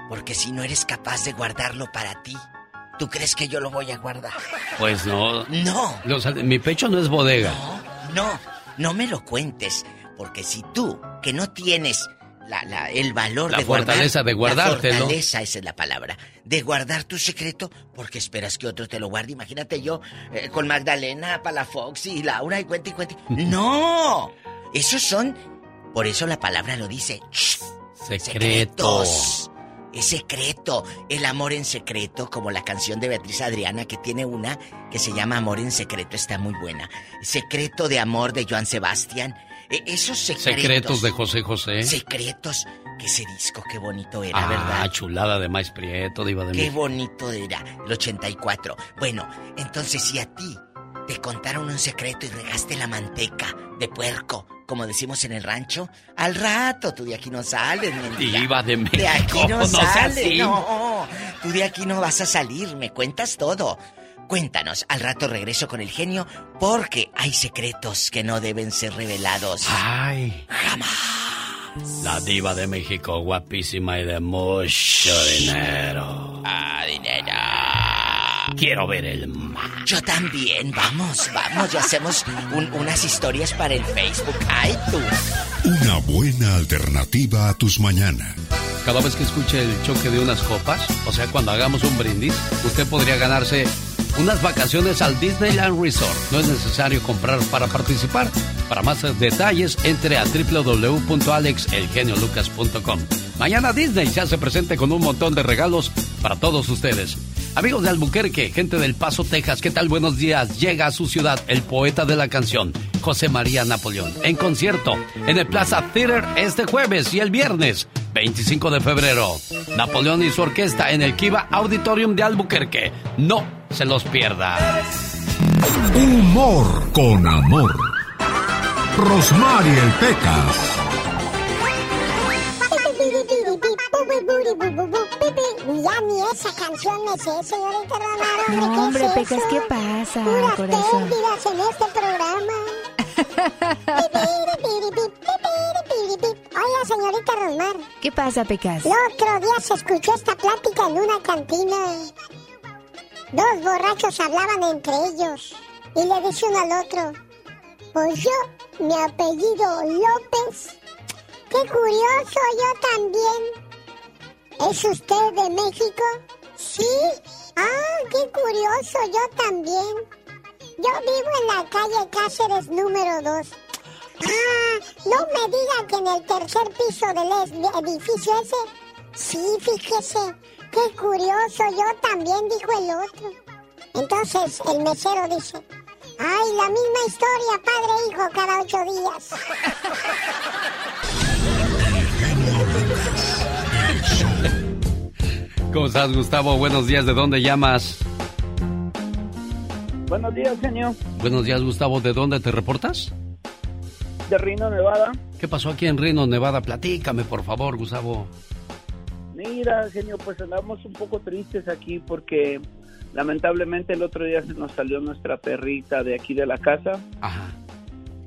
porque si no eres capaz de guardarlo para ti, ¿tú crees que yo lo voy a guardar?
Pues no.
No.
Mi pecho no es bodega.
No, no me lo cuentes, porque si tú, que no tienes la- la- el valor
La
de guardar...
fortaleza de guardártelo.
La fortaleza, esa es la palabra, de guardar tu secreto, porque esperas que otro te lo guarde. Imagínate yo eh, con Magdalena, Palafox y Laura y cuenta y cuenta. ¡No! Esos son... Por eso la palabra lo dice. ¡Shh!
Secretos.
Es secreto. El amor en secreto, como la canción de Beatriz Adriana, que tiene una que se llama Amor en secreto, está muy buena. Secreto de amor de Joan Sebastián. E- esos secretos.
Secretos de José José.
Secretos. Que ese disco, qué bonito era,
Ah,
¿verdad?
chulada de maíz prieto, Diva de
Qué
México.
bonito era, el 84. Bueno, entonces si a ti te contaron un secreto y regaste la manteca de puerco, como decimos en el rancho, al rato tú de aquí no sales, mendiga.
Diva de México.
De aquí no,
no
sales, no. Tú de aquí no vas a salir, me cuentas todo. Cuéntanos, al rato regreso con el genio, porque hay secretos que no deben ser revelados.
Ay. La diva de México, guapísima y de mucho dinero.
Ah, dinero.
Quiero ver el mar.
Yo también, vamos, vamos, y hacemos un- unas historias para el Facebook. ¡Ay, tú!
Una buena alternativa a tus mañanas.
Cada vez que escuche el choque de unas copas, o sea, cuando hagamos un brindis, usted podría ganarse unas vacaciones al Disneyland Resort. No es necesario comprar para participar. Para más detalles, entre a www.alexelgeniolucas.com. Mañana Disney se hace presente con un montón de regalos para todos ustedes. Amigos de Albuquerque, gente del Paso, Texas, ¿qué tal? Buenos días. Llega a su ciudad el poeta de la canción, José María Napoleón, en concierto en el Plaza Theater este jueves y el viernes, 25 de febrero. Napoleón y su orquesta en el Kiva Auditorium de Albuquerque. No se los pierda.
Humor con amor. Rosmarie el Pecas.
Ya ni esa canción me sé, señorita Romero.
No,
¿qué
hombre,
es
Pecas? ¿qué pasa,
Puras
corazón?
pérdidas en este programa. Oiga, señorita Rosmar,
¿Qué pasa, Pecas?
el otro día se escuchó esta plática en una cantina. Dos borrachos hablaban entre ellos y le dice uno al otro, pues yo, mi apellido López. Qué curioso, yo también. ¿Es usted de México? Sí. Ah, qué curioso, yo también. Yo vivo en la calle Cáceres número 2. Ah, no me diga que en el tercer piso del edificio ese. Sí, fíjese. Qué curioso, yo también, dijo el otro. Entonces el mesero dice, ay, la misma historia, padre e hijo, cada ocho días.
¿Cómo estás, Gustavo? Buenos días. ¿De dónde llamas?
Buenos días, genio.
Buenos días, Gustavo. ¿De dónde te reportas?
De Reno, Nevada.
¿Qué pasó aquí en Reno, Nevada? Platícame, por favor, Gustavo.
Mira, genio, pues andamos un poco tristes aquí porque
lamentablemente el otro día se nos salió nuestra perrita de aquí de la casa.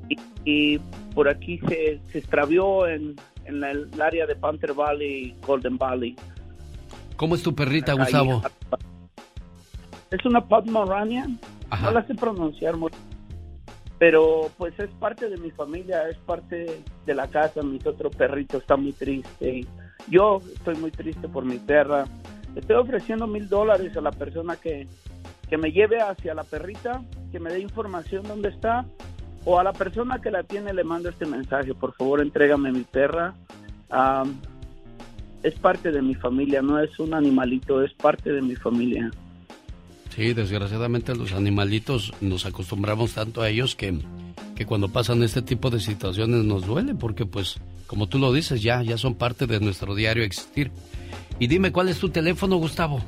Y, y por aquí se, se extravió en, en la- el área de Panther Valley, Golden Valley.
¿Cómo es tu perrita, Gustavo?
Es una Pomeranian. No la sé pronunciar muy pero pues es parte de mi familia, es parte de la casa. Mi otro perrito está muy triste. y Yo estoy muy triste por mi perra. Le Estoy ofreciendo mil dólares a la persona que, que me lleve hacia la perrita, que me dé información dónde está, o a la persona que la tiene le mando este mensaje. Por favor, entrégame mi perra. Am, es parte de mi familia, no es un animalito, es parte de mi familia.
Sí, desgraciadamente los animalitos nos acostumbramos tanto a ellos que, que cuando pasan este tipo de situaciones nos duele porque pues como tú lo dices ya, ya son parte de nuestro diario existir. Y dime cuál es tu teléfono, Gustavo.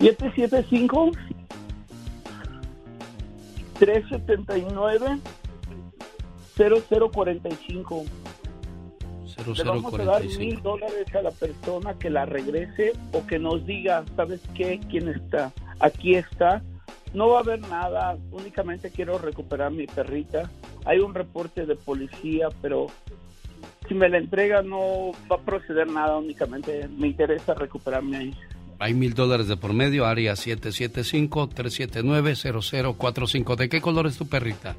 775 379 0045 Le vamos a dar
0045.
mil dólares a la persona que la regrese o que nos diga, ¿sabes qué? ¿Quién está? Aquí está. No va a haber nada, únicamente quiero recuperar mi perrita. Hay un reporte de policía, pero si me la entrega no va a proceder nada, únicamente me interesa recuperarme ahí.
Hay mil dólares de por medio, área 775-379-0045. ¿De qué color es tu perrita?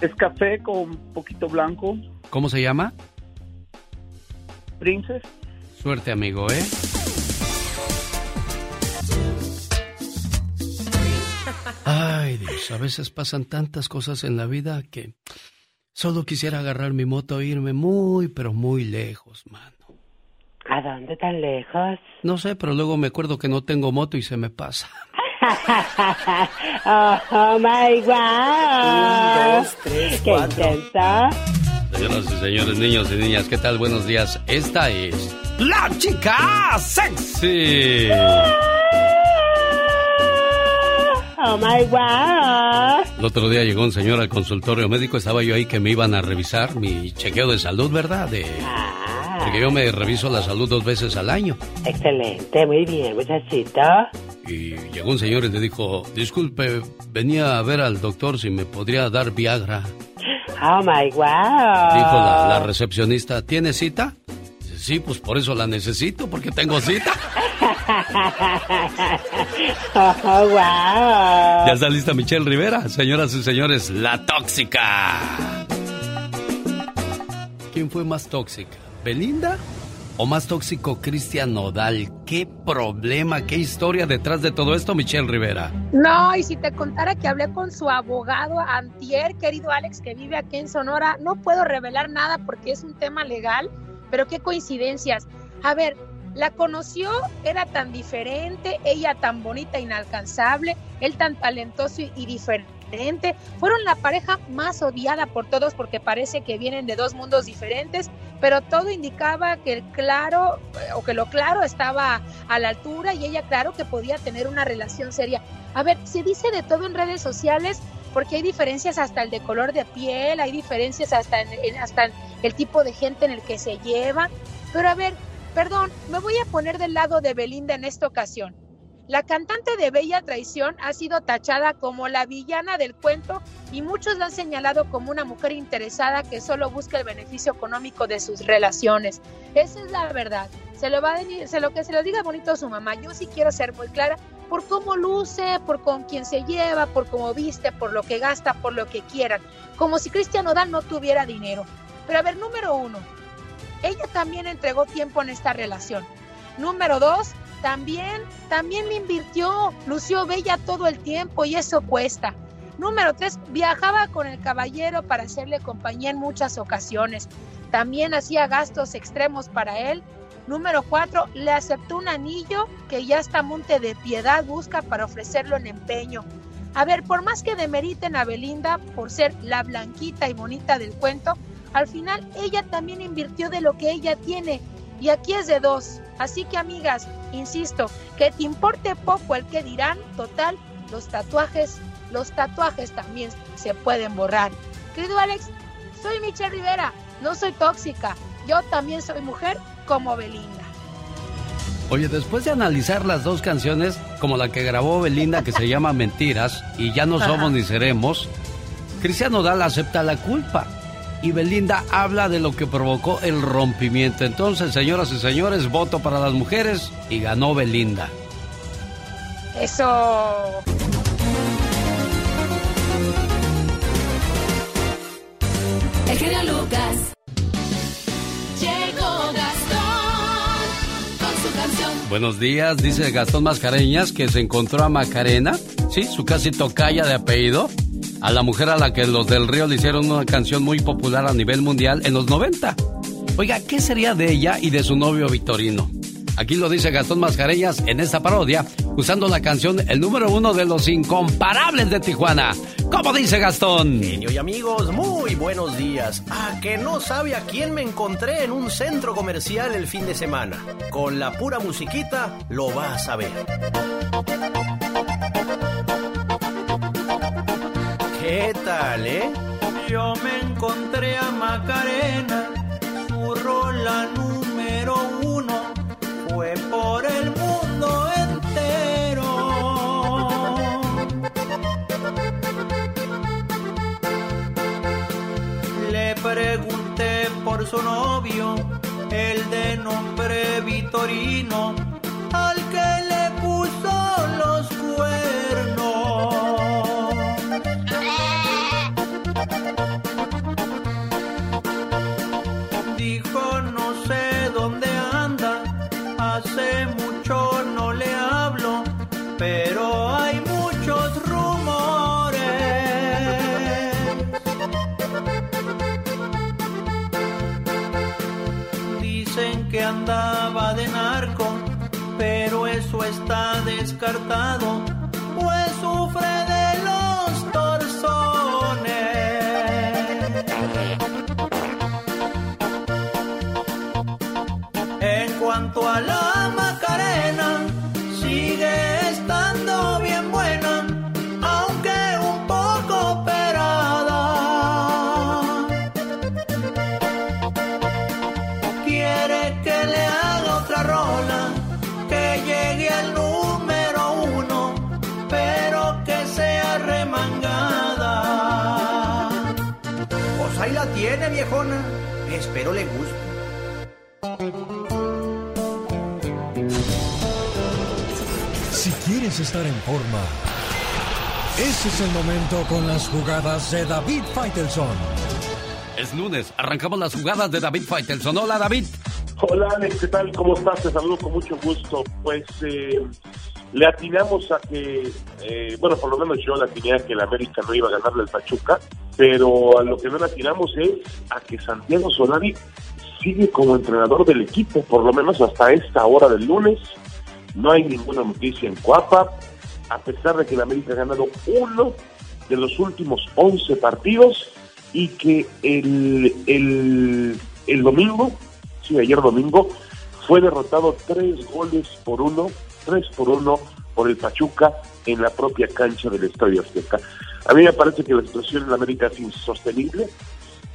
Es café con poquito blanco,
¿Cómo se llama?
Princess.
Suerte, amigo, ¿eh? Ay, Dios, a veces pasan tantas cosas en la vida que solo quisiera agarrar mi moto e irme muy, pero muy lejos, man.
¿A dónde tan lejos?
No sé, pero luego me acuerdo que no tengo moto y se me pasa.
oh, oh my god.
Un, dos, tres,
Qué
cuatro.
intensa.
Señoras y señores, niños y niñas, ¿qué tal? Buenos días. Esta es la chica sexy.
Oh my god.
El otro día llegó un señor al consultorio médico, estaba yo ahí que me iban a revisar mi chequeo de salud, ¿verdad? De... Porque yo me reviso la salud dos veces al año.
Excelente, muy bien, muchachito.
Y llegó un señor y le dijo, disculpe, venía a ver al doctor si me podría dar Viagra.
Oh my god.
Dijo la, la recepcionista, ¿tiene cita? Dice, sí, pues por eso la necesito, porque tengo cita.
oh wow.
Ya está lista Michelle Rivera, señoras y señores, la tóxica. ¿Quién fue más tóxica? ¿Belinda? ¿O más tóxico Cristian Nodal? ¿Qué problema, qué historia detrás de todo esto, Michelle Rivera?
No, y si te contara que hablé con su abogado Antier, querido Alex, que vive aquí en Sonora, no puedo revelar nada porque es un tema legal, pero qué coincidencias. A ver, la conoció, era tan diferente, ella tan bonita, inalcanzable, él tan talentoso y, diferente. Fueron la pareja más odiada por todos porque parece que vienen de dos mundos diferentes, pero todo indicaba que el claro o que lo claro estaba a la altura y ella claro que podía tener una relación seria. A ver, se dice de todo en redes sociales porque hay diferencias hasta el de color de piel, hay diferencias hasta hasta el tipo de gente en el que se lleva, pero a ver, perdón, me voy a poner del lado de Belinda en esta ocasión. La cantante de Bella Traición ha sido tachada como la villana del cuento y muchos la han señalado como una mujer interesada que solo busca el beneficio económico de sus relaciones. Esa es la verdad. Se lo va a decir, se lo que se lo diga bonito a su mamá. Yo sí quiero ser muy clara por cómo luce, por con quién se lleva, por cómo viste, por lo que gasta, por lo que quieran. Como si Cristian Odal no tuviera dinero. Pero a ver, número uno, ella también entregó tiempo en esta relación. Número dos, también, también le invirtió, lució bella todo el tiempo y eso cuesta. Número tres, viajaba con el caballero para hacerle compañía en muchas ocasiones. También hacía gastos extremos para él. Número cuatro, le aceptó un anillo que ya hasta Monte de Piedad busca para ofrecerlo en empeño. A ver, por más que demeriten a Belinda por ser la blanquita y bonita del cuento, al final ella también invirtió de lo que ella tiene. Y aquí es de dos. Así que amigas, insisto, que te importe poco el que dirán, total, los tatuajes, los tatuajes también se pueden borrar. Querido Alex, soy Michelle Rivera, no soy tóxica, yo también soy mujer como Belinda.
Oye, después de analizar las dos canciones, como la que grabó Belinda que se llama Mentiras y Ya no somos ni seremos, Cristian Nodal acepta la culpa y Belinda habla de lo que provocó el rompimiento. Entonces, señoras y señores, voto para las mujeres y ganó Belinda.
Eso.
El genio Lucas. Llegó Gastón con su canción.
Buenos días, dice Gastón Mascareñas que se encontró a Macarena, sí, su casi tocaya de apellido, a la mujer a la que los del Río le hicieron una canción muy popular a nivel mundial en los 90. Oiga, ¿qué sería de ella y de su novio Victorino? Aquí lo dice Gastón Mascareñas en esta parodia, usando la canción El número uno de los incomparables de Tijuana. ¿Cómo dice Gastón?
Genio y amigos, muy buenos días. Ah, que no sabe a quién me encontré en un centro comercial el fin de semana. Con la pura musiquita lo vas a ver. ¿Qué tal, eh?
Yo me encontré a Macarena, su rola número uno fue por el mundo entero. Le pregunté por su novio, el de nombre Vitorino, al que
Espero le guste.
Si quieres estar en forma, ese es el momento con las jugadas de David Faitelson.
Es lunes, arrancamos las jugadas de David Faitelson. Hola, David.
Hola Alex, ¿qué tal? ¿Cómo estás? Te saludo con mucho gusto. Pues eh, le atinamos a que, eh, bueno, por lo menos yo le atiné a que el América no iba a ganarle al Pachuca, pero a lo que no le atinamos es a que Santiago Solari sigue como entrenador del equipo, por lo menos hasta esta hora del lunes. No hay ninguna noticia en Coapa, a pesar de que el América ha ganado uno de los últimos 11 partidos y que el, el, el domingo, sí, ayer domingo, fue derrotado tres goles por uno, tres por uno por el Pachuca en la propia cancha del Estadio Azteca. A mí me parece que la situación en América es insostenible.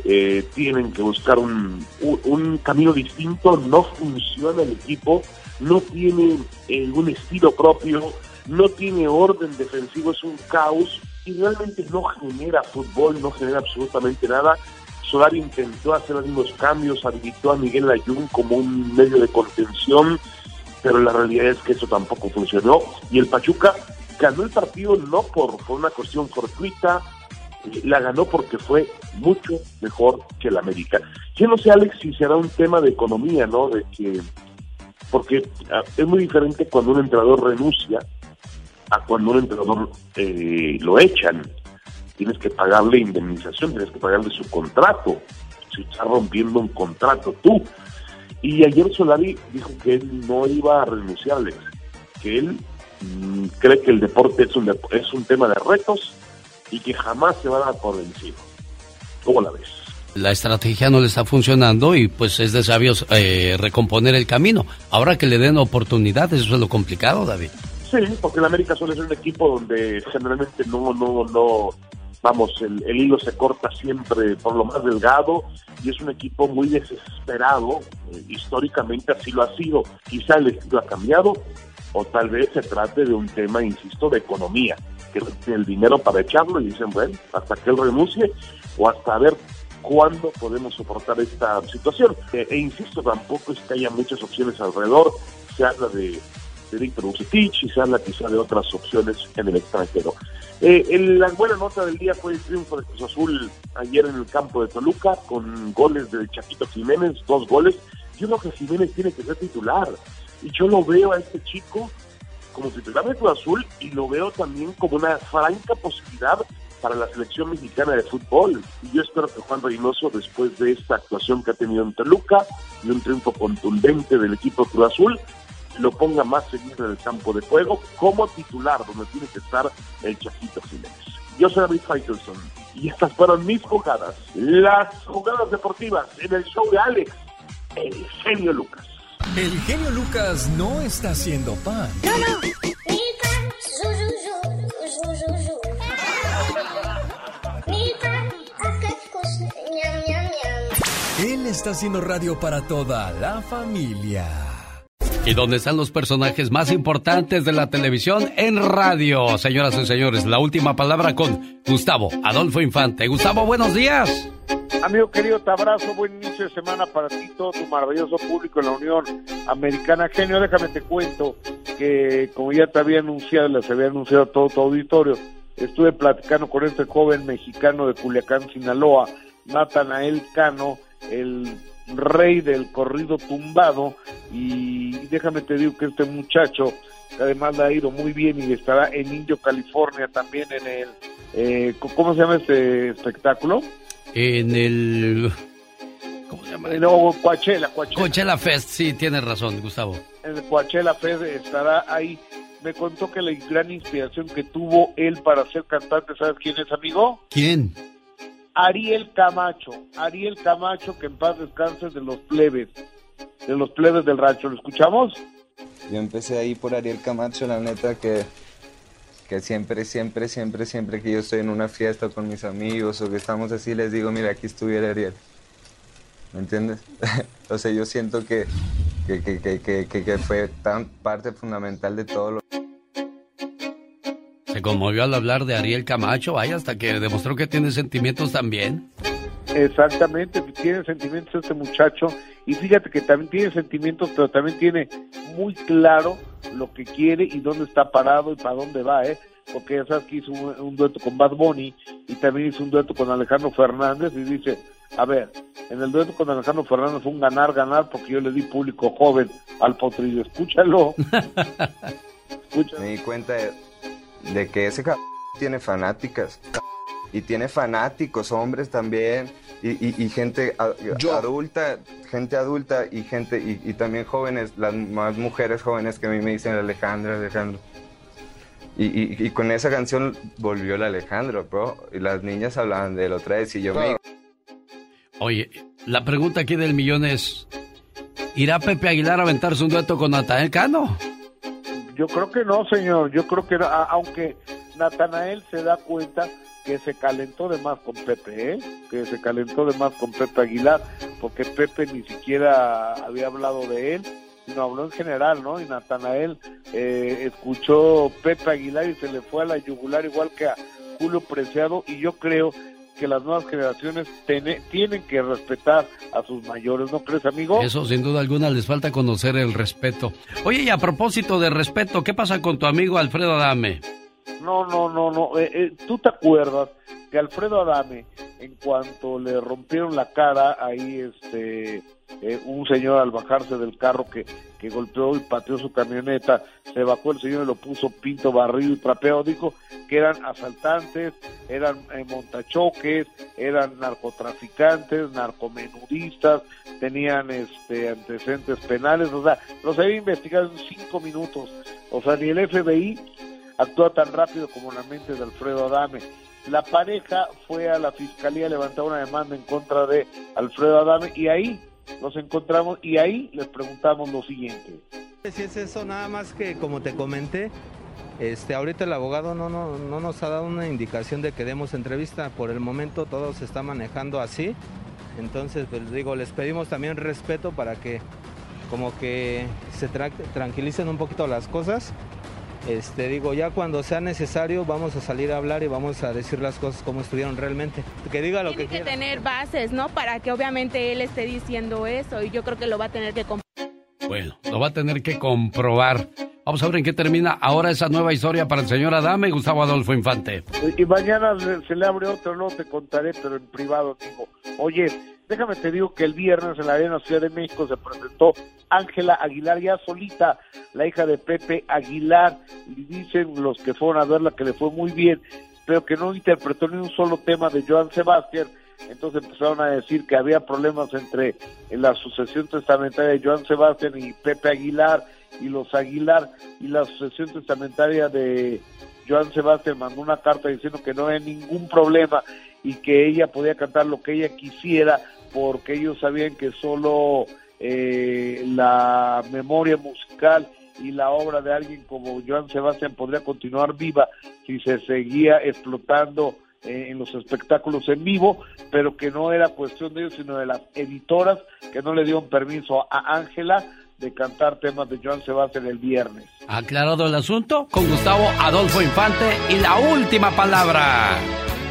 Eh, tienen que buscar un, un, un camino distinto. No funciona el equipo, no tiene eh, un estilo propio, no tiene orden defensivo, es un caos y realmente no genera fútbol, no genera absolutamente nada. Solari intentó hacer algunos cambios, habilitó a Miguel Layún como un medio de contención, pero la realidad es que eso tampoco funcionó. Y el Pachuca ganó el partido no por, por una cuestión fortuita, la ganó porque fue mucho mejor que el América. Yo no sé, Alex, si será un tema de economía, ¿no? De que, porque ah, es muy diferente cuando un entrenador renuncia a cuando un entrenador eh, lo echan. Tienes que pagarle indemnización, tienes que pagarle su contrato. Si está rompiendo un contrato tú. Y ayer Solari dijo que él no iba a renunciar, Alex, que él mm, cree que el deporte es un, dep- es un tema de retos y que jamás se va a dar por vencido. ¿Cómo la ves?
La estrategia no le está funcionando y pues es de sabios eh, recomponer el camino. Ahora que le den oportunidades, eso es lo complicado, David.
Sí, porque el América suele ser un equipo donde generalmente no, no, no, vamos, el, el hilo se corta siempre por lo más delgado y es un equipo muy desesperado, eh, históricamente así lo ha sido. Quizá el estilo ha cambiado o tal vez se trate de un tema, insisto, de economía, que el dinero para echarlo y dicen, bueno, hasta que él renuncie o hasta ver cuándo podemos soportar esta situación. Eh, e insisto, tampoco es que haya muchas opciones alrededor, se habla de, de Víctor Vucetich y se habla quizá de otras opciones en el extranjero. Eh, el- la buena nota del día fue el triunfo de Cruz Azul ayer en el campo de Toluca con goles de Chaquito Jiménez, dos goles. Yo creo que Jiménez tiene que ser titular y yo lo veo a este chico como titular de Cruz Azul y lo veo también como una franca posibilidad para la selección mexicana de fútbol. Y yo espero que Juan Reynoso, después de esta actuación que ha tenido en Toluca y un triunfo contundente del equipo Cruz Azul, lo ponga más seguido en el campo de juego como titular, donde tiene que estar el Chaquito Jiménez. Yo soy David Faitelson y estas fueron mis jugadas, las jugadas deportivas en el show de Alex, el genio Lucas.
El genio Lucas no está haciendo pan. Él está haciendo radio para toda la familia.
¿Y dónde están los personajes más importantes de la televisión en radio? Señoras y señores, la última palabra con Gustavo Adolfo Infante. Gustavo, buenos días.
Amigo querido, te abrazo, buen inicio de semana para ti, todo tu maravilloso público en la Unión Americana. Genio, déjame te cuento que como ya te había anunciado, les había anunciado todo tu auditorio, estuve platicando con este joven mexicano de Culiacán, Sinaloa, Natanael Cano, el rey del corrido tumbado, y déjame te digo que este muchacho, que además le ha ido muy bien y estará en Indio, California, también en el, eh, ¿cómo se llama este espectáculo?
En el
No, Coachella, Coachella.
Coachella Fest, sí, tienes razón, Gustavo.
En el Coachella Fest estará ahí. Me contó que la gran inspiración que tuvo él para ser cantante, ¿sabes quién es, amigo?
¿Quién?
Ariel Camacho. Ariel Camacho, que en paz descanse de los plebes, de los plebes del rancho. ¿Lo escuchamos?
Yo empecé ahí por Ariel Camacho, la neta que, que siempre, siempre, siempre, siempre que yo estoy en una fiesta con mis amigos o que estamos así, les digo, mira, aquí estuviera Ariel. ¿Me entiendes? o sea, yo siento que, que, que, que, que, que- que fue tan parte fundamental de todo lo
Se conmovió al hablar de Ariel Camacho, vaya, hasta que demostró que tiene sentimientos también.
Exactamente, tiene sentimientos este muchacho y fíjate que también tiene sentimientos, pero también tiene muy claro lo que quiere y dónde está parado y para dónde va, ¿eh? Porque ya sabes que hizo un, un dueto con Bad Bunny y también hizo un dueto con Alejandro Fernández y dice, a ver, en el dueto con Alejandro Fernández fue un ganar, ganar porque yo le di público joven al potrillo, escúchalo.
Me di cuenta de, de que ese cabrón tiene fanáticas. Y tiene fanáticos, hombres también. Y, y- y gente a- adulta, gente adulta y gente, y, y también jóvenes, las más mujeres jóvenes que a mí me dicen Alejandro, Alejandro. Y, y- y con esa canción volvió el Alejandro, bro. Y las niñas hablaban de él otra vez y yo me
Oye, la pregunta aquí del millón es, ¿irá Pepe Aguilar a aventarse un dueto con Natael Cano?
Yo creo que no, señor. Yo creo que a- aunque Natanael se da cuenta que se calentó de más con Pepe, ¿eh? que se calentó de más con Pepe Aguilar, porque Pepe ni siquiera había hablado de él, sino habló en general, ¿no? Y Natanael eh, escuchó Pepe Aguilar y se le fue a la yugular igual que a Julio Preciado, y yo creo que las nuevas generaciones tienen que respetar a sus mayores, ¿no crees, amigo?
Eso sin duda alguna les falta conocer el respeto. Oye, y a propósito de respeto, ¿qué pasa con tu amigo Alfredo Adame?
No, no, no, no. Eh, eh, ¿Tú te acuerdas que Alfredo Adame, en cuanto le rompieron la cara, ahí este, eh, un señor al bajarse del carro que, que golpeó y pateó su camioneta, se bajó el señor y lo puso pinto, barrido y trapeado, dijo que eran asaltantes, eran eh, montachoques, eran narcotraficantes, narcomenudistas, tenían este antecedentes penales, o sea, los había investigado en cinco minutos. O sea, ni el FBI actúa tan rápido como la mente de Alfredo Adame. La pareja fue a la fiscalía a levantar una demanda en contra de Alfredo Adame y ahí nos encontramos y ahí les preguntamos lo siguiente.
Si es eso, nada más que como te comenté,
Este, ahorita el abogado no, no, no nos ha dado una indicación de que demos entrevista. Por el momento todo se está manejando así. Entonces, pues digo, les pedimos también respeto para que como que se tra- tranquilicen un poquito las cosas. Este, digo, ya cuando sea necesario vamos a salir a hablar y vamos a decir las cosas como estuvieron realmente. Que diga lo que
Tiene que
quiera.
tener bases, ¿no? Para que obviamente él esté diciendo eso y yo creo que lo va a tener que comp-
Bueno, lo va a tener que comprobar. Vamos a ver en qué termina ahora esa nueva historia para el señor Adame y Gustavo Adolfo Infante.
Y mañana se le abre otro, no te contaré, pero en privado digo, oye, déjame te digo que el viernes en la Arena Ciudad de México se presentó Ángela Aguilar ya solita, la hija de Pepe Aguilar, y dicen los que fueron a verla que le fue muy bien, pero que no interpretó ni un solo tema de Joan Sebastián, entonces empezaron a decir que había problemas entre la sucesión testamentaria de Joan Sebastián y Pepe Aguilar y los Aguilar y la sucesión testamentaria de Joan Sebastián mandó una carta diciendo que no había ningún problema y que ella podía cantar lo que ella quisiera porque ellos sabían que solo eh, la memoria musical y la obra de alguien como Joan Sebastián podría continuar viva si se seguía explotando eh, en los espectáculos en vivo, pero que no era cuestión de ellos, sino de las editoras que no le dieron permiso a Ángela de cantar temas de Joan Sebastián el viernes.
Aclarado el asunto, con Gustavo Adolfo Infante y la última palabra.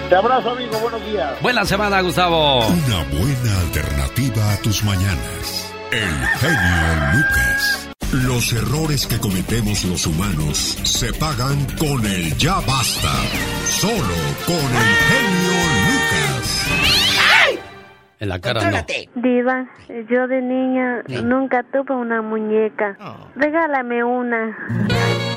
Te abrazo, amigo. Buenos días.
Buena semana, Gustavo.
Una buena alternativa a tus mañanas. El genio Lucas. Los errores que cometemos los humanos se pagan con el ya basta. Solo con el genio Lucas.
En la cara no.
Diva, yo de niña nunca tuve una muñeca. Regálame una.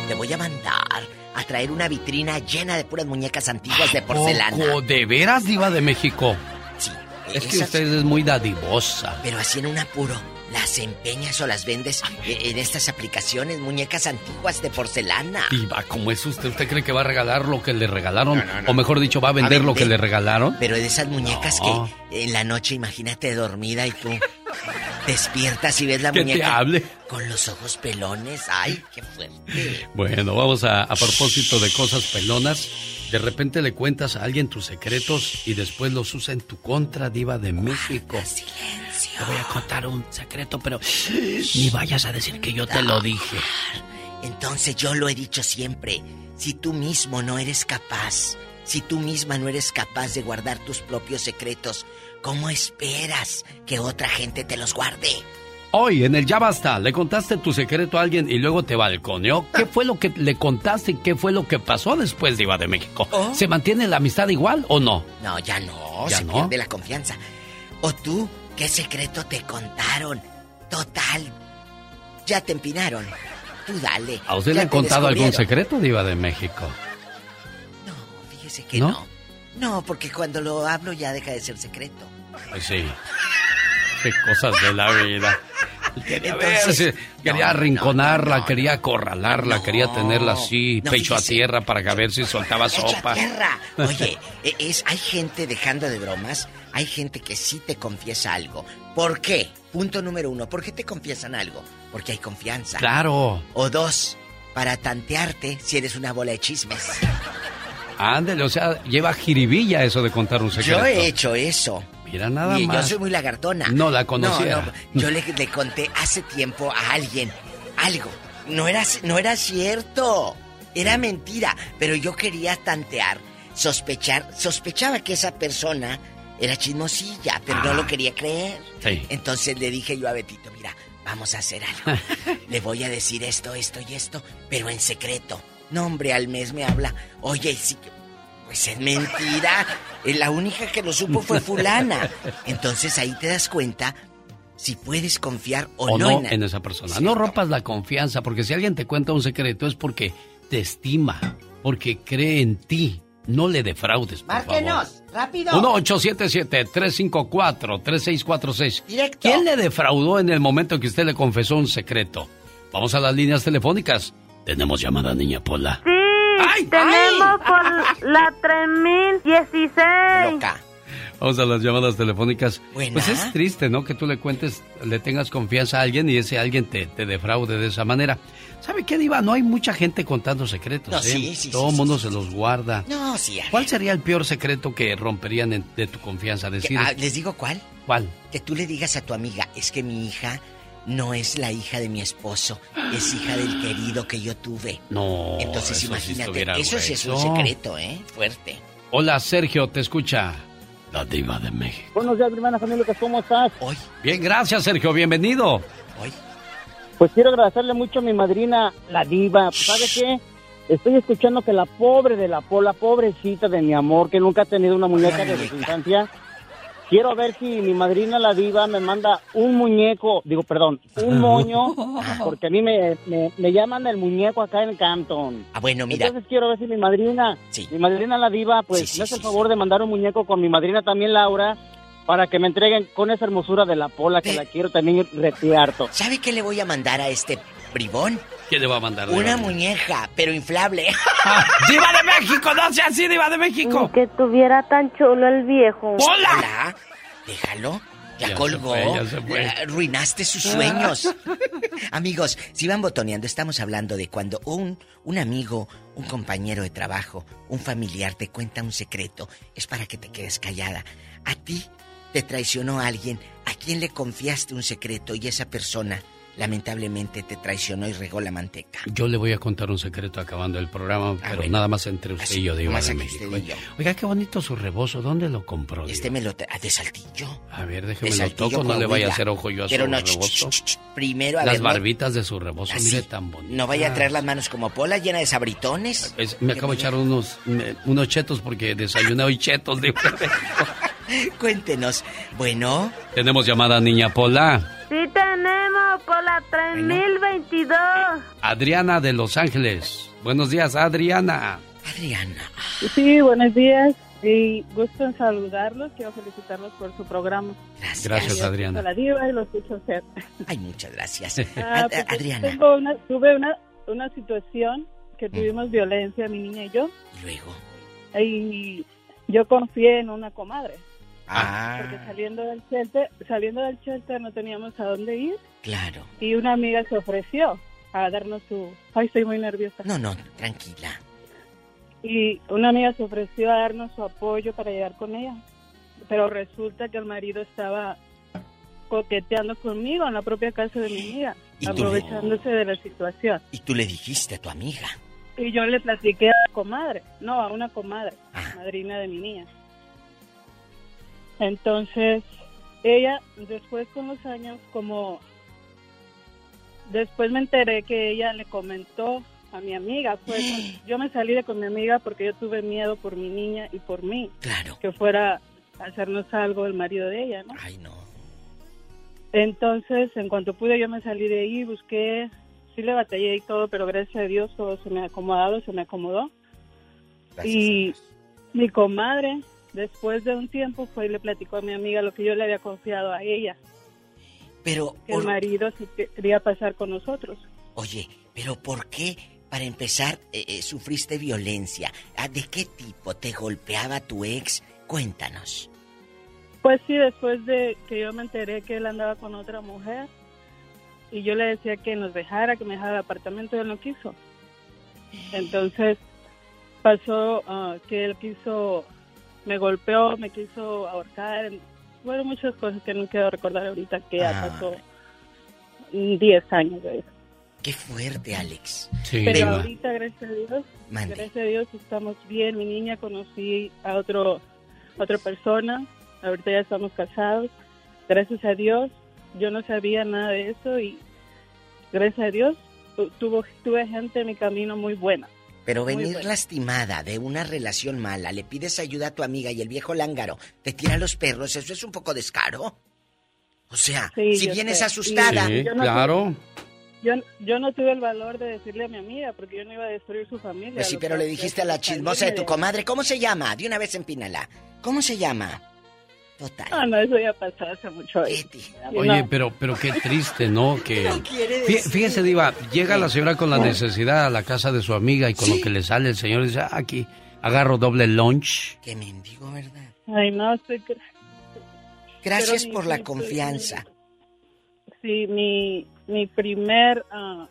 Te voy a mandar a traer una vitrina llena de puras muñecas antiguas de porcelana.
Poco, ¿De veras, Diva de México?
Sí.
Es que usted es muy dadivosa.
Pero así en un apuro, las empeñas o las vendes eh, en estas aplicaciones, muñecas antiguas de porcelana.
Diva, ¿cómo es usted? ¿Usted cree que va a regalar lo que le regalaron?
No, no, no.
O mejor dicho, va a vender
A
lo que le regalaron.
Pero de esas muñecas
No.
que en la noche, imagínate dormida y tú despiertas y ves la
Que te
muñeca
hable.
con los ojos pelones. Ay, qué fuerte.
Bueno, vamos a, a propósito de cosas pelonas. De repente le cuentas a alguien tus secretos y después los usa en tu contra, Diva de México. Te voy a contar un secreto, pero ni vayas a decir que yo te lo dije.
Entonces yo lo he dicho siempre, si tú mismo no eres capaz, si tú misma no eres capaz de guardar tus propios secretos, ¿cómo esperas que otra gente te los guarde?
Hoy en el Ya Basta, le contaste tu secreto a alguien y luego te balconeó. ¿Qué fue lo que le contaste y qué fue lo que pasó después, Diva de México? ¿Se mantiene la amistad igual o no?
No, ya no,
¿Ya
se
no?
pierde la confianza. ¿O tú qué secreto te contaron? Total, ya te empinaron. Tú dale.
¿A usted le han contado algún secreto, Diva de México?
Fíjese que
¿No?
no. no. porque cuando lo hablo ya deja de ser secreto.
Sí. Qué cosas de la vida. Quería,
Entonces,
quería arrinconarla, quería acorralarla, quería tenerla así,
no,
pecho a tierra para que a ver si soltaba sopa.
Tierra. Oye, e- es, hay gente dejando de bromas, hay gente que sí te confiesa algo. ¿Por qué? Punto número uno, ¿por qué te confiesan algo? Porque hay confianza.
Claro.
O dos, para tantearte si eres una bola de chismes.
Ándele, o sea, lleva jiribilla eso de contar un secreto.
Yo he hecho eso.
Mira nada
y
más.
yo soy muy lagartona.
No la conocía.
No, no, yo le, le conté hace tiempo a alguien algo. No era, no era cierto. Era mentira. Pero yo quería tantear, sospechar. Sospechaba que esa persona era chismosilla, pero no lo quería creer.
Sí.
Entonces le dije yo a Betito, mira, vamos a hacer algo. le voy a decir esto, esto y esto, pero en secreto. No, hombre, al mes me habla. Oye, sí. Pues es mentira. Eh, La única que lo supo fue fulana. Entonces ahí te das cuenta si puedes confiar o,
o no
en,
en esa persona. No rompas la confianza, porque si alguien te cuenta un secreto es porque te estima, porque cree en ti. No le defraudes, por favor.
Márquenos, rápido.
1-877-354-3646.
Directo.
¿Quién le defraudó en el momento que usted le confesó un secreto? Vamos a las líneas telefónicas. Tenemos llamada, niña Pola.
Sí, tenemos por la 3016.
Vamos a las llamadas telefónicas. Pues es triste, ¿no? Que tú le cuentes, le tengas confianza a alguien y ese alguien te, te defraude de esa manera. ¿Sabe qué, Diva? No hay mucha gente contando secretos, ¿eh?
sí, sí,
Todo el mundo se los guarda.
No, sí.
¿Cuál sería el peor secreto que romperían en- de tu confianza? Decir,
Ah, ¿Les digo cuál?
¿Cuál?
Que tú le digas a tu amiga, es que mi hija no es la hija de mi esposo, es hija del querido que yo tuve.
No.
Entonces
eso sí
imagínate, eso sí es un secreto, ¿eh? Fuerte.
Hola, Sergio, te escucha. La Diva de México.
Buenos días, mi hermana familia Lucas, ¿cómo estás?
Hoy.
Bien, gracias, Sergio, bienvenido.
Pues quiero agradecerle mucho a mi madrina, la diva. ¿Sabe qué? Estoy escuchando que la pobre de la pola, pobrecita de mi amor, que nunca ha tenido una muñeca desde su infancia. Quiero ver si mi madrina, la diva, me manda un muñeco, digo, perdón, un moño, porque a mí me, me, me llaman el muñeco acá en Canton.
Ah, bueno, mira.
Entonces quiero ver si mi madrina, mi madrina, la diva, pues me hace el favor de mandar un muñeco con mi madrina también, Laura, para que me entreguen con esa hermosura de la pola, que la quiero también retiarto.
¿Sabe qué le voy a mandar a este bribón?
¿Qué le va a mandar?
Una muñeca, pero inflable.
¡Diva de México! ¡No sea así, Diva de México!
Que tuviera tan chulo el viejo.
¡Hola! Déjalo. Ya,
Ya se
colgó.
fue, ya se fue.
Arruinaste sus sueños. Amigos, si van botoneando, estamos hablando de cuando un, un amigo, un compañero de trabajo, un familiar te cuenta un secreto, es para que te quedes callada. A ti te traicionó alguien, a quien le confiaste un secreto y esa persona lamentablemente te traicionó y regó la manteca.
Yo le voy a contar un secreto acabando el programa, pero
Ah, bueno.
nada más entre usted
Así,
y yo, Diva
nomás
de México.
usted y yo.
Oiga, qué bonito su rebozo. ¿Dónde lo compró?
Este me lo... tra- ah, de Saltillo.
A ver,
De
déjeme lo toco, no le vaya a hacer ojo yo a
Pero
su
no,
rebozo.
ch, ch, primero a
Las
ver, no-
barbitas de su rebozo,
Así.
mire tan bonito.
No vaya a traer las manos como Pola llena de sabritones.
Es- me acabo de echar unos, me- unos chetos porque desayuné hoy chetos. De.
Cuéntenos. Bueno,
Tenemos llamada Niña Pola.
Sí tenemos por la 3022.
Adriana de Los Ángeles. Buenos días, Adriana.
Adriana.
Sí, buenos días. Y gusto en saludarlos. Quiero felicitarlos por su programa.
Gracias,
Yo
Adriana.
La diva y lo escucho a usted.
Ay, muchas gracias.
Ah,
Ad-
pues,
Adriana.
tengo una, tuve una, una situación que tuvimos violencia, mi niña y yo.
Y luego.
Y yo confié en una comadre.
Ah,
Porque saliendo del shelter, saliendo del shelter no teníamos a dónde ir.
claro.
Y una amiga se ofreció a darnos su... Ay, estoy muy nerviosa.
No, no, tranquila.
Y una amiga se ofreció a darnos su apoyo para llegar con ella. Pero resulta que el marido estaba coqueteando conmigo en la propia casa de mi amiga, aprovechándose de la situación.
Y tú le dijiste a tu amiga.
Y yo le platiqué a la comadre, no, a una comadre,
Ah.
madrina de mi niña. Entonces, ella, después con los años, como después me enteré que ella le comentó a mi amiga, fue con- yo me salí de con mi amiga porque yo tuve miedo por mi niña y por mí,
Claro.
que fuera a hacernos algo el marido de ella, ¿no?
Ay, no.
Entonces, en cuanto pude, yo me salí de ahí, busqué, sí le batallé y todo, pero gracias a Dios todo se me ha acomodado, se me acomodó. y mi comadre, después de un tiempo, fue y le platicó a mi amiga lo que yo le había confiado a ella,
Pero,
que el marido que- quería pasar con nosotros.
oye, pero ¿por qué, para empezar, eh, eh, sufriste violencia? Ah, ¿De qué tipo te golpeaba tu ex? Cuéntanos.
Pues sí, después de que yo me enteré que él andaba con otra mujer y yo le decía que nos dejara, que me dejara el apartamento, él no quiso. Entonces pasó ah, que él quiso, me golpeó, me quiso ahorcar, bueno, muchas cosas que no quiero recordar ahorita que ya
Ah.
pasó mm, 10 años de eso.
Qué fuerte, Alex.
Pero ahorita, gracias a Dios,
Mande.
gracias a Dios estamos bien. Mi niña conocí a otro, a otra persona. Ahorita ya estamos casados. Gracias a Dios, yo no sabía nada de eso y gracias a Dios tu- tuvo, tuve gente en mi camino muy buena.
Pero venir
bueno.
lastimada de una relación mala, le pides ayuda a tu amiga y el viejo lángaro te tira los perros, eso es un poco descaro. O sea,
Sí,
si vienes
sé.
asustada.
Yo no Yo, yo no tuve el valor de decirle a mi amiga porque yo no iba a destruir su familia.
Pues sí, pero le dijiste a la chismosa de tu comadre, ¿cómo se llama? De una vez empínala. ¿Cómo se llama? Total.
Ah, no, eso ya pasó hace mucho.
Oye, pero, pero qué triste, ¿no? Que
decir.
fíjese, Diva, llega la señora con la necesidad a la casa de su amiga y con lo que le sale el señor dice, "Ah, aquí, Agarro doble lunch.
Qué mendigo, ¿verdad?
Ay, no sé.
Gracias
Pero
por
mi-
la
mi-
confianza.
Sí, mi, mi primer ah,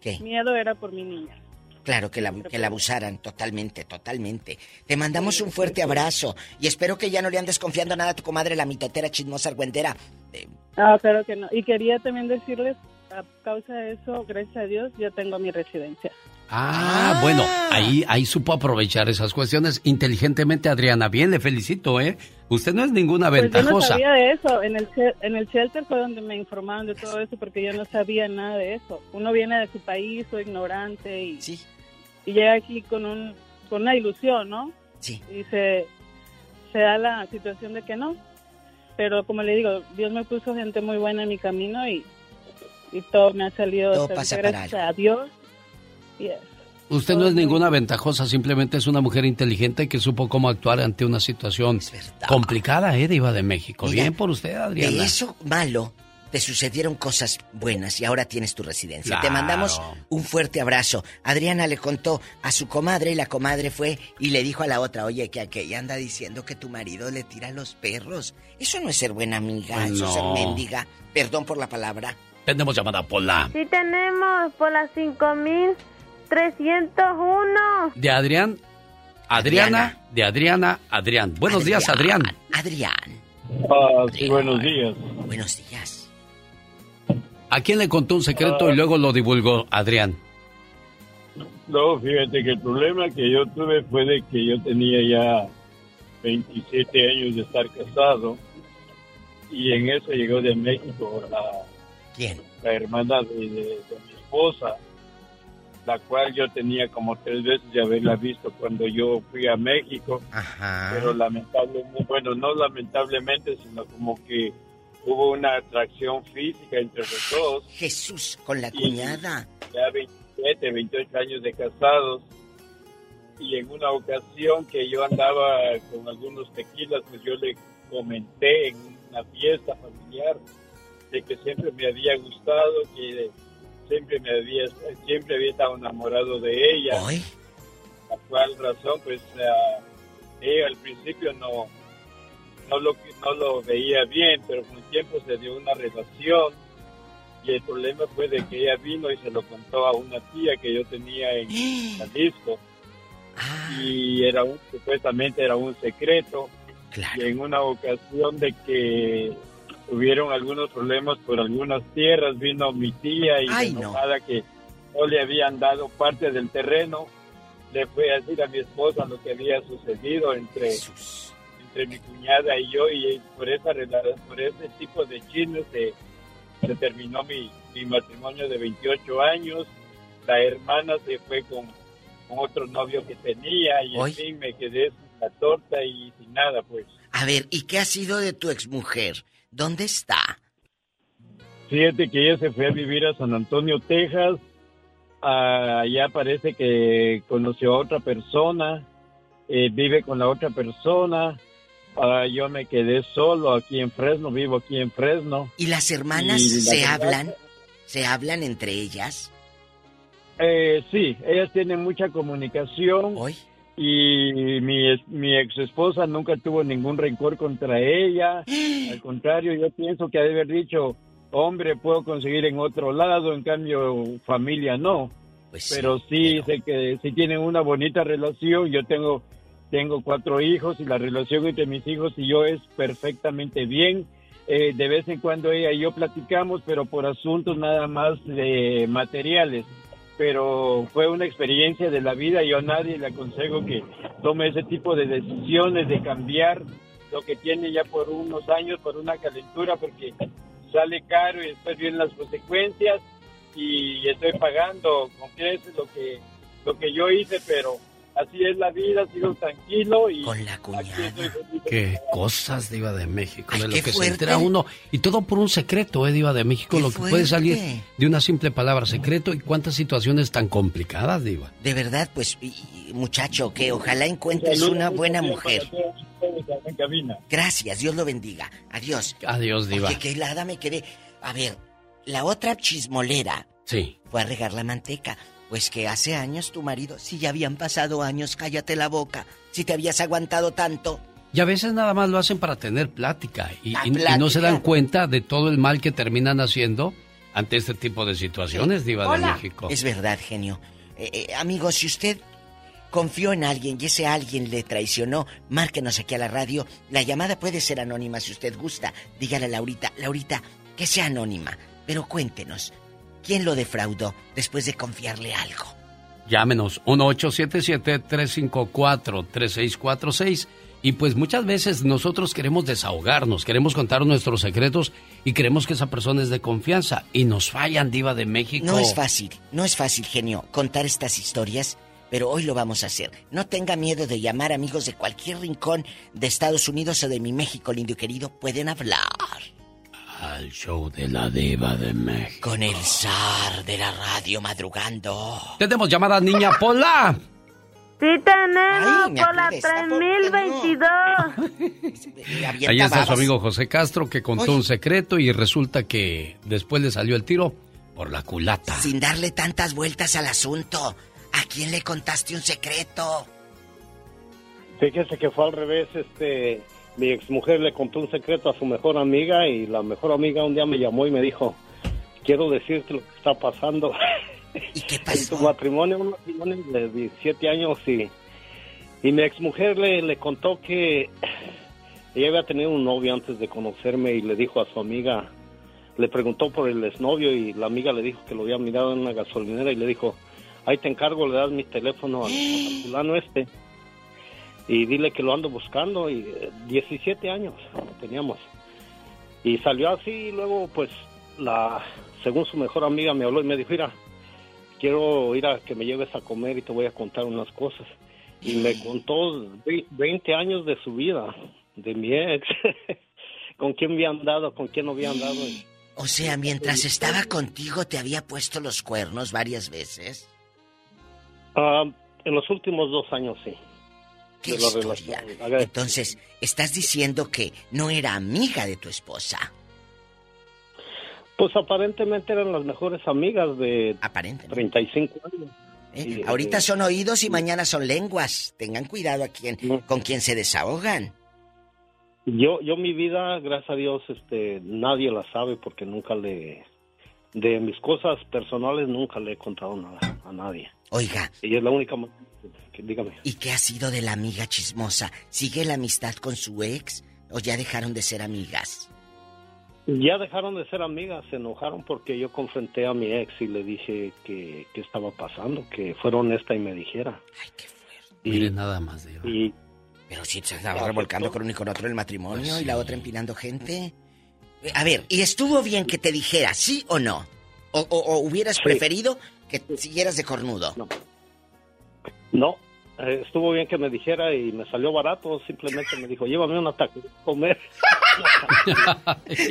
¿Qué?
miedo era por mi niña.
Claro, que la, que la abusaran, totalmente, totalmente. Te mandamos un fuerte abrazo y espero que ya no le andes confiando nada a tu comadre, la mitotera chismosa argüendera.
Ah, claro que no. Y quería también decirles, a causa de eso, gracias a Dios, yo tengo mi residencia.
Ah, bueno, ahí, ahí supo aprovechar esas cuestiones inteligentemente, Adriana. Bien, le felicito, ¿eh? Usted no es ninguna
Pues yo no
ventajosa.
sabía de eso. En el, en el shelter fue donde me informaron de todo eso porque yo no sabía nada de eso. Uno viene de su país, soy ignorante y, y llega aquí con, un, con una ilusión, ¿no?
Sí.
Y se, se da la situación de que no. Pero como le digo, Dios me puso gente muy buena en mi camino y, y todo me ha salido
Todo pasa para
gracias a Dios.
Usted no es ninguna ventajosa, simplemente es una mujer inteligente que supo cómo actuar ante una situación complicada, ¿eh? Diva de México. Bien por usted, Adriana.
De eso malo te sucedieron cosas buenas y ahora tienes tu residencia. Te mandamos un fuerte abrazo. Adriana le contó a su comadre y la comadre fue y le dijo a la otra, oye, que aquella anda diciendo que tu marido le tira a los perros. Eso no es ser buena amiga,
pues
eso es ser mendiga. Perdón por la palabra.
Tenemos llamada Pola.
Sí tenemos, Pola 5000. 301.
De Adrián. Adriana, de Adriana, Adrián. Buenos días, Adrián.
Ah, Adrián. Buenos días.
Buenos días.
¿A quién le contó un secreto y luego lo divulgó Adrián?
No, fíjate que el problema que yo tuve fue de que yo tenía ya 27 años de estar casado y en eso llegó de México la,
¿Quién?
la hermana de mi esposa la cual yo tenía como tres veces de haberla visto cuando yo fui a México, pero lamentablemente, bueno, no lamentablemente, sino como que hubo una atracción física entre los dos.
Jesús, con la cuñada.
ya 27, 28 años de casados. Y en una ocasión que yo andaba con algunos tequilas, pues yo le comenté en una fiesta familiar de que siempre me había gustado, que siempre me había, siempre había estado enamorado de ella. La cual razón, pues ah, ella al principio no, no lo, no lo veía bien, pero con el tiempo se dio una relación y el problema fue de que ella vino y se lo contó a una tía que yo tenía en Jalisco. Y era un, supuestamente era un secreto. Y en una ocasión de que tuvieron algunos problemas por algunas tierras vino mi tía y
Ay, no.
enojada que no le habían dado parte del terreno le fue a decir a mi esposa lo que había sucedido entre entre mi cuñada y yo y por esa por ese tipo de chismes se, se terminó mi, mi matrimonio de 28 años la hermana se fue con, con otro novio que tenía y en fin me quedé sin la torta y sin nada pues
A ver, ¿y qué ha sido de tu exmujer? ¿Dónde está?
Fíjate que ella se fue a vivir a San Antonio, Texas. Allá parece que conoció a otra persona, eh, vive con la otra persona. Ah, yo me quedé solo aquí en Fresno, vivo aquí en Fresno.
¿Y las hermanas
Y la
se
verdad-
hablan? ¿Se hablan entre ellas?
Eh, sí, ellas tienen mucha comunicación. Y mi, mi ex esposa nunca tuvo ningún rencor contra ella. Al contrario, yo pienso que ha de haber dicho, hombre, puedo conseguir en otro lado, en cambio, familia no. pero sí, sé que sí tienen una bonita relación. Yo tengo, tengo cuatro hijos y la relación entre mis hijos y yo es perfectamente bien. Eh, de vez en cuando ella y yo platicamos, pero por asuntos nada más de materiales. Pero fue una experiencia de la vida. Yo a nadie le aconsejo que tome ese tipo de decisiones de cambiar lo que tiene ya por unos años, por una calentura, porque sale caro y después vienen las consecuencias y estoy pagando con creces lo que lo que yo hice, pero así es la vida, sigo tranquilo y
con la
Qué cosas, Diva de México, de lo que se entera uno. Y todo por un secreto, ¿eh, Diva de México?
Qué
lo que puede salir de una simple palabra, secreto. ¿Y cuántas situaciones tan complicadas, Diva?
De verdad, pues, y- y, muchacho, que ojalá encuentres una buena mujer. Gracias, Dios lo bendiga. Adiós.
Adiós, Diva.
Oye, qué helada me quedé. A ver, la otra chismolera
Sí.
fue a regar la manteca. Pues que hace años tu marido, si ya habían pasado años, cállate la boca, si te habías aguantado tanto.
Y a veces nada más lo hacen para tener plática y, no se dan cuenta de todo el mal que terminan haciendo ante este tipo de situaciones, Diva de México.
Es verdad, genio. Eh, eh, amigos, si usted confió en alguien y ese alguien le traicionó, márquenos aquí a la radio. La llamada puede ser anónima si usted gusta. Dígale a Laurita, Laurita, que sea anónima, pero cuéntenos, ¿quién lo defraudó después de confiarle algo?
Llámenos 1877-354-3646. Y pues muchas veces nosotros queremos desahogarnos, queremos contar nuestros secretos y queremos que esa persona es de confianza. Y nos fallan, Diva de México.
No es fácil, no es fácil, genio, contar estas historias pero hoy lo vamos a hacer. No tenga miedo de llamar amigos de cualquier rincón de Estados Unidos o de mi México, lindo y querido. Pueden hablar.
Al show de la diva de México.
Con el zar de la radio madrugando.
Tenemos llamada niña Pola.
Sí tenemos, Pola 3022.
Ahí está su amigo José Castro que contó un secreto y resulta que después le salió el tiro por la culata.
Sin darle tantas vueltas al asunto. ¿A quién le contaste un secreto?
Fíjese que fue al revés, este, mi exmujer le contó un secreto a su mejor amiga y la mejor amiga un día me llamó y me dijo, quiero decirte lo que está pasando.
¿Y qué pasó?
su matrimonio, un matrimonio de 17 años y, y mi exmujer le, le contó que ella había tenido un novio antes de conocerme y le dijo a su amiga, le preguntó por el exnovio y la amiga le dijo que lo había mirado en una gasolinera y le dijo, ahí te encargo, le das mi teléfono al, fulano este y dile que lo ando buscando y 17 eh, años teníamos. Y salió así y luego pues la según su mejor amiga me habló y me dijo mira quiero ir a que me lleves a comer y te voy a contar unas cosas y me contó 20 años de su vida de mi ex con quién había andado con quién no había andado.
O sea mientras estaba contigo te había puesto los cuernos varias veces
Ah, en los últimos dos años, sí.
¿Qué historia? Entonces, ¿estás diciendo que no era amiga de tu esposa?
Pues aparentemente eran las mejores amigas de
aparentemente.
35 años.
¿Eh? Ahorita son oídos y mañana son lenguas. Tengan cuidado a quien, con quien se desahogan.
Yo, yo mi vida, gracias a Dios, este, nadie la sabe porque nunca le, de mis cosas personales nunca le he contado nada a nadie.
Oiga.
Ella es la única. Que, dígame.
¿Y qué ha sido de la amiga chismosa? ¿Sigue la amistad con su ex o ya dejaron de ser amigas?
Ya dejaron de ser amigas, se enojaron porque yo confronté a mi ex y le dije que, estaba pasando, que fuera honesta y me dijera.
Ay, qué fuerte.
Mire nada más, de
y, Pero si se estaba revolcando con uno y con otro el matrimonio pues y la otra empinando gente. A ver, ¿y estuvo bien que te dijera sí o no? ¿O, hubieras preferido que siguieras de cornudo?
No. No, eh, estuvo bien que me dijera y me salió barato. Simplemente me dijo, llévame un ataque a comer.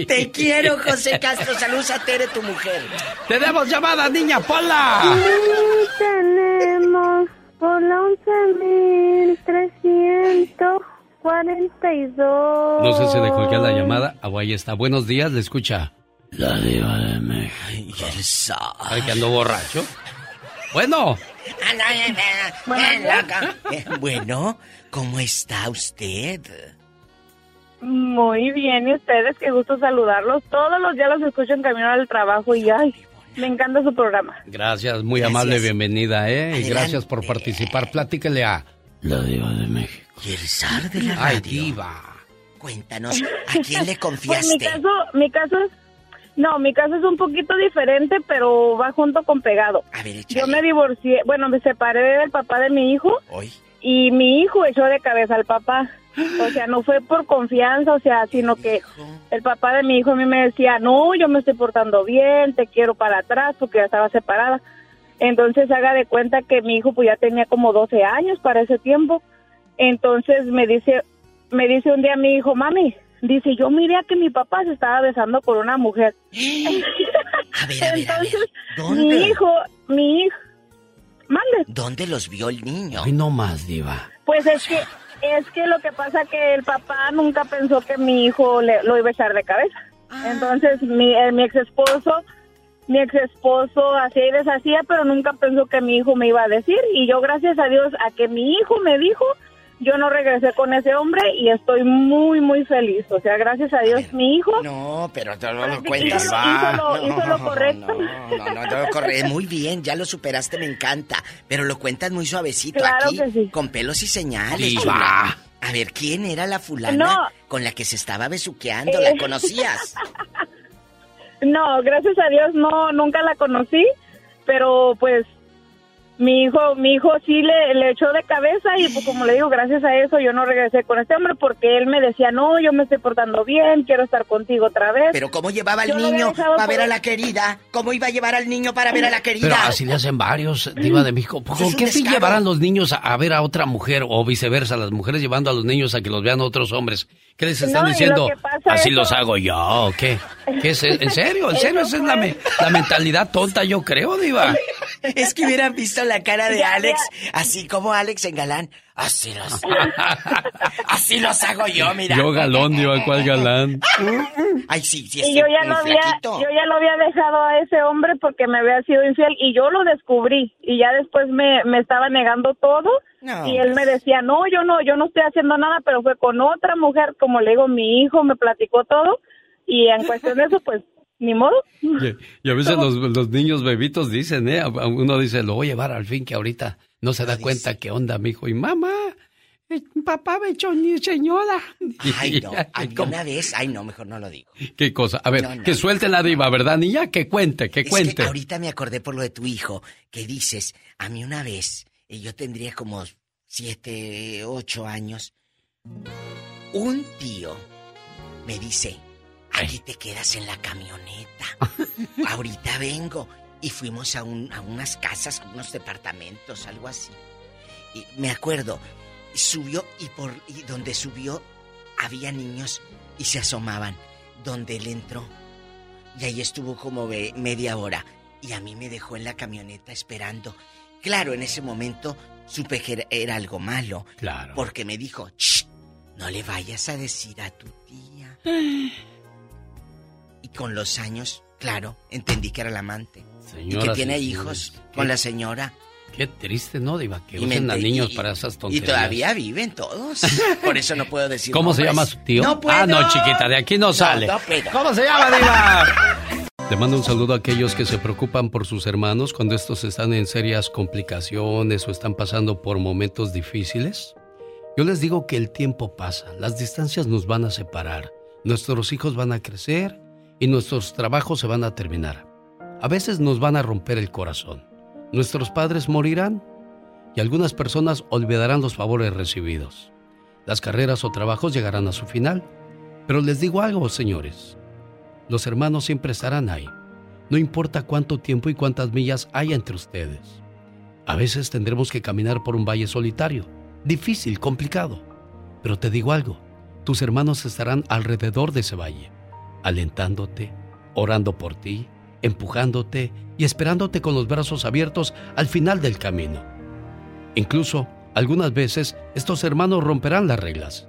Te quiero, José Castro. Saludos a Tere, tu mujer.
¡Tenemos llamada, niña Pola!
tenemos Pola 11.342.
No sé si le colgué la llamada. Ah, ahí está. Buenos días, le escucha. La diva de México.
Ay,
que ando borracho? Bueno.
Bueno, ¿cómo está usted?
Muy bien, y ustedes, qué gusto saludarlos. Todos los días los escucho en camino al trabajo y ay, me encanta su programa.
Gracias, muy amable, bienvenida, ¿eh? Y gracias por participar. Platíquele a La Diva de México.
Y el zar de la radio.
Ay, diva.
Cuéntanos, ¿a quién le confiaste?
Pues mi caso, mi caso es no, mi caso es un poquito diferente, pero va junto con pegado.
A ver,
Yo me divorcié, bueno, me separé del papá de mi hijo. Y mi hijo echó de cabeza al papá. O sea, no fue por confianza, o sea, sino que el papá de mi hijo a mí me decía, no, yo me estoy portando bien, te quiero para atrás porque ya estaba separada. Entonces haga de cuenta que mi hijo pues ya tenía como 12 años para ese tiempo. Entonces me dice, me dice un día mi hijo, mami, Dice, yo miré a que mi papá se estaba besando con una mujer.
A ver, a ver, Entonces, ¿Dónde?
Mi hijo, mi hijo... Mande.
¿Dónde los vio el niño?
Ay, no más, diva.
Pues es que, es que lo que pasa que el papá nunca pensó que mi hijo le, lo iba a echar de cabeza. Ah. Entonces, mi, eh, mi ex esposo
mi ex esposo hacía y deshacía, pero nunca pensó que mi hijo me iba a decir. Y yo, gracias a Dios, a que mi hijo me dijo, yo no regresé con ese hombre y estoy muy, muy feliz. O sea, gracias a Dios, mi hijo.
No, pero no lo cuentas.
Hizo, hizo, lo, hizo lo correcto.
No, no, no, corre. Muy bien, ya lo superaste, me encanta. Pero lo cuentas muy suavecito aquí, con pelos y señales. Chula. A ver, ¿quién era la fulana con la que se estaba besuqueando? ¿La conocías?
no, gracias a Dios, no, nunca la conocí. Pero pues mi hijo, mi hijo sí le, le echó de cabeza y pues como le digo, gracias a eso yo no regresé con este hombre porque él me decía, no, yo me estoy portando bien, quiero estar contigo otra vez.
Pero ¿cómo llevaba al niño para ver a la querida? ¿Cómo iba a llevar al niño para ver a la querida?
Pero así le hacen varios, diva de México. ¿Con qué fin llevarán los niños a, ver a otra mujer o viceversa, las mujeres llevando a los niños a que los vean otros hombres? ¿Qué les están diciendo? Así los hago yo, ¿o qué? ¿Qué es? ¿En serio? ¿En serio? Esa es la, la mentalidad tonta, yo creo, diva.
Es que hubieran visto la cara de Alex, así como Alex en galán. Así los, así los hago yo, mira.
Yo galón, digo, ¿cuál galán?
Ay, sí, sí.
Y yo ya, lo había, yo ya lo había dejado a ese hombre porque me había sido infiel y yo lo descubrí. Y ya después me, me estaba negando todo. y él me decía, no, yo no, yo no estoy haciendo nada, pero fue con otra mujer, como le digo, mi hijo me platicó todo. Y en cuestión de eso, pues ni modo.
Y, a veces los, los, niños bebitos dicen, ¿eh? Uno dice, lo voy a llevar al fin, que ahorita no se da cuenta qué onda, mi hijo. Y mamá, eh, papá me echó ni señora.
Ay, no, una vez, ay, no, mejor no lo digo.
¿Qué cosa? A ver, que suelte la diva, ¿verdad, niña? Que cuente, que cuente.
ahorita me acordé por lo de tu hijo, que dices, a mí una vez, y yo tendría como siete, ocho años, un tío me dice, Aquí te quedas en la camioneta. Ahorita vengo. Y fuimos a, un, a unas casas, unos departamentos, algo así. Y me acuerdo, subió y por y donde subió había niños y se asomaban. Donde él entró. Y ahí estuvo como media hora. Y a mí me dejó en la camioneta esperando. Claro, en ese momento supe que era, algo malo.
Claro.
Porque me dijo, no le vayas a decir a tu tía. Y con los años, claro, entendí que era el amante. y que tiene hijos con la señora.
Qué triste, ¿no, Diva? Que usen a niños para esas tonterías.
Y todavía viven todos. Por eso no puedo decir
¿Cómo se llama su tío?
No
Ah, no, chiquita, de aquí no, sale. ¿Cómo se llama, Diva? Le mando un saludo a aquellos que se preocupan por sus hermanos cuando estos están en serias complicaciones o están pasando por momentos difíciles. Yo les digo que el tiempo pasa, las distancias nos van a separar, nuestros hijos van a crecer y nuestros trabajos se van a terminar. A veces nos van a romper el corazón. Nuestros padres morirán y algunas personas olvidarán los favores recibidos. Las carreras o trabajos llegarán a su final. Pero les digo algo, señores. Los hermanos siempre estarán ahí. No importa cuánto tiempo y cuántas millas haya entre ustedes. A veces tendremos que caminar por un valle solitario, difícil, complicado. Pero te digo algo, tus hermanos estarán alrededor de ese valle alentándote, orando por ti, empujándote y esperándote con los brazos abiertos al final del camino. Incluso, algunas veces, estos hermanos romperán las reglas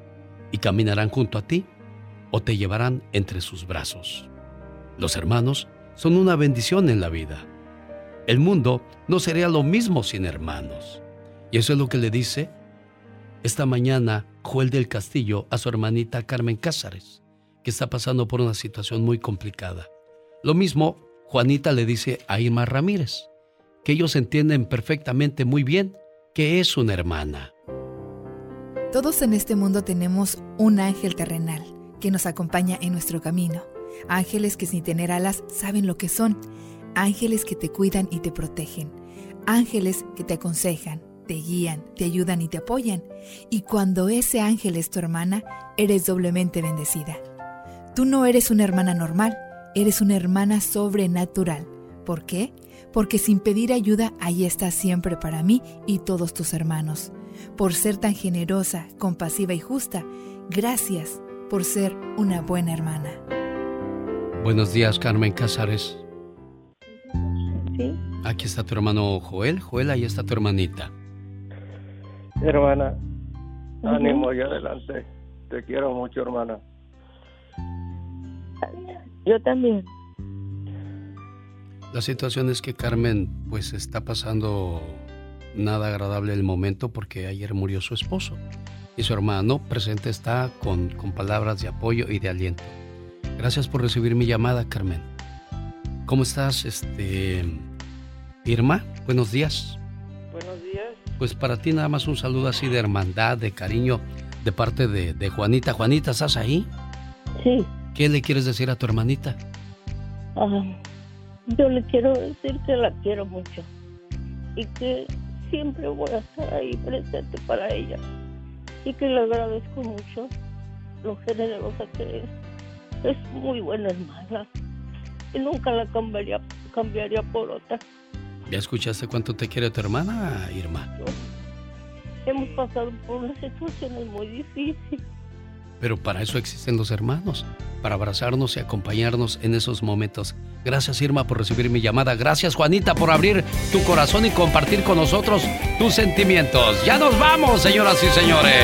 y caminarán junto a ti o te llevarán entre sus brazos. Los hermanos son una bendición en la vida. El mundo no sería lo mismo sin hermanos. Y eso es lo que le dice esta mañana Joel del Castillo a su hermanita Carmen Cázares que está pasando por una situación muy complicada. Lo mismo, Juanita le dice a Irma Ramírez, que ellos entienden perfectamente muy bien que es una hermana.
Todos en este mundo tenemos un ángel terrenal que nos acompaña en nuestro camino. Ángeles que sin tener alas saben lo que son. Ángeles que te cuidan y te protegen. Ángeles que te aconsejan, te guían, te ayudan y te apoyan. Y cuando ese ángel es tu hermana, eres doblemente bendecida. Tú no eres una hermana normal, eres una hermana sobrenatural. ¿Por qué? Porque sin pedir ayuda, ahí estás siempre para mí y todos tus hermanos. Por ser tan generosa, compasiva y justa, gracias por ser una buena hermana.
Buenos días, Carmen Cázares. Sí. Aquí está tu hermano Joel. Joel, ahí está tu hermanita.
Hermana, ánimo y adelante. Te quiero mucho, hermana.
Yo también.
La situación es que Carmen pues está pasando nada agradable el momento porque ayer murió su esposo y su hermano presente está con, con palabras de apoyo y de aliento. Gracias por recibir mi llamada, Carmen. ¿Cómo estás, este Irma? Buenos días.
Buenos días.
Pues para ti nada más un saludo así de hermandad, de cariño, de parte de, de Juanita. Juanita, ¿estás ahí?
Sí.
¿Qué le quieres decir a tu hermanita?
Ah, yo le quiero decir que la quiero mucho y que siempre voy a estar ahí presente para ella y que le agradezco mucho lo generosa que es. Es muy buena hermana y nunca la cambiaría, cambiaría por otra.
¿Ya escuchaste cuánto te quiere tu hermana, Irma?
Hemos pasado por unas situaciones muy difíciles.
Pero para eso existen los hermanos, para abrazarnos y acompañarnos en esos momentos. Gracias Irma por recibir mi llamada. Gracias Juanita por abrir tu corazón y compartir con nosotros tus sentimientos. Ya nos vamos, señoras y señores.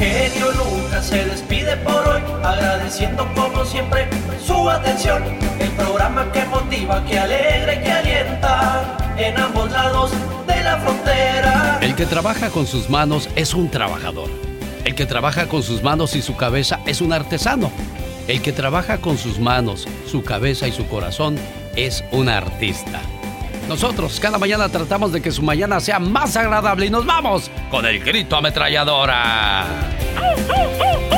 genio Lucas se despide por hoy, agradeciendo como siempre su atención. El programa que motiva, que alegra y que alienta en ambos lados de la frontera.
El que trabaja con sus manos es un trabajador. El que trabaja con sus manos y su cabeza es un artesano. El que trabaja con sus manos, su cabeza y su corazón es un artista. Nosotros cada mañana tratamos de que su mañana sea más agradable y nos vamos con el grito ametralladora.